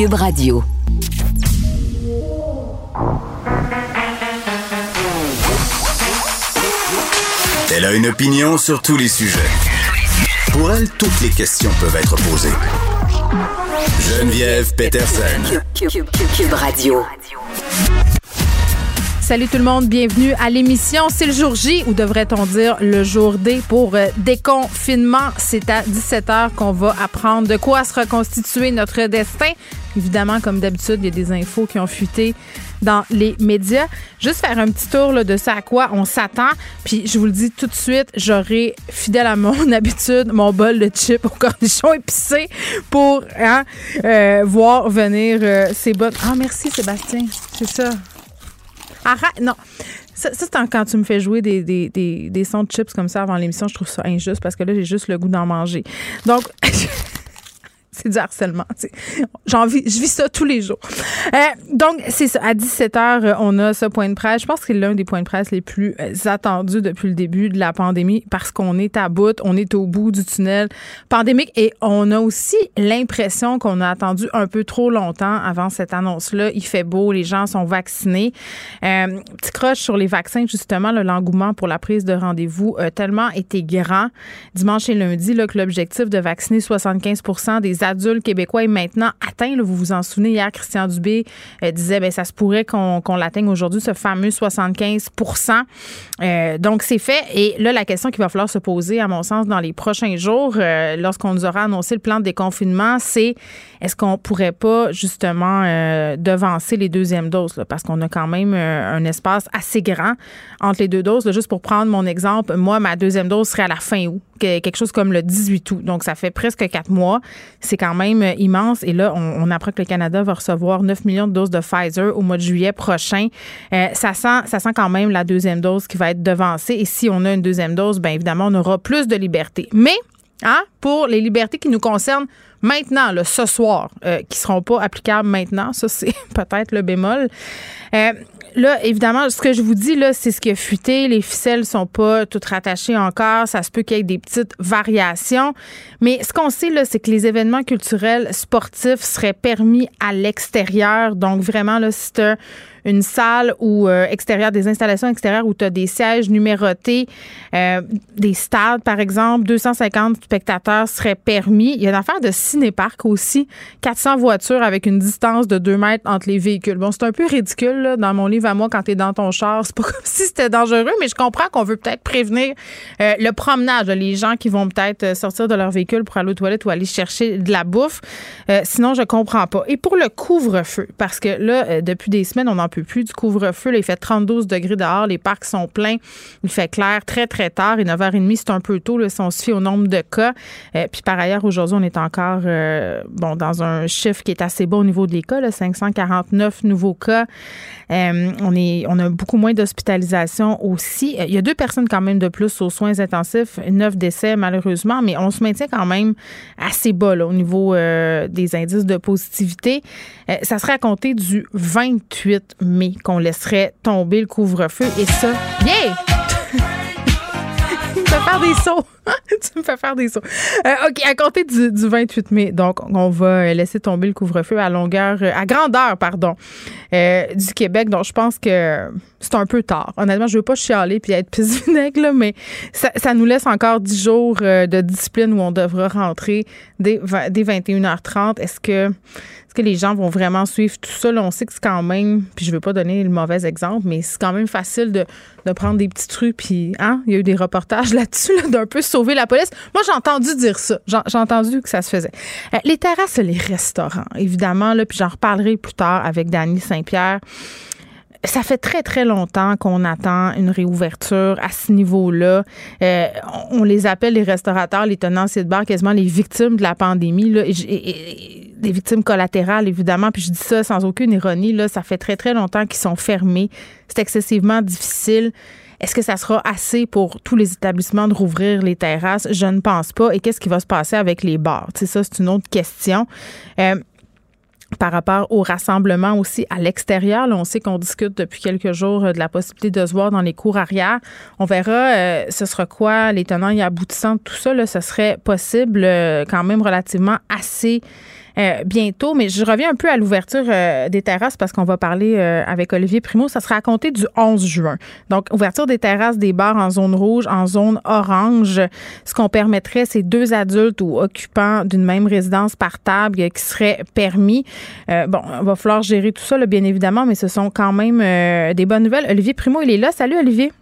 Cube Radio. Elle a une opinion sur tous les sujets. Pour elle, toutes les questions peuvent être posées. Geneviève Peterson. Cube, Radio. Salut tout le monde, bienvenue à l'émission. C'est le jour J, ou devrait-on dire le jour D pour euh, déconfinement. C'est à 17h qu'on va apprendre de quoi se reconstituer notre destin. Évidemment, comme d'habitude, il y a des infos qui ont fuité dans les médias. Juste faire un petit tour là, de ça à quoi on s'attend. Puis je vous le dis tout de suite, j'aurai, fidèle à mon habitude, mon bol de chips au cornichon épicé pour hein, euh, voir venir euh, ces bottes. Ah, merci Sébastien. C'est ça. Arrête, non. Ça, ça, c'est quand tu me fais jouer des, des, des, des sons de chips comme ça avant l'émission, je trouve ça injuste parce que là, j'ai juste le goût d'en manger. Donc, c'est du harcèlement. J'ai envie, je vis ça tous les jours. Euh, donc, c'est ça. À 17 h, euh, on a ce point de presse. Je pense que c'est l'un des points de presse les plus euh, attendus depuis le début de la pandémie parce qu'on est à bout, on est au bout du tunnel pandémique et on a aussi l'impression qu'on a attendu un peu trop longtemps avant cette annonce-là. Il fait beau, les gens sont vaccinés. Euh, petit croche sur les vaccins, justement, l'engouement pour la prise de rendez-vous a tellement été grand dimanche et lundi là, que l'objectif de vacciner 75 des adultes québécois est maintenant atteint. Vous vous en souvenez, hier, Christian Dubé euh, disait ben ça se pourrait qu'on l'atteigne aujourd'hui, ce fameux 75% euh, Donc, c'est fait. Et là, la question qu'il va falloir se poser, à mon sens, dans les prochains jours, euh, lorsqu'on nous aura annoncé le plan de déconfinement, c'est est-ce qu'on pourrait pas, justement, euh, devancer les deuxièmes doses? Parce qu'on a quand même un espace assez grand entre les deux doses. Juste pour prendre mon exemple, moi, ma deuxième dose serait à la fin août, que- quelque chose comme le 18 août. Donc, ça fait presque quatre mois. C'est quand même euh, immense. Et là, on, apprend que le Canada va recevoir 9 millions de doses de Pfizer au mois de juillet prochain. Euh, ça, sent, ça sent quand même la deuxième dose qui va être devancée. Et si on a une deuxième dose, bien évidemment, on aura plus de liberté. Mais, hein, pour les libertés qui nous concernent maintenant, ce soir, euh, qui seront pas applicables maintenant, ça, c'est peut-être le bémol. Là, évidemment, ce que je vous dis, là, c'est ce qui a fuité. Les ficelles sont pas toutes rattachées encore. Ça se peut qu'il y ait des petites variations. Mais ce qu'on sait, là, c'est que les événements culturels sportifs seraient permis à l'extérieur. Donc, vraiment, là, si t'as une salle ou euh, extérieure, des installations extérieures où tu as des sièges numérotés, euh, des stades, par exemple, 250 spectateurs seraient permis. Il y a une affaire de cinéparc aussi, 400 voitures avec une distance de 2 mètres entre les véhicules. Bon, c'est un peu ridicule, là, dans mon livre à moi, quand tu es dans ton char. C'est pas comme si c'était dangereux, mais je comprends qu'on veut peut-être prévenir euh, le promenage, les gens qui vont peut-être euh, sortir de leur véhicule pour aller aux toilettes ou aller chercher de la bouffe. Euh, sinon, je comprends pas. Et pour le couvre-feu, parce que là, euh, depuis des semaines, on n'en plus du couvre-feu. Il fait 32 degrés dehors, les parcs sont pleins, il fait clair très, très tard. Et 9h30, c'est un peu tôt, si on se fie au nombre de cas. Euh, puis par ailleurs, aujourd'hui, on est encore euh, bon dans un chiffre qui est assez bas au niveau des cas, là, 549 nouveaux cas. Euh, on, est, on a beaucoup moins d'hospitalisation aussi. Il y a deux personnes quand même de plus aux soins intensifs, neuf décès malheureusement, mais on se maintient quand même assez bas au niveau des indices de positivité. Ça serait à compter du 28 mai qu'on laisserait tomber le couvre-feu et ça, yeah! Tu me fais faire des sauts. tu me fais faire des sauts. Euh, OK, à compter du, du 28 mai, donc on va euh, laisser tomber le couvre-feu à longueur, euh, à grandeur, pardon, du Québec. Donc je pense que c'est un peu tard. Honnêtement, je veux pas chialer puis être pisse vinaigre, là, mais ça, nous laisse encore 10 jours de discipline où on devra rentrer dès 21h30. Est-ce que est-ce que les gens vont vraiment suivre tout ça? Là, on sait que c'est quand même, puis je veux pas donner le mauvais exemple, mais c'est quand même facile de, prendre des petits trucs, puis hein, il y a eu des reportages là-dessus, là, d'un peu sauver la police. Moi, j'ai entendu dire ça. J'ai entendu que ça se faisait. Euh, les terrasses les restaurants, évidemment, là, puis j'en reparlerai plus tard avec Dany Saint-Pierre. Ça fait très, très longtemps qu'on attend une réouverture à ce niveau-là. Euh, on les appelle les restaurateurs, les tenanciers de bar, quasiment les victimes de la pandémie. Là. Des victimes collatérales, évidemment. Puis je dis ça sans aucune ironie. Là, ça fait très, très longtemps qu'ils sont fermés. C'est excessivement difficile. Est-ce que ça sera assez pour tous les établissements de rouvrir les terrasses? Je ne pense pas. Et qu'est-ce qui va se passer avec les bars? Ça, c'est une autre question. Euh, par rapport au rassemblement aussi à l'extérieur. on sait qu'on discute depuis quelques jours euh, de la possibilité de se voir dans les cours arrière. On verra euh, ce sera quoi les tenants et aboutissants tout ça. Là, ce serait possible quand même relativement assez euh, bientôt. Mais je reviens un peu à l'ouverture euh, des terrasses parce qu'on va parler euh, avec Olivier Primo. Ça sera à du 11 juin. Donc, ouverture des terrasses des bars en zone rouge, en zone orange. Ce qu'on permettrait, c'est deux adultes ou occupants d'une même résidence par table qui serait permis. bon, il va falloir gérer tout ça, bien évidemment, mais ce sont quand même des bonnes nouvelles. Olivier Primo, il est là. Salut, Olivier.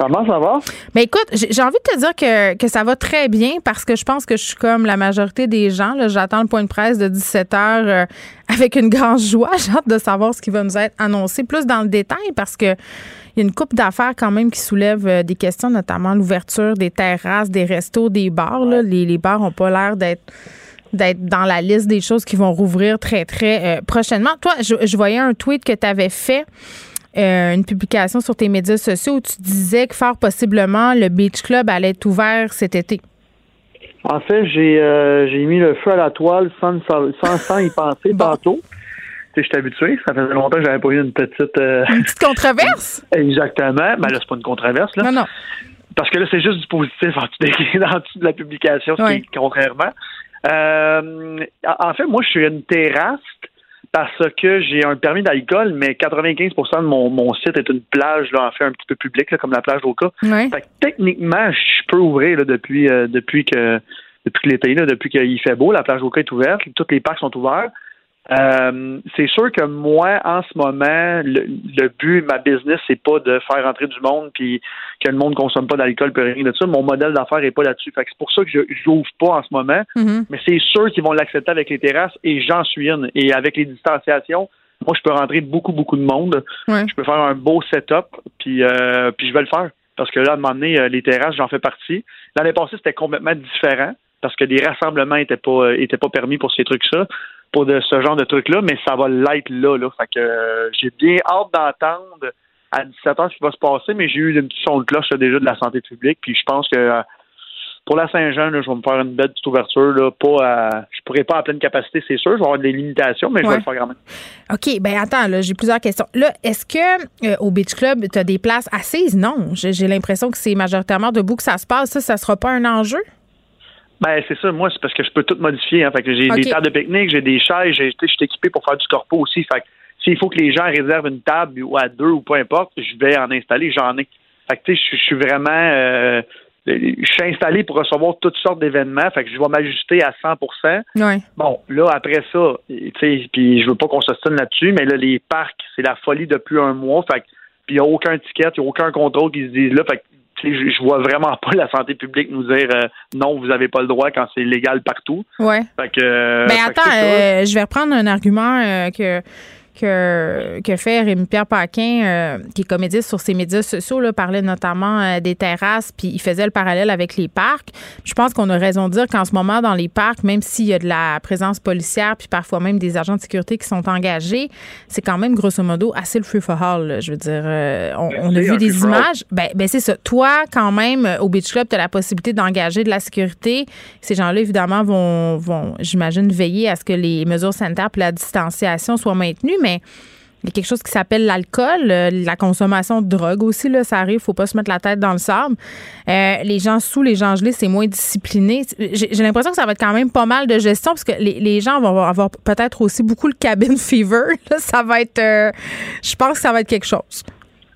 Comment ça va? Mais écoute, j'ai envie de te dire que, que, ça va très bien parce que je pense que je suis comme la majorité des gens. J'attends le point de presse de 17 heures euh, avec une grande joie. J'ai hâte de savoir ce qui va nous être annoncé plus dans le détail parce que il y a une coupe d'affaires quand même qui soulève euh, des questions, notamment l'ouverture des terrasses, des restos, des bars. Les, bars n'ont pas l'air d'être dans la liste des choses qui vont rouvrir très, très euh, prochainement. Toi, je, voyais un tweet que tu avais fait euh, une publication sur tes médias sociaux où tu disais que fort possiblement le Beach Club allait être ouvert cet été. En fait, j'ai euh, j'ai mis le feu à la toile sans, sans, y penser tantôt. Tu sais, je suis habitué. Ça faisait longtemps que j'avais pas eu une petite... Euh, une petite controverse? Exactement. Ben là, c'est pas une controverse. Là. Non, non. Parce que là, c'est juste du positif en dessous de la publication, ce qui est contrairement. en fait, moi, je suis une terrasse parce que j'ai un permis d'alcool, mais 95% de mon, mon site est une plage, là, en fait, un petit peu publique, comme la plage d'Oka. Ouais. Fait que, techniquement, je peux ouvrir là, depuis, euh, depuis que depuis l'été, là, depuis qu'il fait beau, la plage d'Oka est ouverte, tous les parcs sont ouverts. Euh, c'est sûr que moi, en ce moment, le, le but, ma business, c'est pas de faire rentrer du monde puis que le monde consomme pas d'alcool puis rien de ça. Mon modèle d'affaires est pas là-dessus. Fait que c'est pour ça que je n'ouvre pas en ce moment. Mm-hmm. Mais c'est sûr qu'ils vont l'accepter avec les terrasses et j'en suis une. Et avec les distanciations, moi, je peux rentrer beaucoup, beaucoup de monde. Je peux faire un beau setup puis, euh, puis je vais le faire. Parce que là, à un moment donné, euh, les terrasses, j'en fais partie. L'année passée, c'était complètement différent parce que les rassemblements n'étaient pas, étaient pas permis pour ces trucs-là pour de ce genre de trucs-là, mais ça va l'être là, là. Fait que euh, j'ai bien hâte d'entendre à 17 h ce qui va se passer, mais j'ai eu une petite son de cloche déjà de la santé publique, puis je pense que euh, pour la Saint-Jean, je vais me faire une belle petite ouverture. Là, pas à, je pourrais pas à pleine capacité, c'est sûr. Je vais avoir des limitations, mais je vais le faire quand même. OK. Ben attends, là, j'ai plusieurs questions. Là, est-ce que euh, au Beach Club, tu as des places assises? Non. J'ai l'impression que c'est majoritairement debout que ça se passe. Ça, ça sera pas un enjeu? Ben, c'est ça. Moi, c'est parce que je peux tout modifier. Hein. Fait que j'ai des tables de pique-nique, j'ai des chaises, j'ai, je suis équipé pour faire du corpo aussi. Fait que s'il faut que les gens réservent une table ou à deux ou peu importe, je vais en installer, j'en ai. Fait que, tu sais, je suis vraiment... Euh, je suis installé pour recevoir toutes sortes d'événements, fait que je vais m'ajuster à 100 ouais. Bon, là, après ça, tu sais, puis je veux pas qu'on se stine là-dessus, mais là, les parcs, c'est la folie depuis un mois, fait puis il n'y a aucun ticket, il n'y a aucun contrôle qui se dit là, fait je vois vraiment pas la santé publique nous dire euh, non, vous avez pas le droit quand c'est légal partout. Ouais. Fait que, euh, ben attends, euh, je vais reprendre un argument que que, que fait Rémi-Pierre Paquin, euh, qui est comédien sur ses médias sociaux, là, parlait notamment euh, des terrasses, puis il faisait le parallèle avec les parcs. Je pense qu'on a raison de dire qu'en ce moment, dans les parcs, même s'il y a de la présence policière, puis parfois même des agents de sécurité qui sont engagés, c'est quand même grosso modo assez le feu for all. Je veux dire, euh, on, ben, a vu des images. Ben, ben c'est ça. Toi, quand même, au Beach Club, tu as la possibilité d'engager de la sécurité. Ces gens-là, évidemment, vont, vont j'imagine, veiller à ce que les mesures sanitaires et la distanciation soient maintenues, mais il y a quelque chose qui s'appelle l'alcool, euh, la consommation de drogue aussi, là, ça arrive, faut pas se mettre la tête dans le sable. Euh, les gens sous, les gens gelés, c'est moins discipliné. J'ai l'impression que ça va être quand même pas mal de gestion parce que les, gens vont avoir peut-être aussi beaucoup le cabin fever. ça va être, euh, je pense que ça va être quelque chose.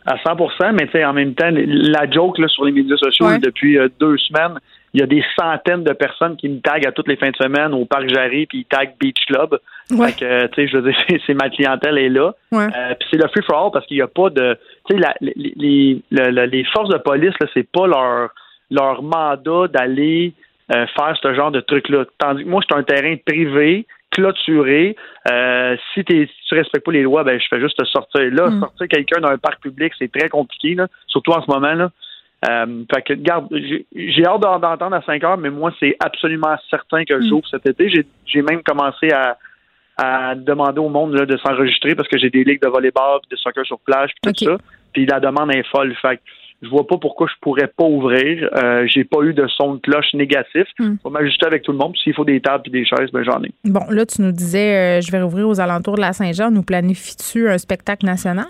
À 100% mais tu sais, en même temps, la joke là, sur les médias sociaux depuis deux semaines, il y a des centaines de personnes qui me taguent à toutes les fins de semaine au parc Jarry, puis ils taguent Beach Club. Ouais. Fait que, tu sais, je veux dire, c'est ma clientèle est là. Ouais. Euh, puis c'est le free for all parce qu'il n'y a pas de, tu sais, les, les, les, forces de police là, c'est pas leur leur mandat d'aller euh, faire ce genre de truc là. Tandis que moi, c'est un terrain privé clôturé. Euh, si, tu si respectes pas les lois, ben je fais juste te sortir. Là, mm. sortir quelqu'un d'un parc public, c'est très compliqué, là, surtout en ce moment. Là. Euh, fait que, garde, j'ai hâte d'entendre à 5 heures, mais moi, c'est absolument certain que Mm. j'ouvre cet été. J'ai même commencé à, à demander au monde de s'enregistrer parce que j'ai des ligues de volleyball, de soccer sur plage, puis tout ça. Puis la demande est folle. Fait je vois pas pourquoi je pourrais pas ouvrir. Euh, j'ai pas eu de son de cloche négatif. Hmm. Je vais m'ajuster avec tout le monde. S'il faut des tables et des chaises, ben j'en ai. Bon, là, tu nous disais, euh, je vais rouvrir aux alentours de la Saint-Jean. Nous planifies-tu un spectacle national?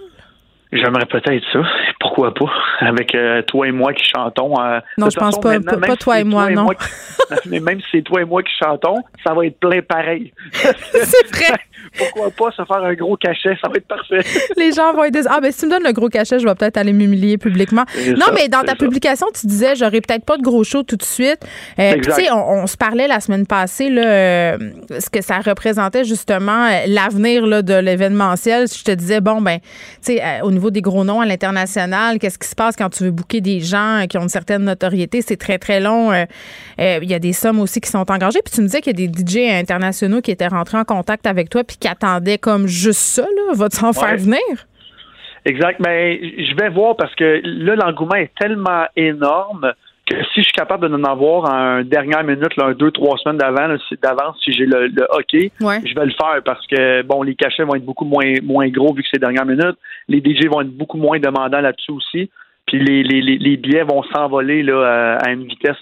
J'aimerais peut-être ça. Pourquoi pas? Avec euh, toi et moi qui chantons. Euh, non, je pense pas. Pas, toi et moi, non. mais même si c'est toi et moi qui chantons, ça va être plein pareil. c'est vrai. Pourquoi pas se faire un gros cachet? Ça va être parfait. Les gens vont être. Ah, ben si tu me donnes le gros cachet, je vais peut-être aller m'humilier publiquement. Non, mais dans ta publication, tu disais, j'aurais peut-être pas de gros show tout de suite. Euh, tu sais, on, se parlait la semaine passée, là, ce que ça représentait justement l'avenir de l'événementiel. Je te disais, bon, ben, tu sais, au niveau des gros noms à l'international, qu'est-ce qui se passe quand tu veux booker des gens qui ont une certaine notoriété? C'est très, très long. Euh, euh, il y a des sommes aussi qui sont engagées. Puis tu me disais qu'il y a des DJ internationaux qui étaient rentrés en contact avec toi puis qui attendaient comme juste ça, là. Va-tu en faire venir? Exact. Mais ben, je vais voir parce que là, l'engouement est tellement énorme que si je suis capable de en avoir en dernière minute, là, deux, trois semaines d'avant, d'avance, si j'ai le, hockey, je vais le faire parce que bon, les cachets vont être beaucoup moins moins gros vu que c'est dernière minute. Les DJ vont être beaucoup moins demandants là-dessus aussi. Puis les, les, les, billets vont s'envoler là à une vitesse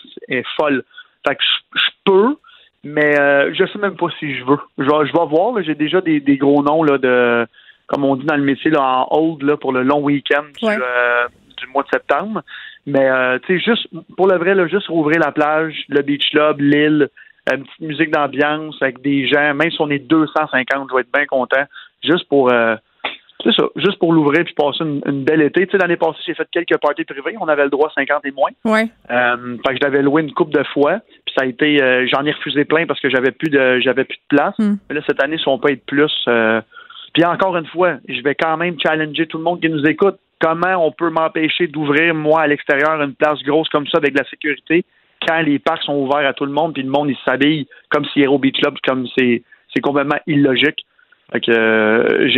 folle. Fait que je, peux, mais euh, je sais même pas si je veux. Je, je vais voir. J'ai déjà des, des, gros noms là de comme on dit dans le métier là, en hold là, pour le long week-end du, euh, du mois de septembre. Mais euh, tu sais, juste pour le vrai, là, juste rouvrir la plage, le beach club, l'île, une petite musique d'ambiance avec des gens, même si on est 250, je vais être bien content. Juste pour euh, c'est ça, juste pour l'ouvrir puis passer une, belle été. Tu sais, l'année passée, j'ai fait quelques parties privées, on avait le droit à 50 et moins. Ouais. Euh, fait que je l'avais loué une coupe de fois, puis ça a été euh, j'en ai refusé plein parce que j'avais plus de j'avais plus de place. Hmm. Mais là, cette année, si on peut être plus puis encore une fois, je vais quand même challenger tout le monde qui nous écoute comment on peut m'empêcher d'ouvrir, moi, à l'extérieur, une place grosse comme ça avec la sécurité quand les parcs sont ouverts à tout le monde, puis le monde, il s'habille comme si au Beach Club, comme c'est complètement illogique. Fait que euh,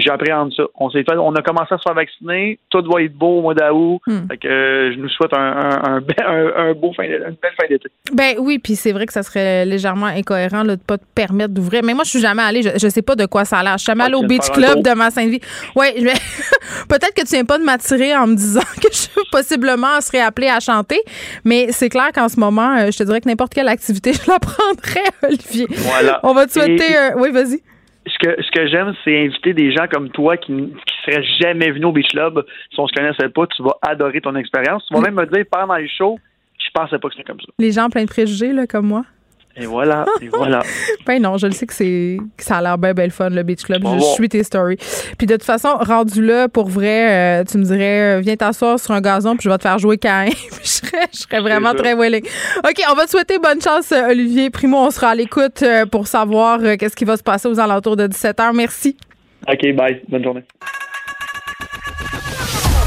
j'appréhende ça. On s'est fait, on a commencé à se faire vacciner. Tout doit être beau au mois d'août. Hmm. Fait que euh, je nous souhaite un, un, beau fin, une belle fin d'été. Ben oui, puis c'est vrai que ça serait légèrement incohérent là, de pas te permettre d'ouvrir. Mais moi, je suis jamais allée. Je, je sais pas de quoi ça a l'air. Je suis jamais allée au Beach Club de ma Sainte-Vie. Ouais, peut-être que tu viens pas de m'attirer en me disant que je possiblement serais appelée à chanter. Mais c'est clair qu'en ce moment, euh, je te dirais que n'importe quelle activité, je la prendrais, Olivier. Voilà. On va te souhaiter. oui, vas-y que ce que j'aime, c'est inviter des gens comme toi qui qui seraient jamais venus au Beach Club. Si on se connaissait pas, tu vas adorer ton expérience. Tu vas mm. même me dire pendant les shows, je pensais pas que c'était comme ça. Les gens plein de préjugés là, comme moi. Et voilà, et voilà. ben non, je le sais que c'est ça a l'air bien belle fun le Beach Club. je suis tes stories. Puis de toute façon, rendu là pour vrai, euh, tu me dirais euh, viens t'asseoir sur un gazon puis je vais te faire jouer quand je serais je serais vraiment très willing. OK, on va te souhaiter bonne chance euh, Olivier Primo, on sera à l'écoute pour savoir qu'est-ce qui va se passer aux alentours de 17h. Merci. OK, bye. Bonne journée.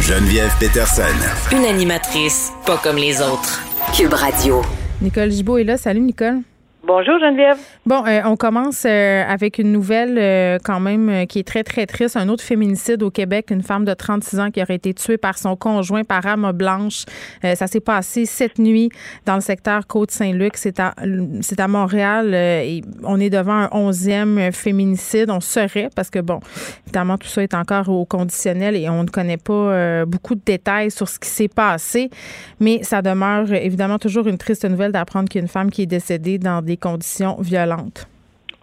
Geneviève Peterson. Une animatrice pas comme les autres. Cube Radio. Nicole Gibault est là. Salut Nicole. Bonjour Geneviève. Bon, euh, on commence euh, avec une nouvelle euh, quand même qui est très très triste. Un autre féminicide au Québec, une femme de 36 ans qui aurait été tuée par son conjoint par arme blanche. ça s'est passé cette nuit dans le secteur Côte-Saint-Luc. C'est à c'est à Montréal. et on est devant un onzième féminicide. On serait parce que bon, évidemment tout ça est encore au conditionnel et on ne connaît pas beaucoup de détails sur ce qui s'est passé. Mais ça demeure évidemment toujours une triste nouvelle d'apprendre qu'il y a une femme qui est décédée dans des conditions violentes.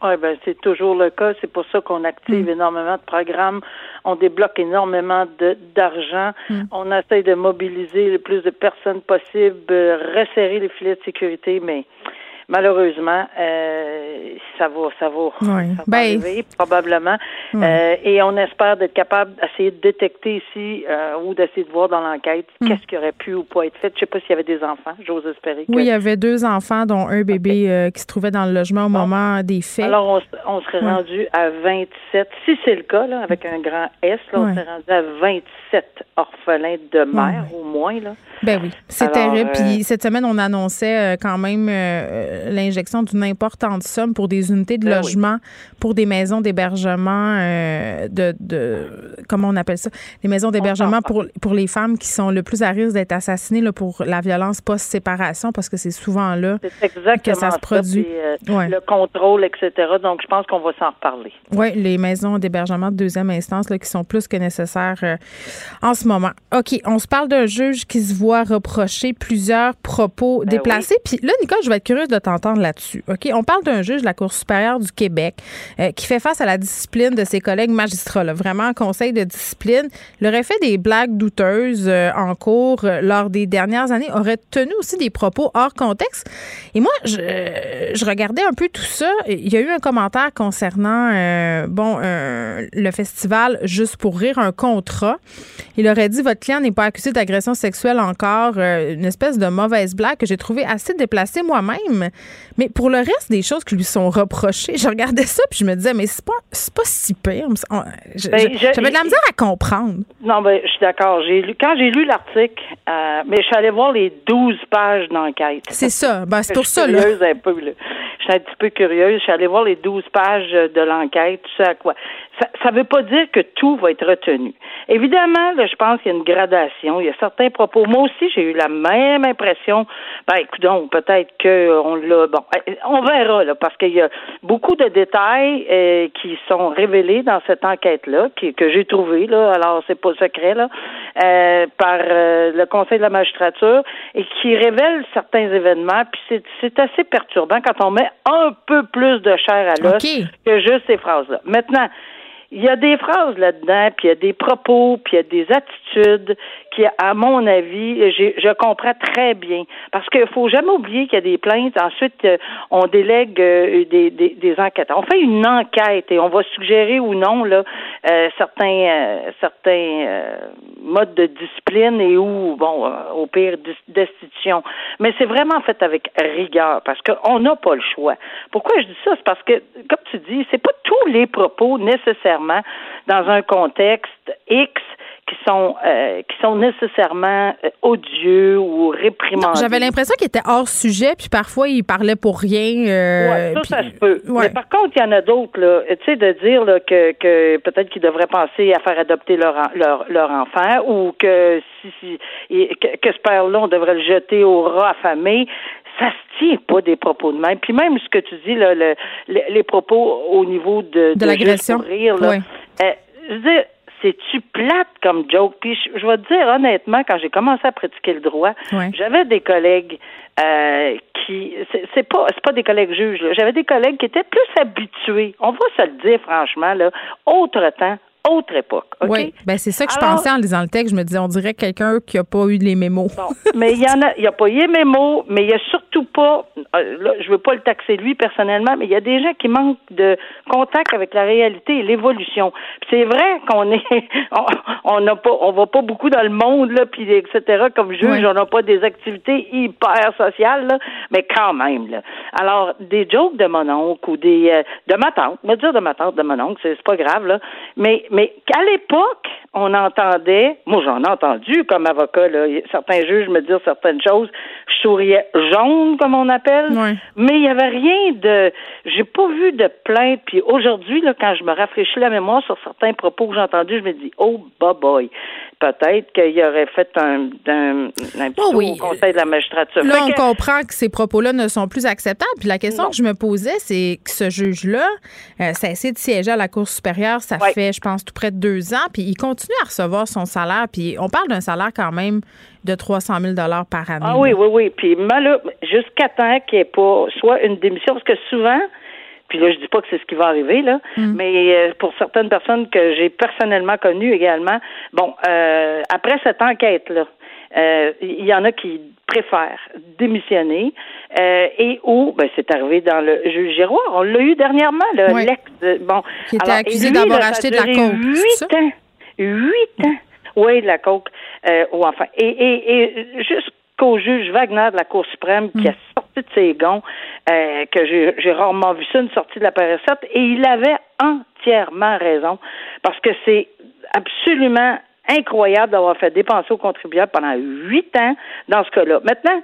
Oui, ben c'est toujours le cas. C'est pour ça qu'on active mm. énormément de programmes. On débloque énormément d'argent. Mm. On essaie de mobiliser le plus de personnes possible, resserrer les filets de sécurité, mais malheureusement, euh, ça va, ça va, ça ben, arriver probablement. Euh, et on espère d'être capable d'essayer de détecter ici euh, ou d'essayer de voir dans l'enquête hmm. qu'est-ce qui aurait pu ou pas être fait. Je sais pas s'il y avait des enfants, j'ose espérer. Oui, il y avait deux enfants, dont un bébé qui se trouvait dans le logement au moment des faits. Alors, on, serait rendu à 27. Si c'est le cas, là, avec un grand S, on serait rendu à 27 orphelins de mère, au moins. Là. Ben oui, c'est terrible. Puis cette semaine, on annonçait quand même l'injection d'une importante somme pour des unités de ben logement, pour des maisons d'hébergement, euh, de, de, comment on appelle ça, les maisons d'hébergement pour, pour les femmes qui sont le plus à risque d'être assassinées là, pour la violence post-séparation, parce que c'est souvent là que ça se produit. Euh, le contrôle, etc. Donc, je pense qu'on va s'en reparler. Oui, les maisons d'hébergement de deuxième instance là, qui sont plus que nécessaires euh, en ce moment. OK, on se parle d'un juge qui se voit reprocher plusieurs propos ben déplacés. Puis là, Nicole, je vais être curieuse de t'entendre là-dessus. OK, on parle d'un juge de la Cour supérieure du Québec euh, qui fait face à la discipline de ses collègues magistrats. Là, vraiment, conseil de discipline. Il aurait fait des blagues douteuses en cours lors des dernières années, aurait tenu aussi des propos hors contexte. Et moi, je, je regardais un peu tout ça. Il y a eu un commentaire concernant, euh, bon, euh, le festival Juste pour rire, un contrat. Il aurait dit votre client n'est pas accusé d'agression sexuelle encore, euh, une espèce de mauvaise blague que j'ai trouvé assez déplacée moi-même. Mais pour le reste des choses qui lui sont reprochées, je regardais ça puis je me disais mais c'est pas c'est pas si pire. Ben, j'avais de la misère à comprendre. Non, ben je suis d'accord. J'ai lu quand j'ai lu l'article, mais je suis allée voir les 12 pages d'enquête. C'est ça. Ben, c'est pour ça là. Un peu, là. Je suis un petit peu curieuse. Je suis allée voir les 12 pages de l'enquête, tout ça à quoi? Ça ne veut pas dire que tout va être retenu. Évidemment, là, je pense qu'il y a une gradation. Il y a certains propos. Moi aussi, j'ai eu la même impression. Ben, écoute, peut-être qu'on l'a. Bon, on verra, là, parce qu'il y a beaucoup de détails euh, qui sont révélés dans cette enquête-là, que j'ai trouvé, là, alors c'est pas secret, là, euh, par euh, le Conseil de la magistrature, et qui révèlent certains événements. Puis c'est assez perturbant quand on met un peu plus de chair à l'os que juste ces phrases-là. Maintenant, il y a des phrases là-dedans, puis il y a des propos, puis il y a des attitudes qui, à mon avis, je comprends très bien. Parce qu'il faut jamais oublier qu'il y a des plaintes. Ensuite, euh, on délègue euh, des, des, des, enquêtes. On fait une enquête et on va suggérer ou non là euh, certains certains modes de discipline et ou bon au pire destitution. Mais c'est vraiment fait avec rigueur parce qu'on n'a pas le choix. Pourquoi je dis ça? C'est parce que comme tu dis, c'est pas tous les propos nécessairement dans un contexte X qui sont euh, qui sont nécessairement euh, odieux ou réprimandés. J'avais l'impression qu'il était hors sujet, puis parfois il parlait pour rien. Euh, ça, ça se peut. Mais par contre, il y en a d'autres là. Tu sais, de dire là, que, que peut-être qu'ils devraient penser à faire adopter leur leur, leur enfant ou que si, si que, que ce père-là on devrait le jeter au rat affamé ça se tient pas des propos de même. Puis même ce que tu dis, là, le, les propos au niveau de, de, l'agression. Rire, là, je veux dire, c'est-tu plate comme joke? Puis je, vais te dire honnêtement, quand j'ai commencé à pratiquer le droit, j'avais des collègues euh, qui c'est pas c'est pas des collègues juges. J'avais des collègues qui étaient plus habitués. On va se le dire franchement là, autre temps, autre époque. Oui, ben c'est ça que je pensais en lisant le texte. Je me disais, on dirait quelqu'un qui n'a pas eu les mémos. mais il y en a, il a pas eu les mémos, mais il y a surtout pas, euh, là, je veux pas le taxer lui personnellement, mais il y a des gens qui manquent de contact avec la réalité et l'évolution. C'est vrai qu'on est, on n'a pas, on va pas beaucoup dans le monde là, puis etc. Comme juge, on n'a pas des activités hyper sociales là, mais quand même là. Alors des jokes de mon oncle ou des euh, de ma tante, me dire de ma tante, de mon oncle, c'est pas grave là, mais mais qu'à l'époque, on entendait, moi j'en ai entendu comme avocat, là, certains juges me dire certaines choses, je souriais jaune, comme on appelle, mais il n'y avait rien de, j'ai pas vu de plainte, puis aujourd'hui, là, quand je me rafraîchis la mémoire sur certains propos que j'ai entendus, je me dis, oh, bah boy, peut-être qu'il aurait fait un, un, un petit oh au conseil de la magistrature. Là, on comprend que ces propos-là ne sont plus acceptables, puis la question que je me posais, c'est que ce juge-là, euh, ça essaie de siéger à la Cour supérieure, ça fait, je pense, tout près de deux ans, puis il continue à recevoir son salaire, puis on parle d'un salaire quand même de 300 000 par année. Ah oui, oui, oui. Puis jusqu'à temps qu'il n'y ait pas soit une démission, parce que souvent, puis là, je dis pas que c'est ce qui va arriver, là, mm. mais euh, pour certaines personnes que j'ai personnellement connues également, bon, euh, après cette enquête-là, euh, il y en a qui préfèrent démissionner euh, et où ben, c'est arrivé dans le juge Giroir. On l'a eu dernièrement, le l'ex bon qui était accusé d'avoir acheté de la coke. Huit ans, huit ans. Oui, de la coke. Euh, ou enfin, et, et, et jusqu'au juge Wagner de la Cour suprême qui a mm. De euh, que j'ai rarement vu ça, une sortie de la PS7, et il avait entièrement raison, parce que c'est absolument incroyable d'avoir fait dépenser aux contribuables pendant huit ans dans ce cas-là. Maintenant,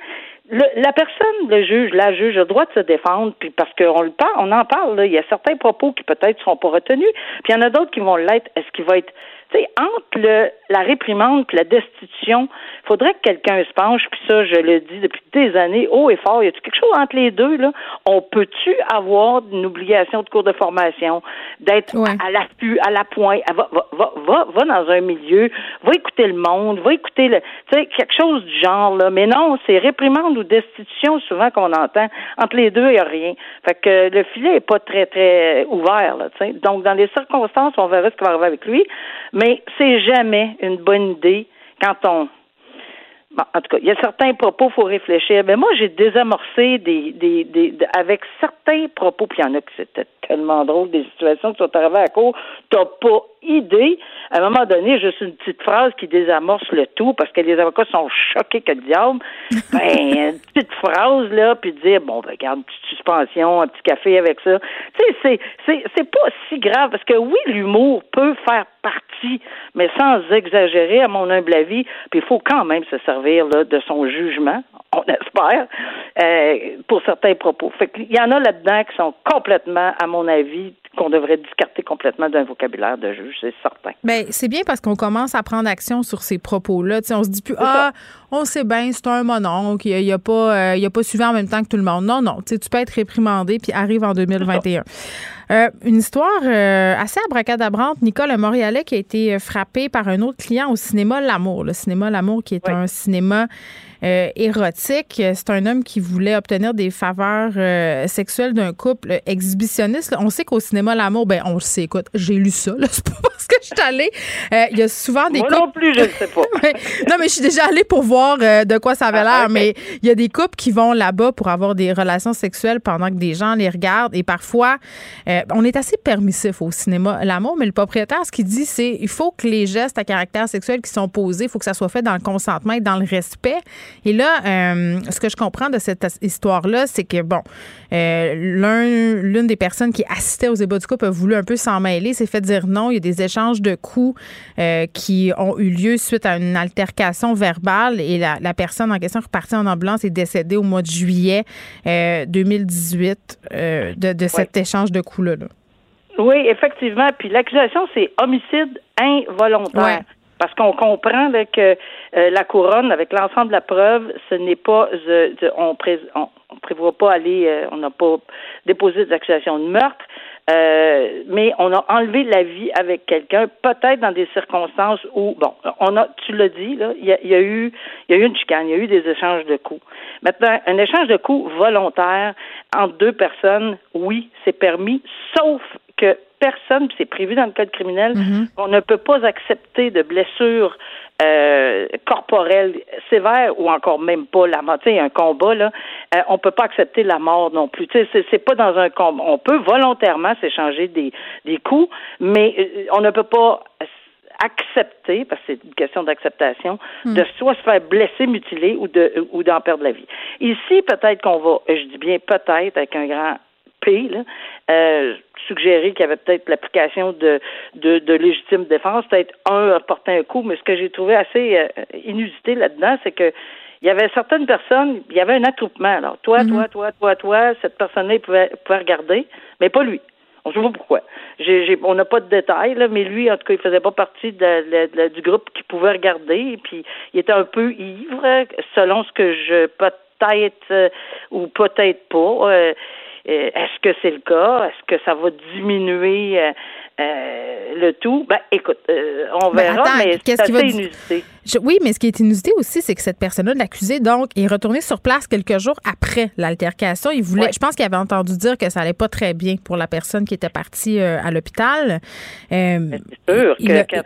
la personne, le juge, la juge a le droit de se défendre, puis parce qu'on le parle, on en parle, là, il y a certains propos qui peut-être seront pas retenus, puis il y en a d'autres qui vont l'être. Est-ce qu'il va être tu sais, entre le, la réprimande et la destitution, il faudrait que quelqu'un se penche, puis ça, je le dis depuis des années, haut et fort, y a quelque chose entre les deux, là? On peut-tu avoir une obligation de cours de formation, d'être à l'affût, à la pointe, va, va, va, va, dans un milieu, va écouter le monde, va écouter le, tu sais, quelque chose du genre, là. Mais non, c'est réprimande ou destitution, souvent, qu'on entend. Entre les deux, il n'y a rien. Fait que le filet est pas très, très ouvert, là, tu sais. Donc, dans les circonstances, on verra ce qui va arriver avec lui. Mais c'est jamais une bonne idée quand on en tout cas, il y a certains propos, il faut réfléchir. Mais moi, j'ai désamorcé des, des, des, avec certains propos, puis il y en a qui c'était tellement drôle, des situations qui sont arrivées à court, t'as pas idée. À un moment donné, juste une petite phrase qui désamorce le tout, parce que les avocats sont choqués que le diable. Ben, une petite phrase, là, puis dire, bon, ben, regarde, une petite suspension, un petit café avec ça. Tu sais, c'est, c'est, c'est pas si grave, parce que oui, l'humour peut faire partie, mais sans exagérer, à mon humble avis, puis il faut quand même se servir, là, de son jugement, on espère, euh, pour certains propos. Fait qu'il y en a là-dedans qui sont complètement, à mon avis, qu'on devrait discarter complètement d'un vocabulaire de juge, c'est certain. Bien, c'est bien parce qu'on commence à prendre action sur ces propos-là. On se dit plus, ah, on sait bien, c'est un mononcle, il n'y a, pas, euh, a pas suivi en même temps que tout le monde. Non, non, tu peux être réprimandé, puis arrive en 2021. Euh, une histoire euh, assez abracadabrante. Nicole Montréalais qui a été frappée par un autre client au cinéma L'Amour. Le cinéma L'Amour qui est un cinéma euh, érotique. C'est un homme qui voulait obtenir des faveurs euh, sexuelles d'un couple exhibitionniste. On sait qu'au cinéma, l'amour, ben on le sait. Écoute, j'ai lu ça. C'est pas parce que je suis allée. Euh, il y a souvent des Moi couples. non plus, je ne sais pas. non, mais je suis déjà allée pour voir de quoi ça avait l'air. Ah, mais il y a des couples qui vont là-bas pour avoir des relations sexuelles pendant que des gens les regardent. Et parfois, on est assez permissif au cinéma l'amour. Mais le propriétaire, ce qu'il dit, c'est il faut que les gestes à caractère sexuel qui sont posés, il faut que ça soit fait dans le consentement et dans le respect. Et là, euh, ce que je comprends de cette histoire-là, c'est que, bon, euh, l'un, l'une des personnes qui assistait aux ébats du couple a voulu un peu s'en mêler, s'est fait dire non. Il y a des échanges de coups euh, qui ont eu lieu suite à une altercation verbale et la, personne en question est repartie en ambulance et décédée au mois de juillet 2018 de, cet échange de coups-là. Oui, effectivement. Puis l'accusation, c'est homicide involontaire. Parce qu'on comprend que euh, la couronne, avec l'ensemble de la preuve, ce n'est pas, euh, on, on, prévoit pas aller, euh, on n'a pas déposé des accusations de meurtre, mais on a enlevé la vie avec quelqu'un, peut-être dans des circonstances où, bon, on a, tu l'as dit, là, il y a, y a, eu, il y a eu une chicane, il y a eu des échanges de coups. Maintenant, un échange de coups volontaire entre deux personnes, oui, c'est permis, sauf que personne, c'est prévu dans le code criminel, mm-hmm. on ne peut pas accepter de blessures euh, corporelles sévères ou encore même pas la mort. Tu sais, un combat là, euh, on peut pas accepter la mort non plus. Tu sais, c'est pas dans un combat. On peut volontairement s'échanger des des coups, mais euh, on ne peut pas accepter, parce que c'est une question d'acceptation, mm. de soit se faire blesser, mutiler ou de ou d'en perdre la vie. Ici, peut-être qu'on va, je dis bien peut-être avec un grand P, là, euh, qu'il y avait peut-être l'application de, de, de, légitime défense, peut-être un a porté un coup, mais ce que j'ai trouvé assez euh, inusité là-dedans, c'est que il y avait certaines personnes, il y avait un attroupement. Alors, toi, toi, mhm. toi, toi, toi, cette personne-là, il pouvait, pouvait regarder, mais pas lui. On ne sait pas pourquoi. J'ai, on n'a pas de détails, là, mais lui, en tout cas, il faisait pas partie de, du groupe qui pouvait regarder. Et puis, il était un peu ivre, selon ce que je peut-être euh, ou peut-être pas. Euh, est-ce que c'est le cas? Est-ce que ça va diminuer euh, euh, le tout? Ben, écoute, on ben, verra, mais c'est assez inusité oui, mais ce qui est inusité aussi, c'est que cette personne-là, l'accusé, donc, est retourné sur place quelques jours après l'altercation. Il voulait, je pense qu'il avait entendu dire que ça allait pas très bien pour la personne qui était partie euh, à l'hôpital. Euh, c'est sûr que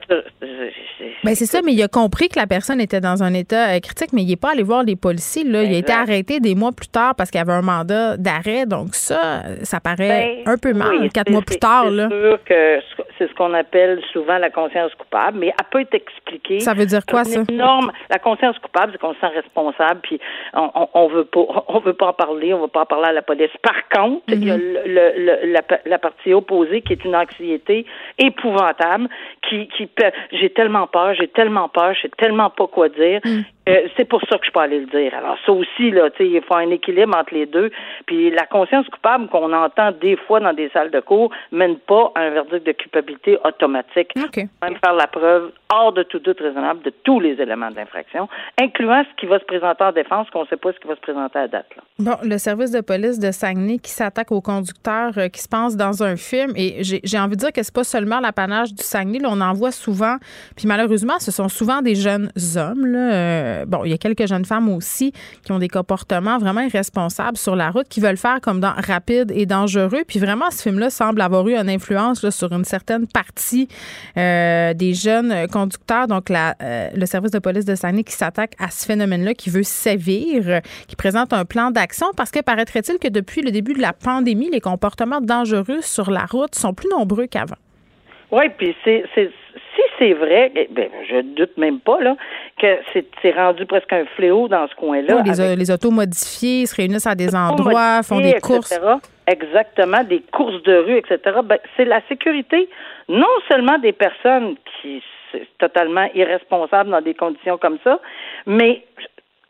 ben, c'est ça, mais il a compris que la personne était dans un état euh, critique, mais il n'est pas allé voir les policiers. Là. Il a été arrêté des mois plus tard parce qu'il avait un mandat d'arrêt. Donc ça, ça paraît ben, un peu mal, quatre mois plus tard. C'est sûr que c'est ce qu'on appelle souvent la conscience coupable, mais elle peut être expliquée. Ça veut dire quoi, énorme. La conscience coupable, c'est qu'on se sent responsable, puis on, on, veut pas, on veut pas en parler, on veut pas en parler à la police. Par contre, il y a mm-hmm. le, la, la, partie opposée qui est une anxiété épouvantable, qui, qui j'ai tellement peur, j'ai tellement peur, je sais tellement pas quoi dire, mm. Euh, c'est pour ça que je peux aller le dire. Alors ça aussi, là, tu sais, il faut un équilibre entre les deux. Puis la conscience coupable qu'on entend des fois dans des salles de cours mène pas à un verdict de culpabilité automatique. Okay. Même faire la preuve hors de tout doute raisonnable de tous les éléments d'infraction, incluant ce qui va se présenter en défense, qu'on ne sait pas ce qui va se présenter à date. Là. Bon, le service de police de Saguenay qui s'attaque aux conducteurs euh, qui se passe dans un film, et j'ai envie de dire que c'est pas seulement l'apanage du Saguenay, là, on en voit souvent, puis malheureusement, ce sont souvent des jeunes hommes, là, euh, bon, il y a quelques jeunes femmes aussi qui ont des comportements vraiment irresponsables sur la route, qui veulent faire comme dans Rapide et Dangereux. Puis vraiment, ce film-là semble avoir eu une influence sur une certaine partie euh, des jeunes conducteurs. Donc, la, euh, le service de police de Saguenay qui s'attaque à ce phénomène-là, qui veut sévir, qui présente un plan d'action parce que paraîtrait-il que depuis le début de la pandémie, les comportements dangereux sur la route sont plus nombreux qu'avant? Oui, puis c'est si c'est vrai, eh ben, je doute même pas là que c'est rendu presque un fléau dans ce coin-là. les, les, autos modifiées se réunissent à des endroits, font des courses. Exactement, des courses de rue, etc. Ben, c'est la sécurité non seulement des personnes qui sont totalement irresponsables dans des conditions comme ça, mais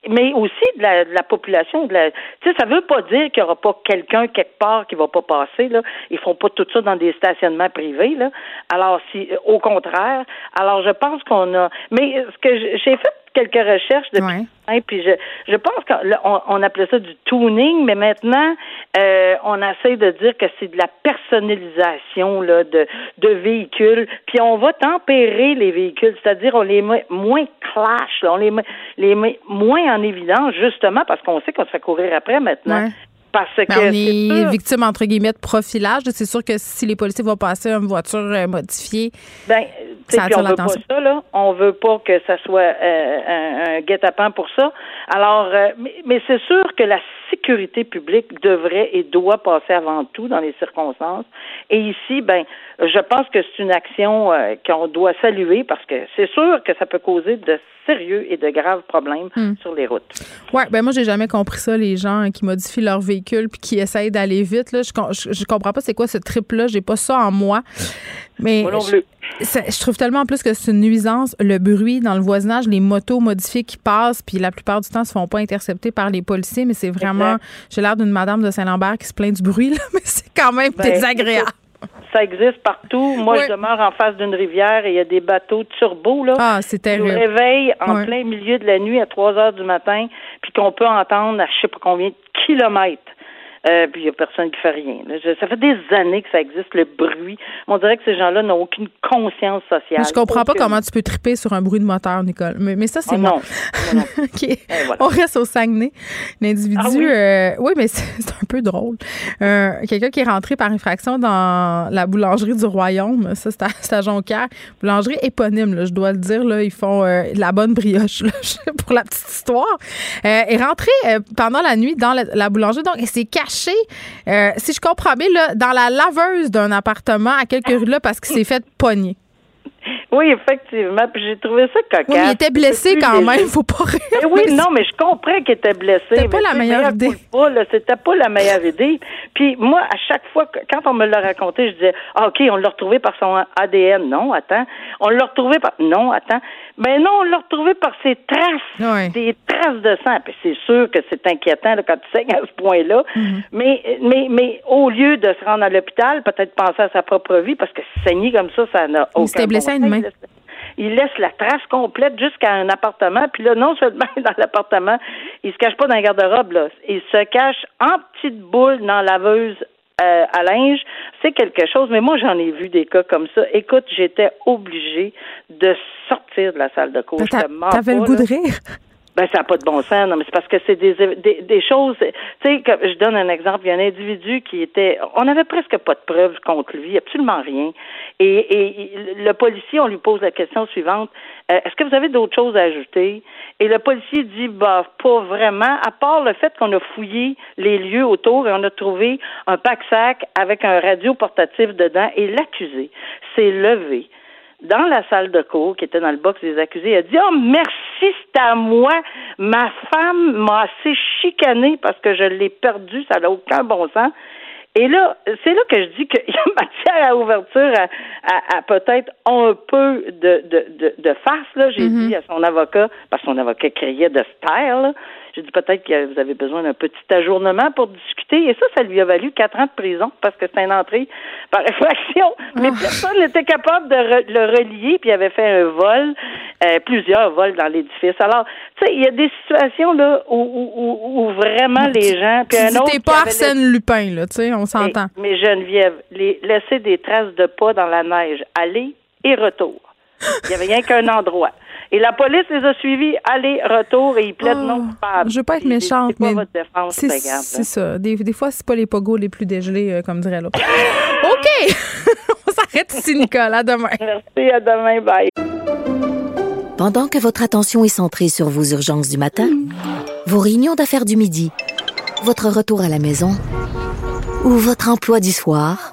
mais aussi de la, de la population. De la, tu sais, ça veut pas dire qu'il y aura pas quelqu'un quelque part qui va pas passer. Là, ils font pas tout ça dans des stationnements privés. Là. Alors, si, au contraire. Alors, je pense qu'on a. Mais ce que j'ai fait quelques recherches depuis ouais. puis je, je pense qu'on on appelait ça du tuning, mais maintenant euh, on essaie de dire que c'est de la personnalisation là, de, de véhicules, puis on va tempérer les véhicules, c'est-à-dire on les met moins clash, on les met, les met moins en évidence justement parce qu'on sait qu'on se fait courir après maintenant. Parce que on est, victime entre guillemets de profilage. C'est sûr que si les policiers vont passer une voiture euh, modifiée, ben, ça l'attention. On veut pas ça là. On veut pas que ça soit euh, un, un guet-apens pour ça. Alors, euh, mais, mais c'est sûr que la sécurité publique devrait et doit passer avant tout dans les circonstances. Et ici, ben, je pense que c'est une action euh, qu'on doit saluer parce que c'est sûr que ça peut causer de sérieux et de graves problèmes hmm. sur les routes. Ouais, ben moi j'ai jamais compris ça les gens qui modifient leur véhicule puis qui essayent d'aller vite là, je, je, je comprends pas c'est quoi ce trip là, j'ai pas ça en moi. Mais moi non plus. Je trouve tellement en plus que c'est une nuisance, le bruit dans le voisinage, les motos modifiées qui passent, puis la plupart du temps se font pas intercepter par les policiers, mais c'est vraiment, j'ai l'air d'une madame de Saint-Lambert qui se plaint du bruit, là, mais c'est quand même ben, désagréable. Ça existe partout. Moi, oui. je demeure en face d'une rivière et il y a des bateaux turbo, là. Ah, c'est terrible. Qui nous réveillent en oui. plein milieu de la nuit à 3 heures du matin, puis qu'on peut entendre à je sais pas combien de kilomètres euh, puis il n'y a personne qui fait rien. ça fait des années que ça existe, le bruit. On dirait que ces gens-là n'ont aucune conscience sociale. Mais je comprends pas comment tu peux triper sur un bruit de moteur, Nicole. Mais, mais ça, c'est oh, moi. Non. non, non. OK. Voilà. On reste au Saguenay. L'individu, ah, oui? Euh, oui. mais c'est un peu drôle. Euh, Quelqu'un qui est rentré par infraction dans la boulangerie du Royaume, ça, c'est à, à Jonquière. Boulangerie éponyme, là, je dois le dire. Là, ils font de la bonne brioche, là, pour la petite histoire. est rentré pendant la nuit dans la, la boulangerie. Donc, il s'est caché euh, si je comprends bien, là, dans la laveuse d'un appartement à quelques rues là parce qu'il s'est fait pogner. Oui, effectivement. Puis j'ai trouvé ça cocasse. Oui, il était blessé quand même, il faut pas rire. Eh oui, non, mais je comprends qu'il était blessé. C'était pas la meilleure idée. C'était pas la meilleure idée. Puis moi, à chaque fois, quand on me l'a raconté, je disais, ah, OK, on l'a retrouvé par son ADN. Non, attends. On l'a retrouvé par... Non, attends. Ben non, on l'a retrouvé par ses traces. Oui. Des traces de sang. Puis c'est sûr que c'est inquiétant là, quand tu saignes à ce point-là. Mm -hmm. mais, mais, mais au lieu de se rendre à l'hôpital, peut-être penser à sa propre vie, parce que saigner comme ça, ça n'a aucun Il s'était blessé à une main il laisse la trace complète jusqu'à un appartement. Puis là, non seulement dans l'appartement, il se cache pas dans le garde-robe, là. Il se cache en petite boule dans la laveuse euh, à linge. C'est quelque chose. Mais moi, j'en ai vu des cas comme ça. Écoute, j'étais obligée de sortir de la salle de cours. T'avais le goût de rire? Ben, ça n'a pas de bon sens, non, mais c'est parce que c'est des, des, des choses. Tu sais, je donne un exemple. Il y a un individu qui était. On n'avait presque pas de preuves contre lui, absolument rien. Et, et le policier, on lui pose la question suivante euh, Est-ce que vous avez d'autres choses à ajouter? Et le policier dit Bah, pas vraiment, à part le fait qu'on a fouillé les lieux autour et on a trouvé un pack-sac avec un radio portatif dedans. Et l'accusé s'est levé dans la salle de cours, qui était dans le box des accusés, a dit Oh, merci, c'est à moi. Ma femme m'a assez chicané parce que je l'ai perdu, ça n'a aucun bon sens. Et là, c'est là que je dis qu'il y a à ouverture à, peut-être un peu de, de, de, de farce, là, j'ai mm-hmm. dit à son avocat, parce que son avocat criait de style, j'ai dit peut-être que vous avez besoin d'un petit ajournement pour discuter. Et ça, ça lui a valu quatre ans de prison parce que c'est une entrée par effraction. Mais ah. personne n'était capable de le relier, puis il avait fait un vol, euh, plusieurs vols dans l'édifice. Alors, tu sais, il y a des situations là où, où, où vraiment les gens. Puis un autre pas Arsène Lupin, là, tu sais, on s'entend. Mais, Geneviève, les, laisser des traces de pas dans la neige, aller et retour. Il n'y avait rien qu'un endroit. Et la police les a suivis, aller, retour, et ils plaident oh, non coupable. Je veux pas être méchante, mais c'est ça. Des, des fois, c'est pas les pogos les plus dégelés, euh, comme dirait l'autre. OK! On s'arrête ici, Nicole. À demain. Merci, à demain. Bye. Pendant que votre attention est centrée sur vos urgences du matin, vos réunions d'affaires du midi, votre retour à la maison ou votre emploi du soir,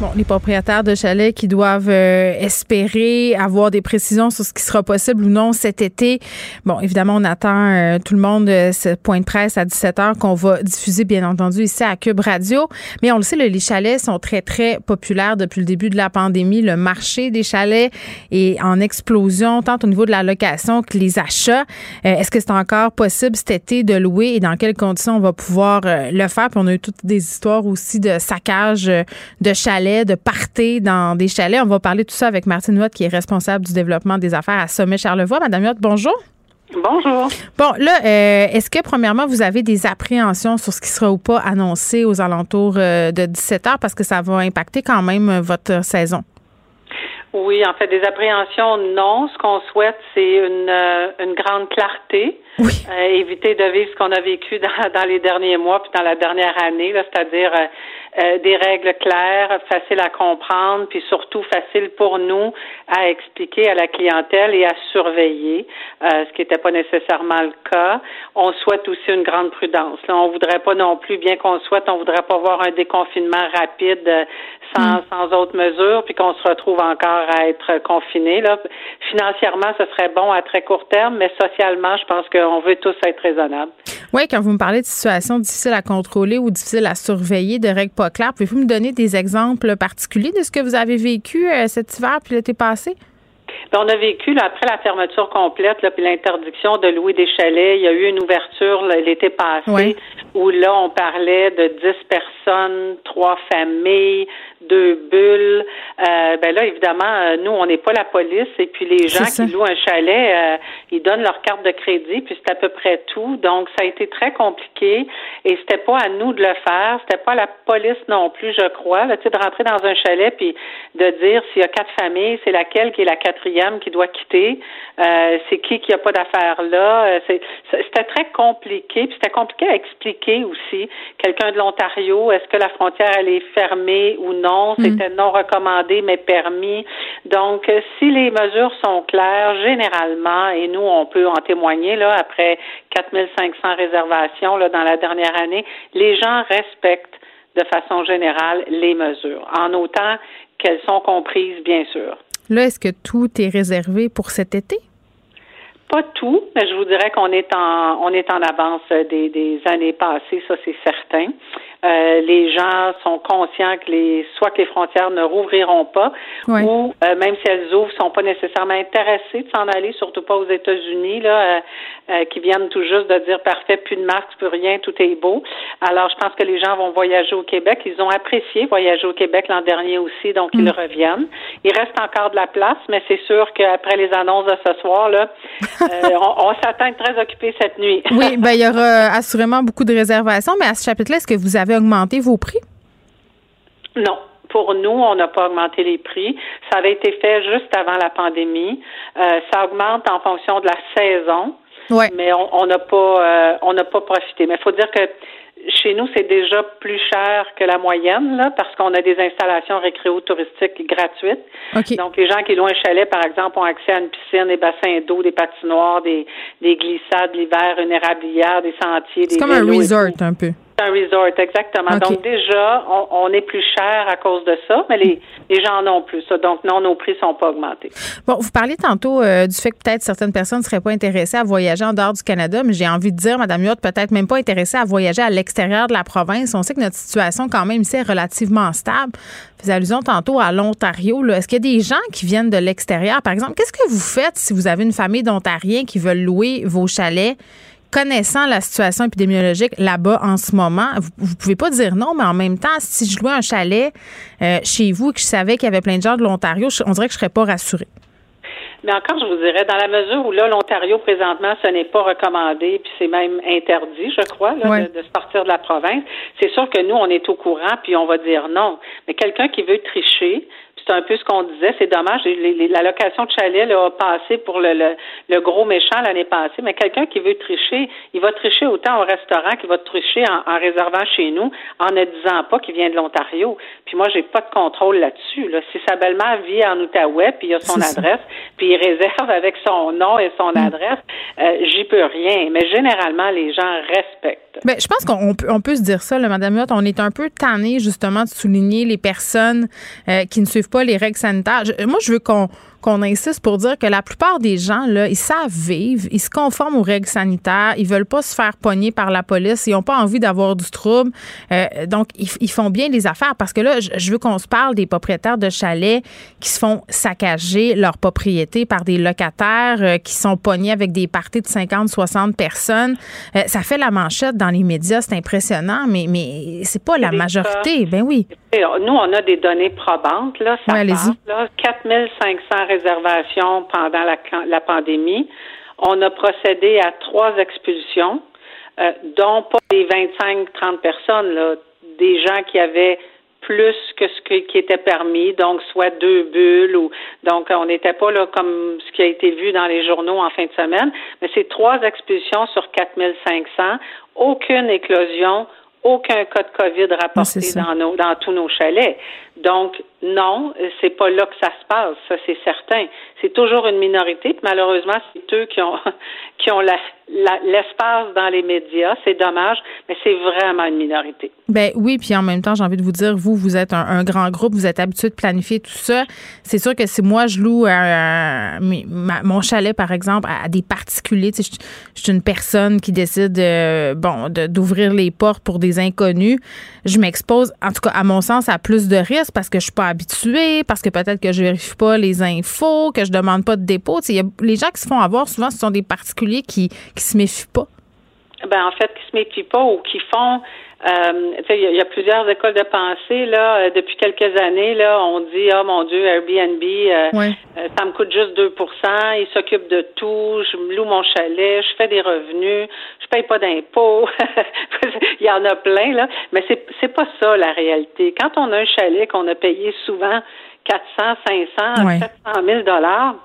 Bon, les propriétaires de chalets qui doivent euh, espérer avoir des précisions sur ce qui sera possible ou non cet été. Bon, évidemment, on attend euh, tout le monde euh, ce point de presse à 17h qu'on va diffuser, bien entendu, ici à Cube Radio. Mais on le sait, les chalets sont très, très populaires depuis le début de la pandémie. Le marché des chalets est en explosion, tant au niveau de la location que les achats. Est-ce que c'est encore possible cet été de louer et dans quelles conditions on va pouvoir le faire? Puis on a eu toutes des histoires aussi de saccage de chalets de partir dans des chalets. On va parler de tout ça avec Martine Watt, qui est responsable du développement des affaires à Sommet Charlevoix. Madame Watt, bonjour. Bonjour. Bon, là, euh, est-ce que, premièrement, vous avez des appréhensions sur ce qui sera ou pas annoncé aux alentours euh, de 17 heures? Parce que ça va impacter quand même euh, votre saison? Oui, en fait, des appréhensions, non. Ce qu'on souhaite, c'est une, une grande clarté. Oui. éviter de vivre ce qu'on a vécu dans, dans, les derniers mois puis dans la dernière année, c'est-à-dire euh, des règles claires, faciles à comprendre, puis surtout faciles pour nous à expliquer à la clientèle et à surveiller, euh, ce qui n'était pas nécessairement le cas. On souhaite aussi une grande prudence. Là, on voudrait pas non plus, bien qu'on souhaite, on voudrait pas voir un déconfinement rapide euh, sans, mm. sans autres mesures, puis qu'on se retrouve encore à être confiné. Là. Financièrement, ce serait bon à très court terme, mais socialement, je pense qu'on veut tous être raisonnables. Oui, quand vous me parlez de situations difficiles à contrôler ou difficiles à surveiller, de règles pas claires, pouvez-vous me donner des exemples particuliers de ce que vous avez vécu euh, cet hiver puis l'été passé? Ben, on a vécu, après la fermeture complète, puis l'interdiction de louer des chalets, il y a eu une ouverture l'été passé où là, on parlait de 10 personnes, trois familles, deux bulles. Euh, ben là, évidemment, euh, nous, on n'est pas la police. Et puis les gens qui louent un chalet, euh, ils donnent leur carte de crédit, puis c'est à peu près tout. Donc, ça a été très compliqué. Et c'était pas à nous de le faire. C'était pas à la police non plus, je crois. Là, de rentrer dans un chalet puis de dire s'il y a quatre familles, c'est laquelle qui est la quatrième qui doit quitter. Euh, c'est qui qui a pas d'affaires là? C'était très compliqué. Puis c'était compliqué à expliquer aussi. Quelqu'un de l'Ontario, est-ce que la frontière elle est fermée ou non? Non, mm. c'était non recommandé mais permis. Donc, euh, si les mesures sont claires, généralement, et nous, on peut en témoigner, là, après 4500 réservations là, dans la dernière année, les gens respectent de façon générale les mesures, en autant qu'elles sont comprises, bien sûr. Là, est-ce que tout est réservé pour cet été? Pas tout, mais je vous dirais qu'on est en on est en avance des, des années passées, ça c'est certain. Euh, les gens sont conscients que les soit que les frontières ne rouvriront pas ou euh, même si elles ouvrent, sont pas nécessairement intéressés de s'en aller, surtout pas aux États-Unis là, euh, qui viennent tout juste de dire parfait, plus de masque, plus rien, tout est beau. Alors je pense que les gens vont voyager au Québec. Ils ont apprécié voyager au Québec l'an dernier aussi, donc ils mm. reviennent. Il reste encore de la place, mais c'est sûr qu'après les annonces de ce soir là, on, on s'attend très occupé cette nuit. oui, ben il y aura assurément beaucoup de réservations, mais à ce chapitre-là, est-ce que vous avez augmenté vos prix? Non. Pour nous, on n'a pas augmenté les prix. Ça avait été fait juste avant la pandémie. Euh, ça augmente en fonction de la saison. Mais on n'a pas euh, on n'a pas profité. Mais il faut dire que chez nous, c'est déjà plus cher que la moyenne, là, parce qu'on a des installations récréo-touristiques gratuites. Donc, les gens qui louent un chalet, par exemple, ont accès à une piscine, des bassins d'eau, des patinoires, des, des glissades l'hiver, une érablière, des sentiers, des C'est comme un resort, un peu un resort, exactement. Donc déjà, on, est plus cher à cause de ça, mais les, les gens en ont plus. Donc non, nos prix sont pas augmentés. Bon, vous parlez tantôt euh, du fait que peut-être certaines personnes ne seraient pas intéressées à voyager en dehors du Canada, mais j'ai envie de dire, Madame Yotte, peut-être même pas intéressée à voyager à l'extérieur de la province. On sait que notre situation quand même ici est relativement stable. Vous allusion tantôt à l'Ontario. Est-ce qu'il y a des gens qui viennent de l'extérieur, par exemple? Qu'est-ce que vous faites si vous avez une famille d'Ontariens qui veulent louer vos chalets? Connaissant la situation épidémiologique là-bas en ce moment, vous, ne pouvez pas dire non, mais en même temps, si je louais un chalet euh, chez vous et que je savais qu'il y avait plein de gens de l'Ontario, on dirait que je serais pas rassurée. Mais encore, je vous dirais, dans la mesure où là, l'Ontario, présentement, ce n'est pas recommandé, puis c'est même interdit, je crois, de, de, sortir de la province, c'est sûr que nous, on est au courant, puis on va dire non. Mais quelqu'un qui veut tricher, c'est un peu ce qu'on disait. C'est dommage. la location de chalet a passé pour le, le, gros méchant l'année passée, mais quelqu'un qui veut tricher, il va tricher autant au restaurant qu'il va tricher en, réservant chez nous en ne disant pas qu'il vient de l'Ontario. Puis moi, j'ai pas de contrôle là-dessus. Là. Si sa belle-mère vit en Outaouais, puis il a son adresse, puis il réserve avec son nom et son mm. adresse, euh, j'y peux rien. Mais généralement, les gens respectent. Ben, je pense qu'on peut, on peut se dire ça, là, Madame Huot. On est un peu tanné, justement, de souligner les personnes euh, qui ne suivent pas les règles sanitaires. moi, je veux qu'on qu'on insiste pour dire que la plupart des gens, là, ils savent vivre, ils se conforment aux règles sanitaires, ils veulent pas se faire pogner par la police, ils ont pas envie d'avoir du trouble. Euh, donc, ils, font bien les affaires parce que là, je, veux qu'on se parle des propriétaires de chalets qui se font saccager leur propriété par des locataires euh, qui sont pognés avec des parties de 50, 60 personnes. Euh, ça fait la manchette dans les médias, c'est impressionnant, mais, mais c'est pas la majorité. Ben oui. Nous, on a des données probantes, là. Ça ouais, passe, là. 4500 réservations pendant la, pandémie. On a procédé à trois expulsions, euh, dont pas des 25-30 personnes, là, des gens qui avaient plus que ce qui était permis, donc soit deux bulles ou donc on n'était pas là comme ce qui a été vu dans les journaux en fin de semaine, mais c'est trois expulsions sur 4500, aucune éclosion, aucun cas de COVID rapporté dans, nos, dans tous nos chalets. Donc, non, c'est pas là que ça se passe, ça c'est certain. C'est toujours une minorité, malheureusement, c'est eux qui ont qui ont l'espace dans les médias. C'est dommage, mais c'est vraiment une minorité. Ben oui, puis en même temps, j'ai envie de vous dire, vous, vous êtes un, grand groupe, vous êtes habitué de planifier tout ça. C'est sûr que si moi je loue mon chalet, par exemple, à, des particuliers, je, je, suis une personne qui décide, euh, bon, d'ouvrir les portes pour des inconnus, je m'expose, en tout cas, à mon sens, à plus de risques parce que je suis pas habituée, parce que peut-être que je vérifie pas les infos, que je demande pas de dépôt. Y a, les gens qui se font avoir, souvent, ce sont des particuliers qui qui se méfient pas. Ben en fait, qui se méfient pas ou qui font euh, il y, a plusieurs écoles de pensée là. Euh, depuis quelques années là, on dit ah mon Dieu Airbnb, euh, euh, ça me coûte juste 2% Il s'occupe de tout. Je loue mon chalet, je fais des revenus, je paye pas d'impôts. il y en a plein là, mais c'est c'est pas ça la réalité. Quand on a un chalet qu'on a payé souvent 400, 500, 700 000 dollars,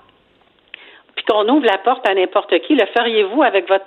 puis qu'on ouvre la porte à n'importe qui, le feriez-vous avec votre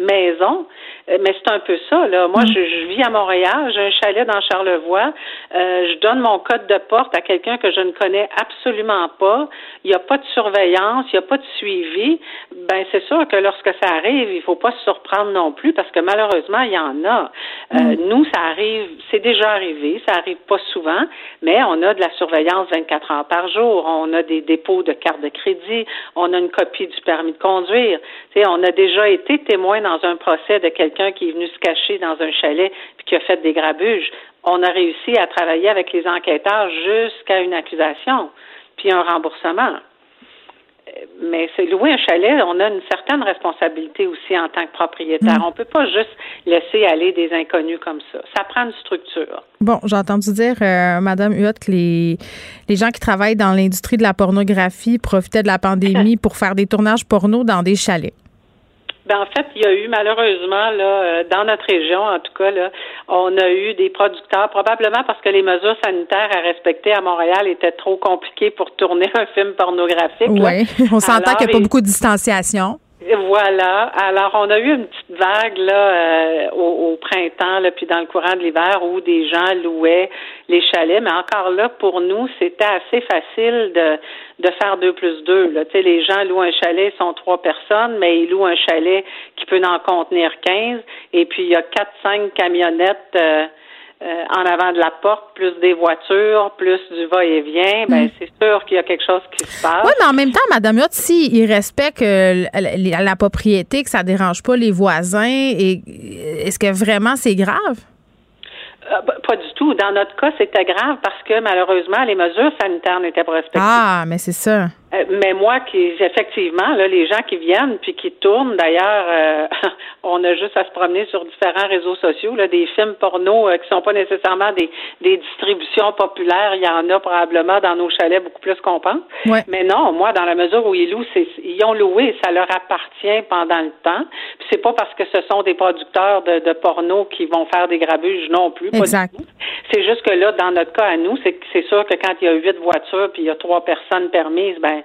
maison, euh, mais c'est un peu ça. Là. Moi, mm. je, vis à Montréal, j'ai un chalet dans Charlevoix. Euh, je donne mon code de porte à quelqu'un que je ne connais absolument pas. Il n'y a pas de surveillance, il n'y a pas de suivi. Ben, c'est sûr que lorsque ça arrive, il faut pas se surprendre non plus parce que malheureusement, il y en a. Euh, mm. nous, ça arrive, c'est déjà arrivé, ça arrive pas souvent, mais on a de la surveillance 24 heures par jour. On a des dépôts de cartes de crédit, on a une copie du permis de conduire. sais, on a déjà été témoin dans un procès de quelqu'un qui est venu se cacher dans un chalet puis qui a fait des grabuges. On a réussi à travailler avec les enquêteurs jusqu'à une accusation puis un remboursement. Mais c'est louer un chalet, on a une certaine responsabilité aussi en tant que propriétaire. Mm. On peut pas juste laisser aller des inconnus comme ça. Ça prend une structure. Bon, j'ai entendu dire, euh, Madame Huot, que les, les gens qui travaillent dans l'industrie de la pornographie profitaient de la pandémie pour faire des tournages porno dans des chalets. Ben, en fait, il y a eu malheureusement là euh, dans notre région, en tout cas là, on a eu des producteurs probablement parce que les mesures sanitaires à respecter à Montréal étaient trop compliquées pour tourner un film pornographique. Oui, on s'entend qu'il n'y a pas beaucoup de distanciation. Voilà. Alors, on a eu une petite vague là euh, au, printemps, là, puis dans le courant de l'hiver, où des gens louaient les chalets. Mais encore là, pour nous, c'était assez facile de, de faire deux plus deux. Là. Tu sais, les gens louent un chalet, ils sont trois personnes, mais ils louent un chalet qui peut en contenir quinze. Et puis, il y a quatre, cinq camionnettes. Euh, euh, en avant de la porte, plus des voitures, plus du va-et-vient, ben mm. c'est sûr qu'il y a quelque chose qui se passe. Oui, mais en même temps, Madame Yacht, si il respecte la, la, propriété, que ça dérange pas les voisins, et est-ce que vraiment c'est grave? Euh, pas du tout. Dans notre cas, c'était grave parce que malheureusement, les mesures sanitaires n'étaient pas respectées. Ah, mais c'est ça. Euh, mais moi, qui effectivement, là, les gens qui viennent puis qui tournent, d'ailleurs, euh, on a juste à se promener sur différents réseaux sociaux, là, des films porno euh, qui sont pas nécessairement des, des distributions populaires. Il y en a probablement dans nos chalets beaucoup plus qu'on pense. Mais non, moi, dans la mesure où ils louent, c'est, ils ont loué, ça leur appartient pendant le temps. Puis c'est pas parce que ce sont des producteurs de, de porno qui vont faire des grabuges non plus. Exact. C'est juste que là, dans notre cas à nous, c'est c'est sûr que quand il y a huit voitures puis il y a trois personnes permises, ben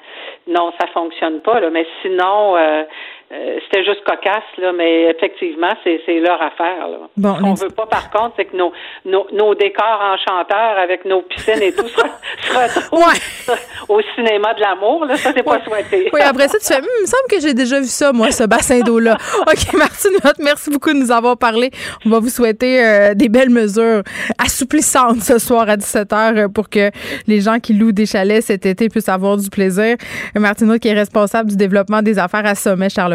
non, ça fonctionne pas. Là. Mais sinon, euh, euh, c'était juste cocasse, là, mais effectivement, c'est, leur affaire. Là. Ce qu'on veut pas, par contre, c'est que nos, nos, décors enchanteurs avec nos piscines et tout se, retrouvent au cinéma de l'amour. Là, ça, c'est pas souhaité. Oui, après ça, tu fais, hum, il me semble que j'ai déjà vu ça, moi, ce bassin d'eau-là. OK, Martine, merci beaucoup de nous avoir parlé. On va vous souhaiter euh, des belles mesures assouplissantes ce soir à 17h euh, pour que les gens qui louent des chalets cet été puissent avoir du plaisir. Martine, qui est responsable du développement des affaires à Sommet, Charles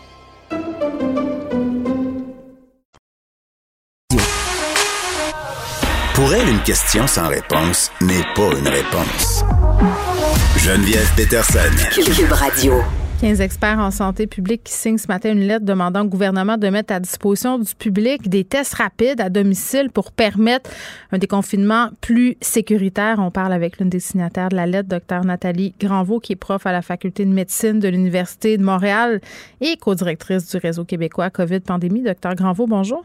Pour elle, une question sans réponse n'est pas une réponse. Geneviève Peterson. Cube Radio. 15 experts en santé publique qui signent ce matin une lettre demandant au gouvernement de mettre à disposition du public des tests rapides à domicile pour permettre un déconfinement plus sécuritaire. On parle avec l'une des signataires de la lettre, Dr Nathalie Granvaux, qui est prof à la faculté de médecine de l'Université de Montréal et co-directrice du réseau québécois COVID-Pandémie. Dr Granvaux, bonjour.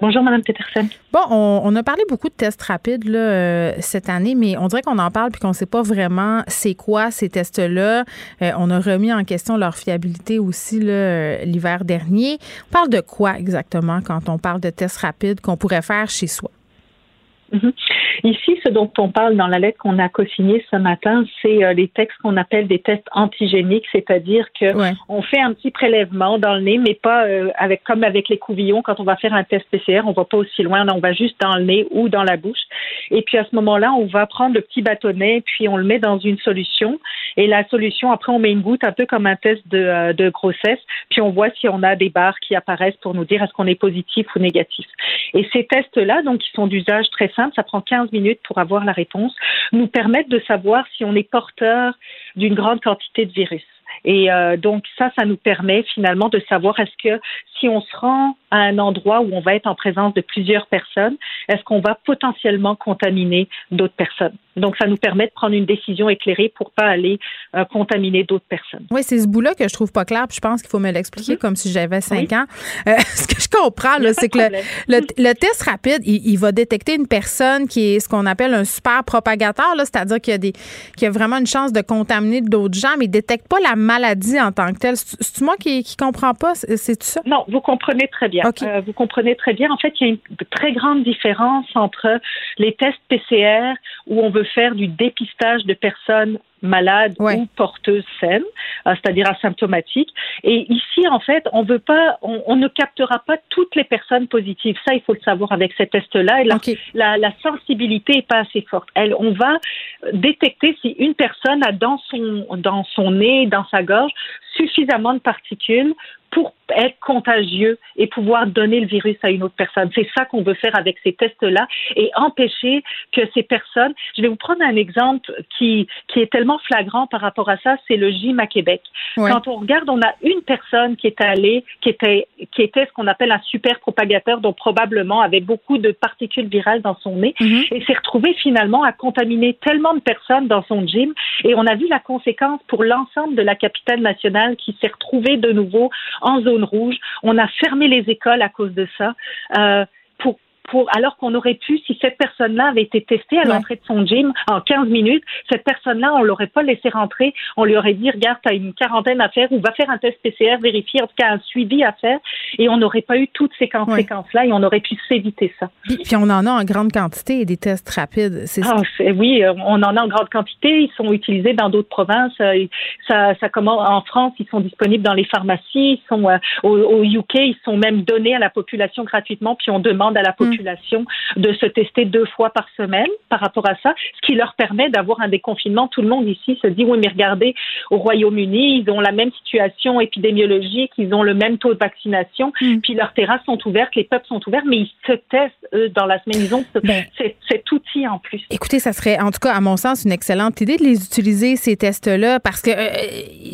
Bonjour, Madame Peterson. Bon, on, a parlé beaucoup de tests rapides là, euh, cette année, mais on dirait qu'on en parle puis qu'on ne sait pas vraiment c'est quoi ces tests-là. Euh, on a remis en question leur fiabilité aussi euh, l'hiver dernier. On parle de quoi exactement quand on parle de tests rapides qu'on pourrait faire chez soi? Mhm. Ici, ce dont on parle dans la lettre qu'on a co-signée ce matin, c'est euh, les textes qu'on appelle des tests antigéniques, c'est-à-dire que on fait un petit prélèvement dans le nez, mais pas euh, avec comme avec les couvillons quand on va faire un test PCR, on va pas aussi loin, on va juste dans le nez ou dans la bouche. Et puis à ce moment-là, on va prendre le petit bâtonnet, puis on le met dans une solution. Et la solution, après, on met une goutte, un peu comme un test de, euh, de grossesse, puis on voit si on a des barres qui apparaissent pour nous dire est-ce qu'on est positif ou négatif. Et ces tests-là, donc, qui sont d'usage très simple, ça prend 15 minutes pour avoir la réponse, nous permettent de savoir si on est porteur d'une grande quantité de virus. Et euh, donc ça, ça nous permet finalement de savoir est-ce que si on se rend à un endroit où on va être en présence de plusieurs personnes, est-ce qu'on va potentiellement contaminer d'autres personnes. Donc ça nous permet de prendre une décision éclairée pour pas aller euh, contaminer d'autres personnes. Oui, c'est ce bout-là que je trouve pas clair. Puis je pense qu'il faut me l'expliquer mm-hmm. comme si j'avais cinq ans. Euh, ce que je comprends, c'est que le, test rapide, il, va détecter une personne qui est ce qu'on appelle un super propagateur, c'est-à-dire qu'il y a des, qu'il y a vraiment une chance de contaminer d'autres gens, mais il détecte pas la maladie en tant que telle. C'est moi qui qui comprends pas, c'est ça? Non, vous comprenez très bien. Euh, vous comprenez très bien. En fait, il y a une très grande différence entre les tests PCR où on veut faire du dépistage de personnes malades ou porteuses saines, euh, c'est-à-dire asymptomatiques. Et ici, en fait, on veut pas, on, ne captera pas toutes les personnes positives. Ça, il faut le savoir avec ces tests-là. La, la, sensibilité est pas assez forte. Elle, on va détecter si une personne a dans son dans son nez, dans sa gorge, suffisamment de particules pour être contagieux et pouvoir donner le virus à une autre personne. C'est ça qu'on veut faire avec ces tests-là et empêcher que ces personnes. Je vais vous prendre un exemple qui qui est tellement flagrant par rapport à ça, c'est le gym à Québec. Quand on regarde, on a une personne qui est allée, qui était qui était ce qu'on appelle un super propagateur, donc probablement avait beaucoup de particules virales dans son nez, mhm. et s'est retrouvé finalement à contaminer tellement de personnes dans son gym. Et on a vu la conséquence pour l'ensemble de la capitale nationale qui s'est retrouvée de nouveau en zone rouge. On a fermé les écoles à cause de ça. Euh, pour alors qu'on aurait pu, si cette personne-là avait été testée à l'entrée de son gym en 15 minutes, cette personne-là, on l'aurait pas laissé rentrer. On lui aurait dit, regarde, tu as une quarantaine à faire ou va faire un test PCR, vérifier, en tout cas un suivi à faire. Et on n'aurait pas eu toutes ces conséquences-là et on aurait pu s'éviter ça. Puis, on en a en grande quantité des tests rapides. Ah, oui, euh, on en a en grande quantité. Ils sont utilisés dans d'autres provinces. Euh, ça, ça commence en France, ils sont disponibles dans les pharmacies. Ils sont euh, au, UK, ils sont même donnés à la population gratuitement. Puis on demande à la population de se tester deux fois par semaine par rapport à ça, ce qui leur permet d'avoir un déconfinement. Tout le monde ici se dit, oui, mais regardez, au Royaume-Uni, ils ont la même situation épidémiologique, ils ont le même taux de vaccination, mm. puis leurs terrasses sont ouvertes, les pubs sont ouverts, mais ils se testent, eux, dans la semaine. Ils ont ben. cet outil en plus. Écoutez, ça serait, en tout cas, à mon sens, une excellente idée de les utiliser, ces tests-là, parce que euh,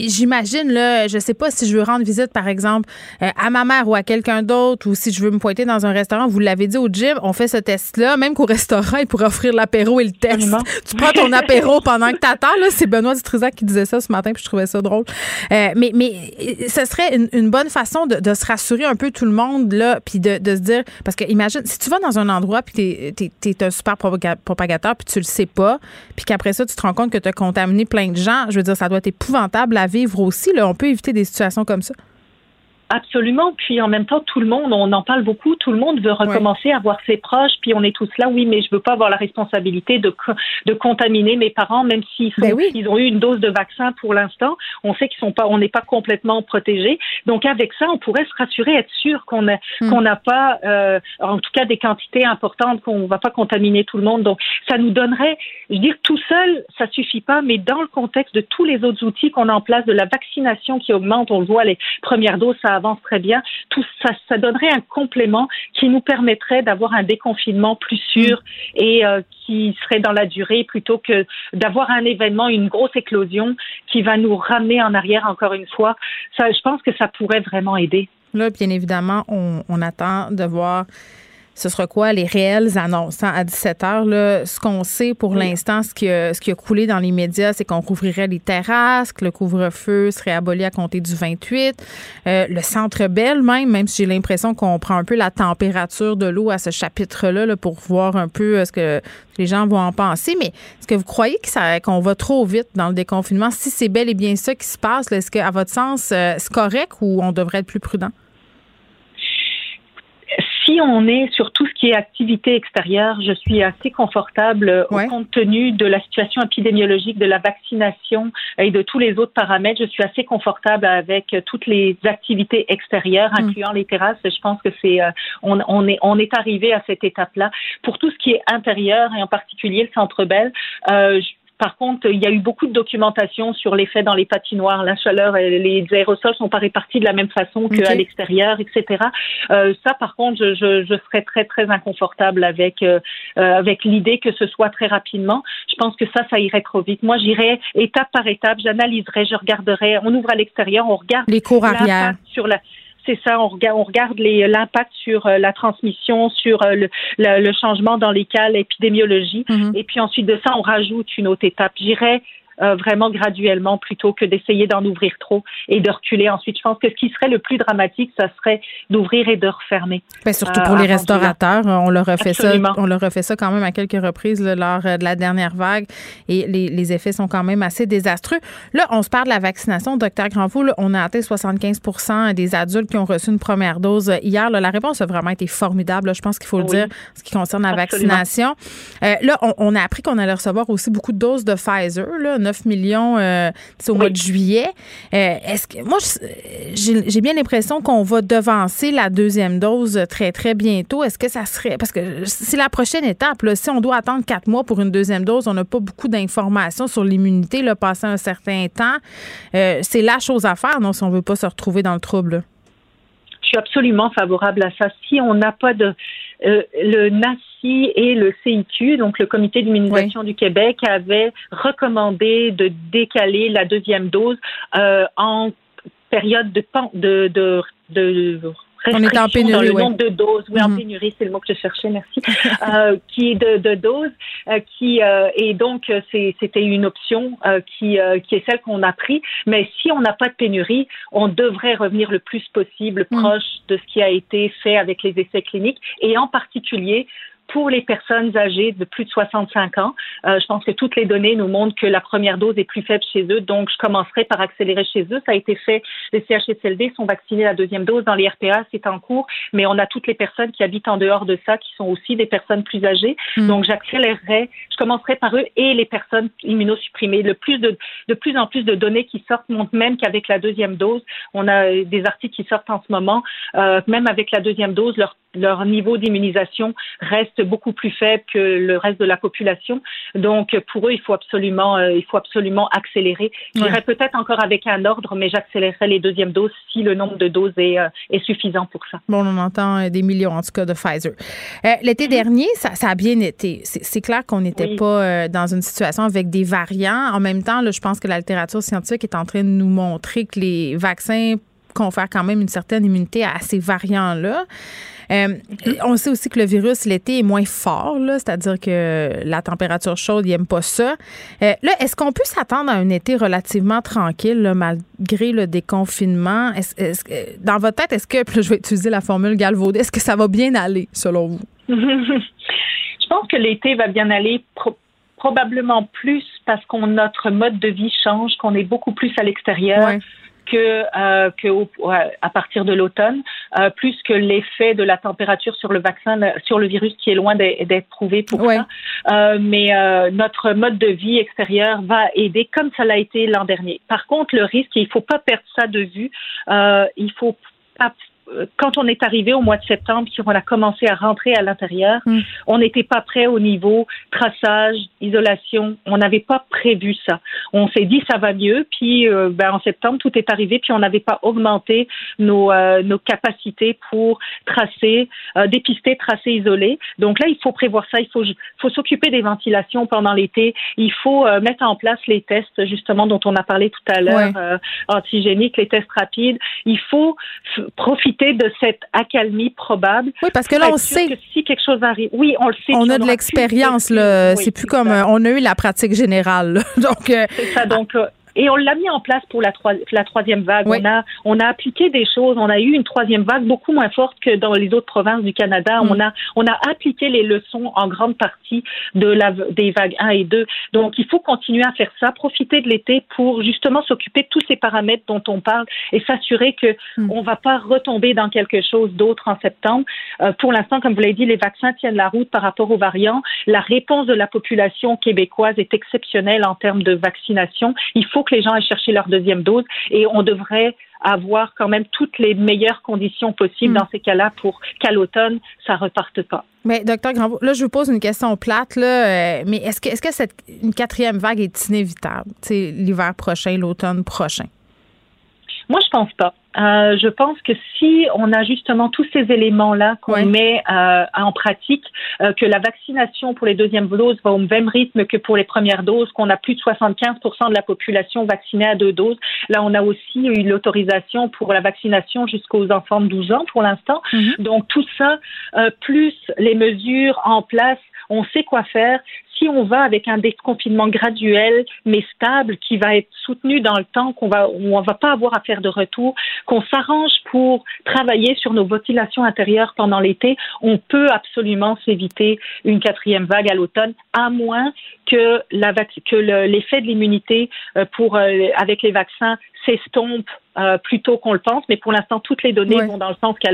j'imagine, là, je sais pas si je veux rendre visite, par exemple, euh, à ma mère ou à quelqu'un d'autre, ou si je veux me pointer dans un restaurant, vous l'avez dit au gym, on fait ce test-là, même qu'au restaurant, ils pourraient offrir l'apéro et le test. Tu prends ton apéro pendant que tu attends. C'est Benoît Dutrisac qui disait ça ce matin, puis je trouvais ça drôle. Euh, mais, mais ce serait une, bonne façon de, se rassurer un peu tout le monde, là, puis de, se dire, parce que imagine, si tu vas dans un endroit, puis tu es, un super propagateur, puis tu le sais pas, puis qu'après ça, tu te rends compte que tu as contaminé plein de gens, je veux dire, ça doit être épouvantable à vivre aussi. Là. On peut éviter des situations comme ça. Absolument. Puis en même temps, tout le monde, on en parle beaucoup, tout le monde veut recommencer à voir ses proches. Puis on est tous là, oui, mais je veux pas avoir la responsabilité de, de contaminer mes parents, même s'ils ben ils ont eu une dose de vaccin pour l'instant. On sait qu'ils sont pas, on n'est pas complètement protégés. Donc avec ça, on pourrait se rassurer, être sûr qu'on n'a hmm. qu'on n'a pas, euh, en tout cas, des quantités importantes, qu'on va pas contaminer tout le monde. Donc ça nous donnerait, je veux dire, tout seul, ça suffit pas, mais dans le contexte de tous les autres outils qu'on a en place, de la vaccination qui augmente, on le voit, les premières doses, ça avance très bien. Tout ça, ça donnerait un complément qui nous permettrait d'avoir un déconfinement plus sûr et euh, qui serait dans la durée plutôt que d'avoir un événement, une grosse éclosion qui va nous ramener en arrière encore une fois. Ça, je pense que ça pourrait vraiment aider. Là, bien évidemment, on, on attend de voir ce sera quoi les réelles annonces hein, à 17 heures. Là, ce qu'on sait pour l'instant, ce qui, a, ce qui a coulé dans les médias, c'est qu'on rouvrirait les terrasses, que le couvre-feu serait aboli à compter du 28. Euh, le centre Bell même, même si j'ai l'impression qu'on prend un peu la température de l'eau à ce chapitre-là pour voir un peu euh, ce que les gens vont en penser. Mais est-ce que vous croyez qu'on va trop vite dans le déconfinement? Si c'est bel et bien ça qui se passe, est-ce qu'à votre sens, euh, c'est correct ou on devrait être plus prudent? Si on est sur tout ce qui est activité extérieure, je suis assez confortable euh, au compte tenu de la situation épidémiologique, de la vaccination et de tous les autres paramètres. Je suis assez confortable avec euh, toutes les activités extérieures, mm. incluant les terrasses. Je pense que c'est euh, on, on, est on est arrivé à cette étape-là. Pour tout ce qui est intérieur et en particulier le Centre Bell, euh, par contre, il y a eu beaucoup de documentation sur l'effet dans les patinoires, la chaleur, et les aérosols sont pas répartis de la même façon qu'à l'extérieur, etc. Euh, ça, par contre, je, je, je, serais très très inconfortable avec euh, euh, avec l'idée que ce soit très rapidement. Je pense que ça, ça irait trop vite. Moi, j'irais étape par étape, j'analyserais, je regarderais. On ouvre à l'extérieur, on regarde les cours arrière sur la c'est ça, on regarde, on regarde l'impact sur euh, la transmission, sur euh, le, changement dans les cas, l'épidémiologie. Mm-hmm. Et puis ensuite de ça, on rajoute une autre étape. J'irais euh, vraiment graduellement plutôt que d'essayer d'en ouvrir trop et de reculer ensuite. Je pense que ce qui serait le plus dramatique, ça serait d'ouvrir et de refermer. Ben, surtout pour les restaurateurs, on leur a fait ça, on leur a fait ça quand même à quelques reprises lors de la dernière vague et les, les, effets sont quand même assez désastreux. Là, on se parle de la vaccination, docteur Granvaux, on a atteint 75% des adultes qui ont reçu une première dose hier. la réponse a vraiment été formidable. je pense qu'il faut le dire, ce qui concerne la vaccination. Euh, là, on, a appris qu'on allait recevoir aussi beaucoup de doses de Pfizer, là, 9 millions euh, au mois de juillet. Euh, est-ce que moi j'ai bien l'impression qu'on va devancer la deuxième dose très très bientôt. Est-ce que ça serait parce que c'est la prochaine étape si on doit attendre quatre mois pour une deuxième dose, on n'a pas beaucoup d'informations sur l'immunité là passé un certain temps. Euh, c'est la chose à faire non si on veut pas se retrouver dans le trouble. suis absolument favorable à ça. Si on n'a pas de euh, le NACI et le CIQ, donc le Comité d'immunisation du Québec, avait recommandé de décaler la deuxième dose euh, en période de, de, de, de on est en pénurie, dans le nombre de doses. Oui, en mhm. pénurie, c'est le mot que je cherchais, merci. euh, qui est de, de doses, euh, qui euh, et donc euh, c'était une option qui qui est celle qu'on a pris. Mais si on n'a pas de pénurie, on devrait revenir le plus possible mhm. proche de ce qui a été fait avec les essais cliniques et en particulier pour les personnes âgées de plus de 65 ans. Euh, je pense que toutes les données nous montrent que la première dose est plus faible chez eux, donc je commencerai par accélérer chez eux. Ça a été fait. Les CHSLD sont vaccinés la deuxième dose. Dans les RPA, c'est en cours, mais on a toutes les personnes qui habitent en dehors de ça, qui sont aussi des personnes plus âgées. Hmm. Donc j'accélérerai. Je commencerai par eux et les personnes immunosupprimées. Le plus de, de plus en plus de données qui sortent montrent même qu'avec la deuxième dose, on a des articles qui sortent en ce moment, euh, même avec la deuxième dose, leur leur niveau d'immunisation reste beaucoup plus faible que le reste de la population. Donc, pour eux, il faut absolument, euh, il faut absolument accélérer. J'irai peut-être encore avec un ordre, mais j'accélérerai les deuxièmes doses si le nombre de doses est, euh, est suffisant pour ça. Bon, on entend euh, des millions, en tout cas, de Pfizer. L'été mhm. dernier, ça, ça, a bien été. C'est clair qu'on n'était pas dans une situation avec des variants. En même temps, là, je pense que la littérature scientifique est en train de nous montrer que les vaccins confèrent quand même une certaine immunité à ces variants-là. Euh, on sait aussi que le virus l'été est moins fort, c'est-à-dire que la température chaude, il n'aime pas ça. Euh, là, est-ce qu'on peut s'attendre à un été relativement tranquille malgré le déconfinement? dans votre tête, est-ce que, je vais utiliser la formule galvaudée, est-ce que ça va bien aller selon vous? je pense que l'été va bien aller. probablement plus parce qu'on notre mode de vie change, qu'on est beaucoup plus à l'extérieur que, euh, que à partir de l'automne, euh, plus que l'effet de la température sur le vaccin, sur le virus qui est loin d'être prouvé pour ça. Euh, mais euh, notre mode de vie extérieur va aider comme ça l'a été l'an dernier. Par contre, le risque, il faut pas perdre ça de vue. Euh, il faut pas quand on est arrivé au mois de septembre, on a commencé à rentrer à l'intérieur, hmm. on n'était pas prêt au niveau traçage, isolation. On n'avait pas prévu ça. On s'est dit ça va mieux, puis euh, ben, en septembre tout est arrivé, puis on n'avait pas augmenté nos, euh, nos capacités pour tracer, euh, dépister, tracer, isoler. Donc là, il faut prévoir ça. Il faut, faut s'occuper des ventilations pendant l'été. Il faut mettre en place les tests justement dont on a parlé tout à l'heure, antigéniques, les tests rapides. Il faut profiter de cette accalmie probable. Oui, parce que là, on sait. Que si quelque chose arrive. Oui, on le sait. On a de l'expérience, là. c'est plus comme. on a eu la pratique générale, Donc. Euh, c'est ça. Donc, euh, et on l'a mis en place pour la, la troisième vague. On, a, on a appliqué des choses. On a eu une troisième vague beaucoup moins forte que dans les autres provinces du Canada. Mm. On, a, on a appliqué les leçons en grande partie de la, des vagues 1 et 2. Donc, il faut continuer à faire ça, profiter de l'été pour justement s'occuper de tous ces paramètres dont on parle et s'assurer que mm. on va pas retomber dans quelque chose d'autre en septembre. Euh, pour l'instant, comme vous l'avez dit, les vaccins tiennent la route par rapport aux variants. La réponse de la population québécoise est exceptionnelle en termes de vaccination. Il faut que les gens aient cherché leur deuxième dose et on devrait avoir quand même toutes les meilleures conditions possibles hmm. dans ces cas-là pour qu'à l'automne, ça reparte pas. Mais docteur Granvaux, là, je vous pose une question plate, là, euh, mais est-ce que, est-ce que cette une quatrième vague est inévitable, l'hiver prochain, l'automne prochain? Moi, je pense pas. Euh, je pense que si on a justement tous ces éléments-là qu'on met euh, en pratique, euh, que la vaccination pour les deuxièmes doses va au même rythme que pour les premières doses, qu'on a plus de 75% de la population vaccinée à deux doses. Là, on a aussi eu l'autorisation pour la vaccination jusqu'aux enfants de 12 ans pour l'instant. Mhm. Donc tout ça, plus les mesures en place on sait quoi faire si on va avec un déconfinement graduel mais stable qui va être soutenu dans le temps, qu'on va, où on va pas avoir à faire de retour, qu'on s'arrange pour travailler sur nos ventilations intérieures pendant l'été, on peut absolument s'éviter une quatrième vague à l'automne, à moins que la, que l'effet de l'immunité euh, pour euh, avec les vaccins s'estompe euh, plus tôt qu'on le pense, mais pour l'instant, toutes les données vont dans le sens qu'à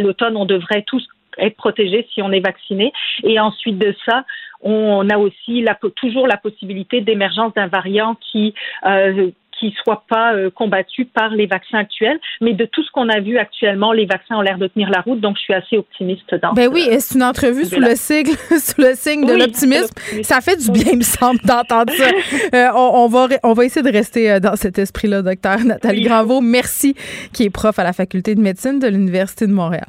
l'automne, on devrait tous être protégé si on est vacciné. Et ensuite de ça, on a aussi la, toujours la possibilité d'émergence d'un variant qui euh, qui soit pas combattu par les vaccins actuels, mais de tout ce qu'on a vu actuellement, les vaccins ont l'air de tenir la route, donc je suis assez optimiste dans. Ben oui, c'est une entrevue sous le sigle, sous le signe de l'optimisme. Ça fait du bien, il me semble, d'entendre ça. on, va on va essayer de rester dans cet esprit-là, docteur Nathalie oui. Merci, qui est prof à la faculté de médecine de l'université de Montréal.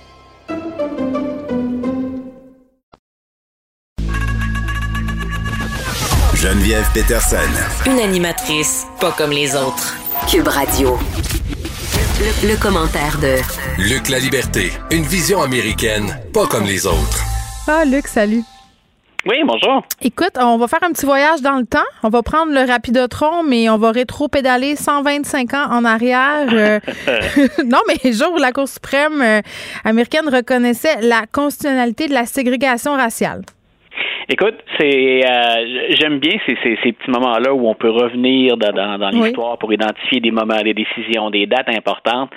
Geneviève Peterson. Une animatrice pas comme les autres. Cube Radio. Le, commentaire de Luc La Liberté, une vision américaine, pas comme les autres. Ah, Luc, salut. Oui, bonjour. Écoute, on va faire un petit voyage dans le temps. On va prendre le Rapidotron, mais on va rétro-pédaler 125 ans en arrière. Euh, non, mais le jour où la Cour suprême euh, américaine reconnaissait la constitutionnalité de la ségrégation raciale. Écoute, c'est euh, j'aime bien ces, ces, ces, petits moments-là où on peut revenir dans, dans, dans l'histoire pour identifier des moments, des décisions, des dates importantes.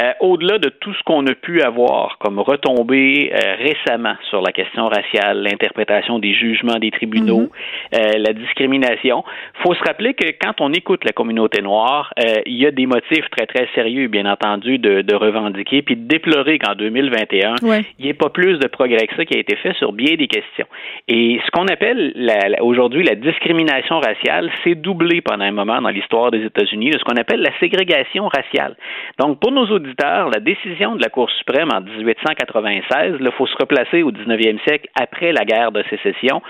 Euh, au-delà de tout ce qu'on a pu avoir comme retombées euh, récemment sur la question raciale, l'interprétation des jugements des tribunaux, mm-hmm. la discrimination, faut se rappeler que quand on écoute la communauté noire, il y a des motifs très très sérieux, bien entendu, de, de revendiquer puis de déplorer qu'en 2021, il n'y ait pas plus de progrès que ça qui a été fait sur bien des questions. Et ce qu'on appelle aujourd'hui la discrimination raciale s'est doublé pendant un moment dans l'histoire des États-Unis de ce qu'on appelle la ségrégation raciale. Donc, pour nos auditeurs, la décision de la Cour suprême en 1896, il faut se replacer au 19e siècle après la guerre de sécession,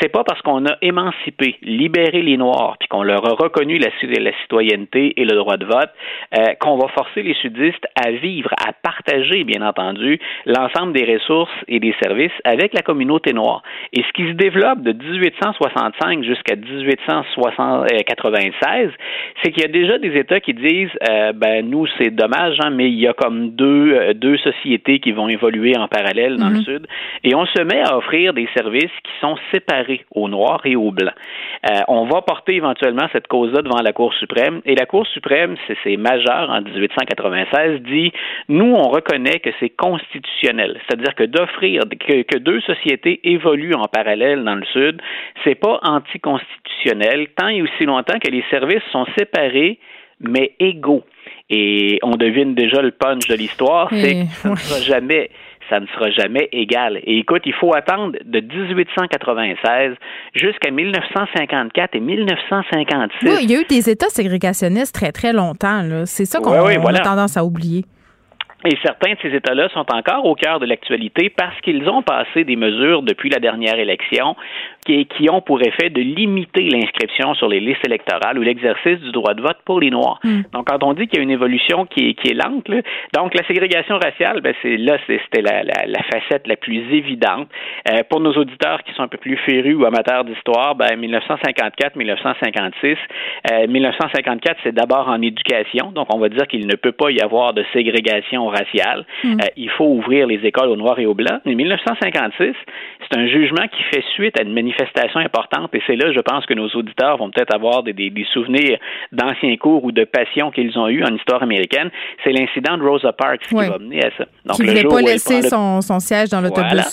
c'est pas parce qu'on a émancipé, libéré les Noirs, puis qu'on leur a reconnu la, la, citoyenneté et le droit de vote, euh, qu'on va forcer les sudistes à vivre, à partager, bien entendu, l'ensemble des ressources et des services avec la communauté noire. Et ce qui se développe de 1865 jusqu'à 1896, c'est qu'il y a déjà des États qui disent euh, ben nous c'est dommage, hein, mais il y a comme deux euh, deux sociétés qui vont évoluer en parallèle dans le mhm. Sud, et on se met à offrir des services qui sont séparés aux Noirs et aux Blancs. Euh, on va porter éventuellement cette cause-là devant la Cour suprême, et la Cour suprême, c'est majeur en 1896, dit nous on reconnaît que c'est constitutionnel, c'est-à-dire que d'offrir que, que deux sociétés évoluent en parallèle dans le Sud, c'est pas anticonstitutionnel tant et aussi longtemps que les services sont séparés mais égaux. Et on devine déjà le punch de l'histoire, c'est que ça ne sera jamais ça ne sera jamais égal. Et écoute, il faut attendre de 1896 jusqu'à 1954 et 1956. Oui, il y a eu des États ségrégationnistes très, très longtemps. C'est ça qu'on a tendance à oublier. Et certains de ces États-là sont encore au cœur de l'actualité parce qu'ils ont passé des mesures depuis la dernière élection qui, qui ont pour effet de limiter l'inscription sur les listes électorales ou l'exercice du droit de vote pour les Noirs. Hmm. Donc, quand on dit qu'il y a une évolution qui est, qui est lente, là, donc la ségrégation raciale, ben, c'est là, c'était la, la, la, facette la plus évidente. Euh, pour nos auditeurs qui sont un peu plus férus ou amateurs d'histoire, ben, 1954-1956, euh, 1954, c'est d'abord en éducation, donc on va dire qu'il ne peut pas y avoir de ségrégation raciale. Hmm. Euh, il faut ouvrir les écoles aux Noirs et aux Blancs. Mais 1956, c'est un jugement qui fait suite à une manifestation importante et c'est là, je pense, que nos auditeurs vont peut-être avoir des, des, souvenirs d'anciens cours ou de passions qu'ils ont eu en histoire américaine. C'est l'incident de Rosa Parks qui va mener à ça. Donc, qui ne voulait pas laisser son, son, siège dans l'autobus. Voilà,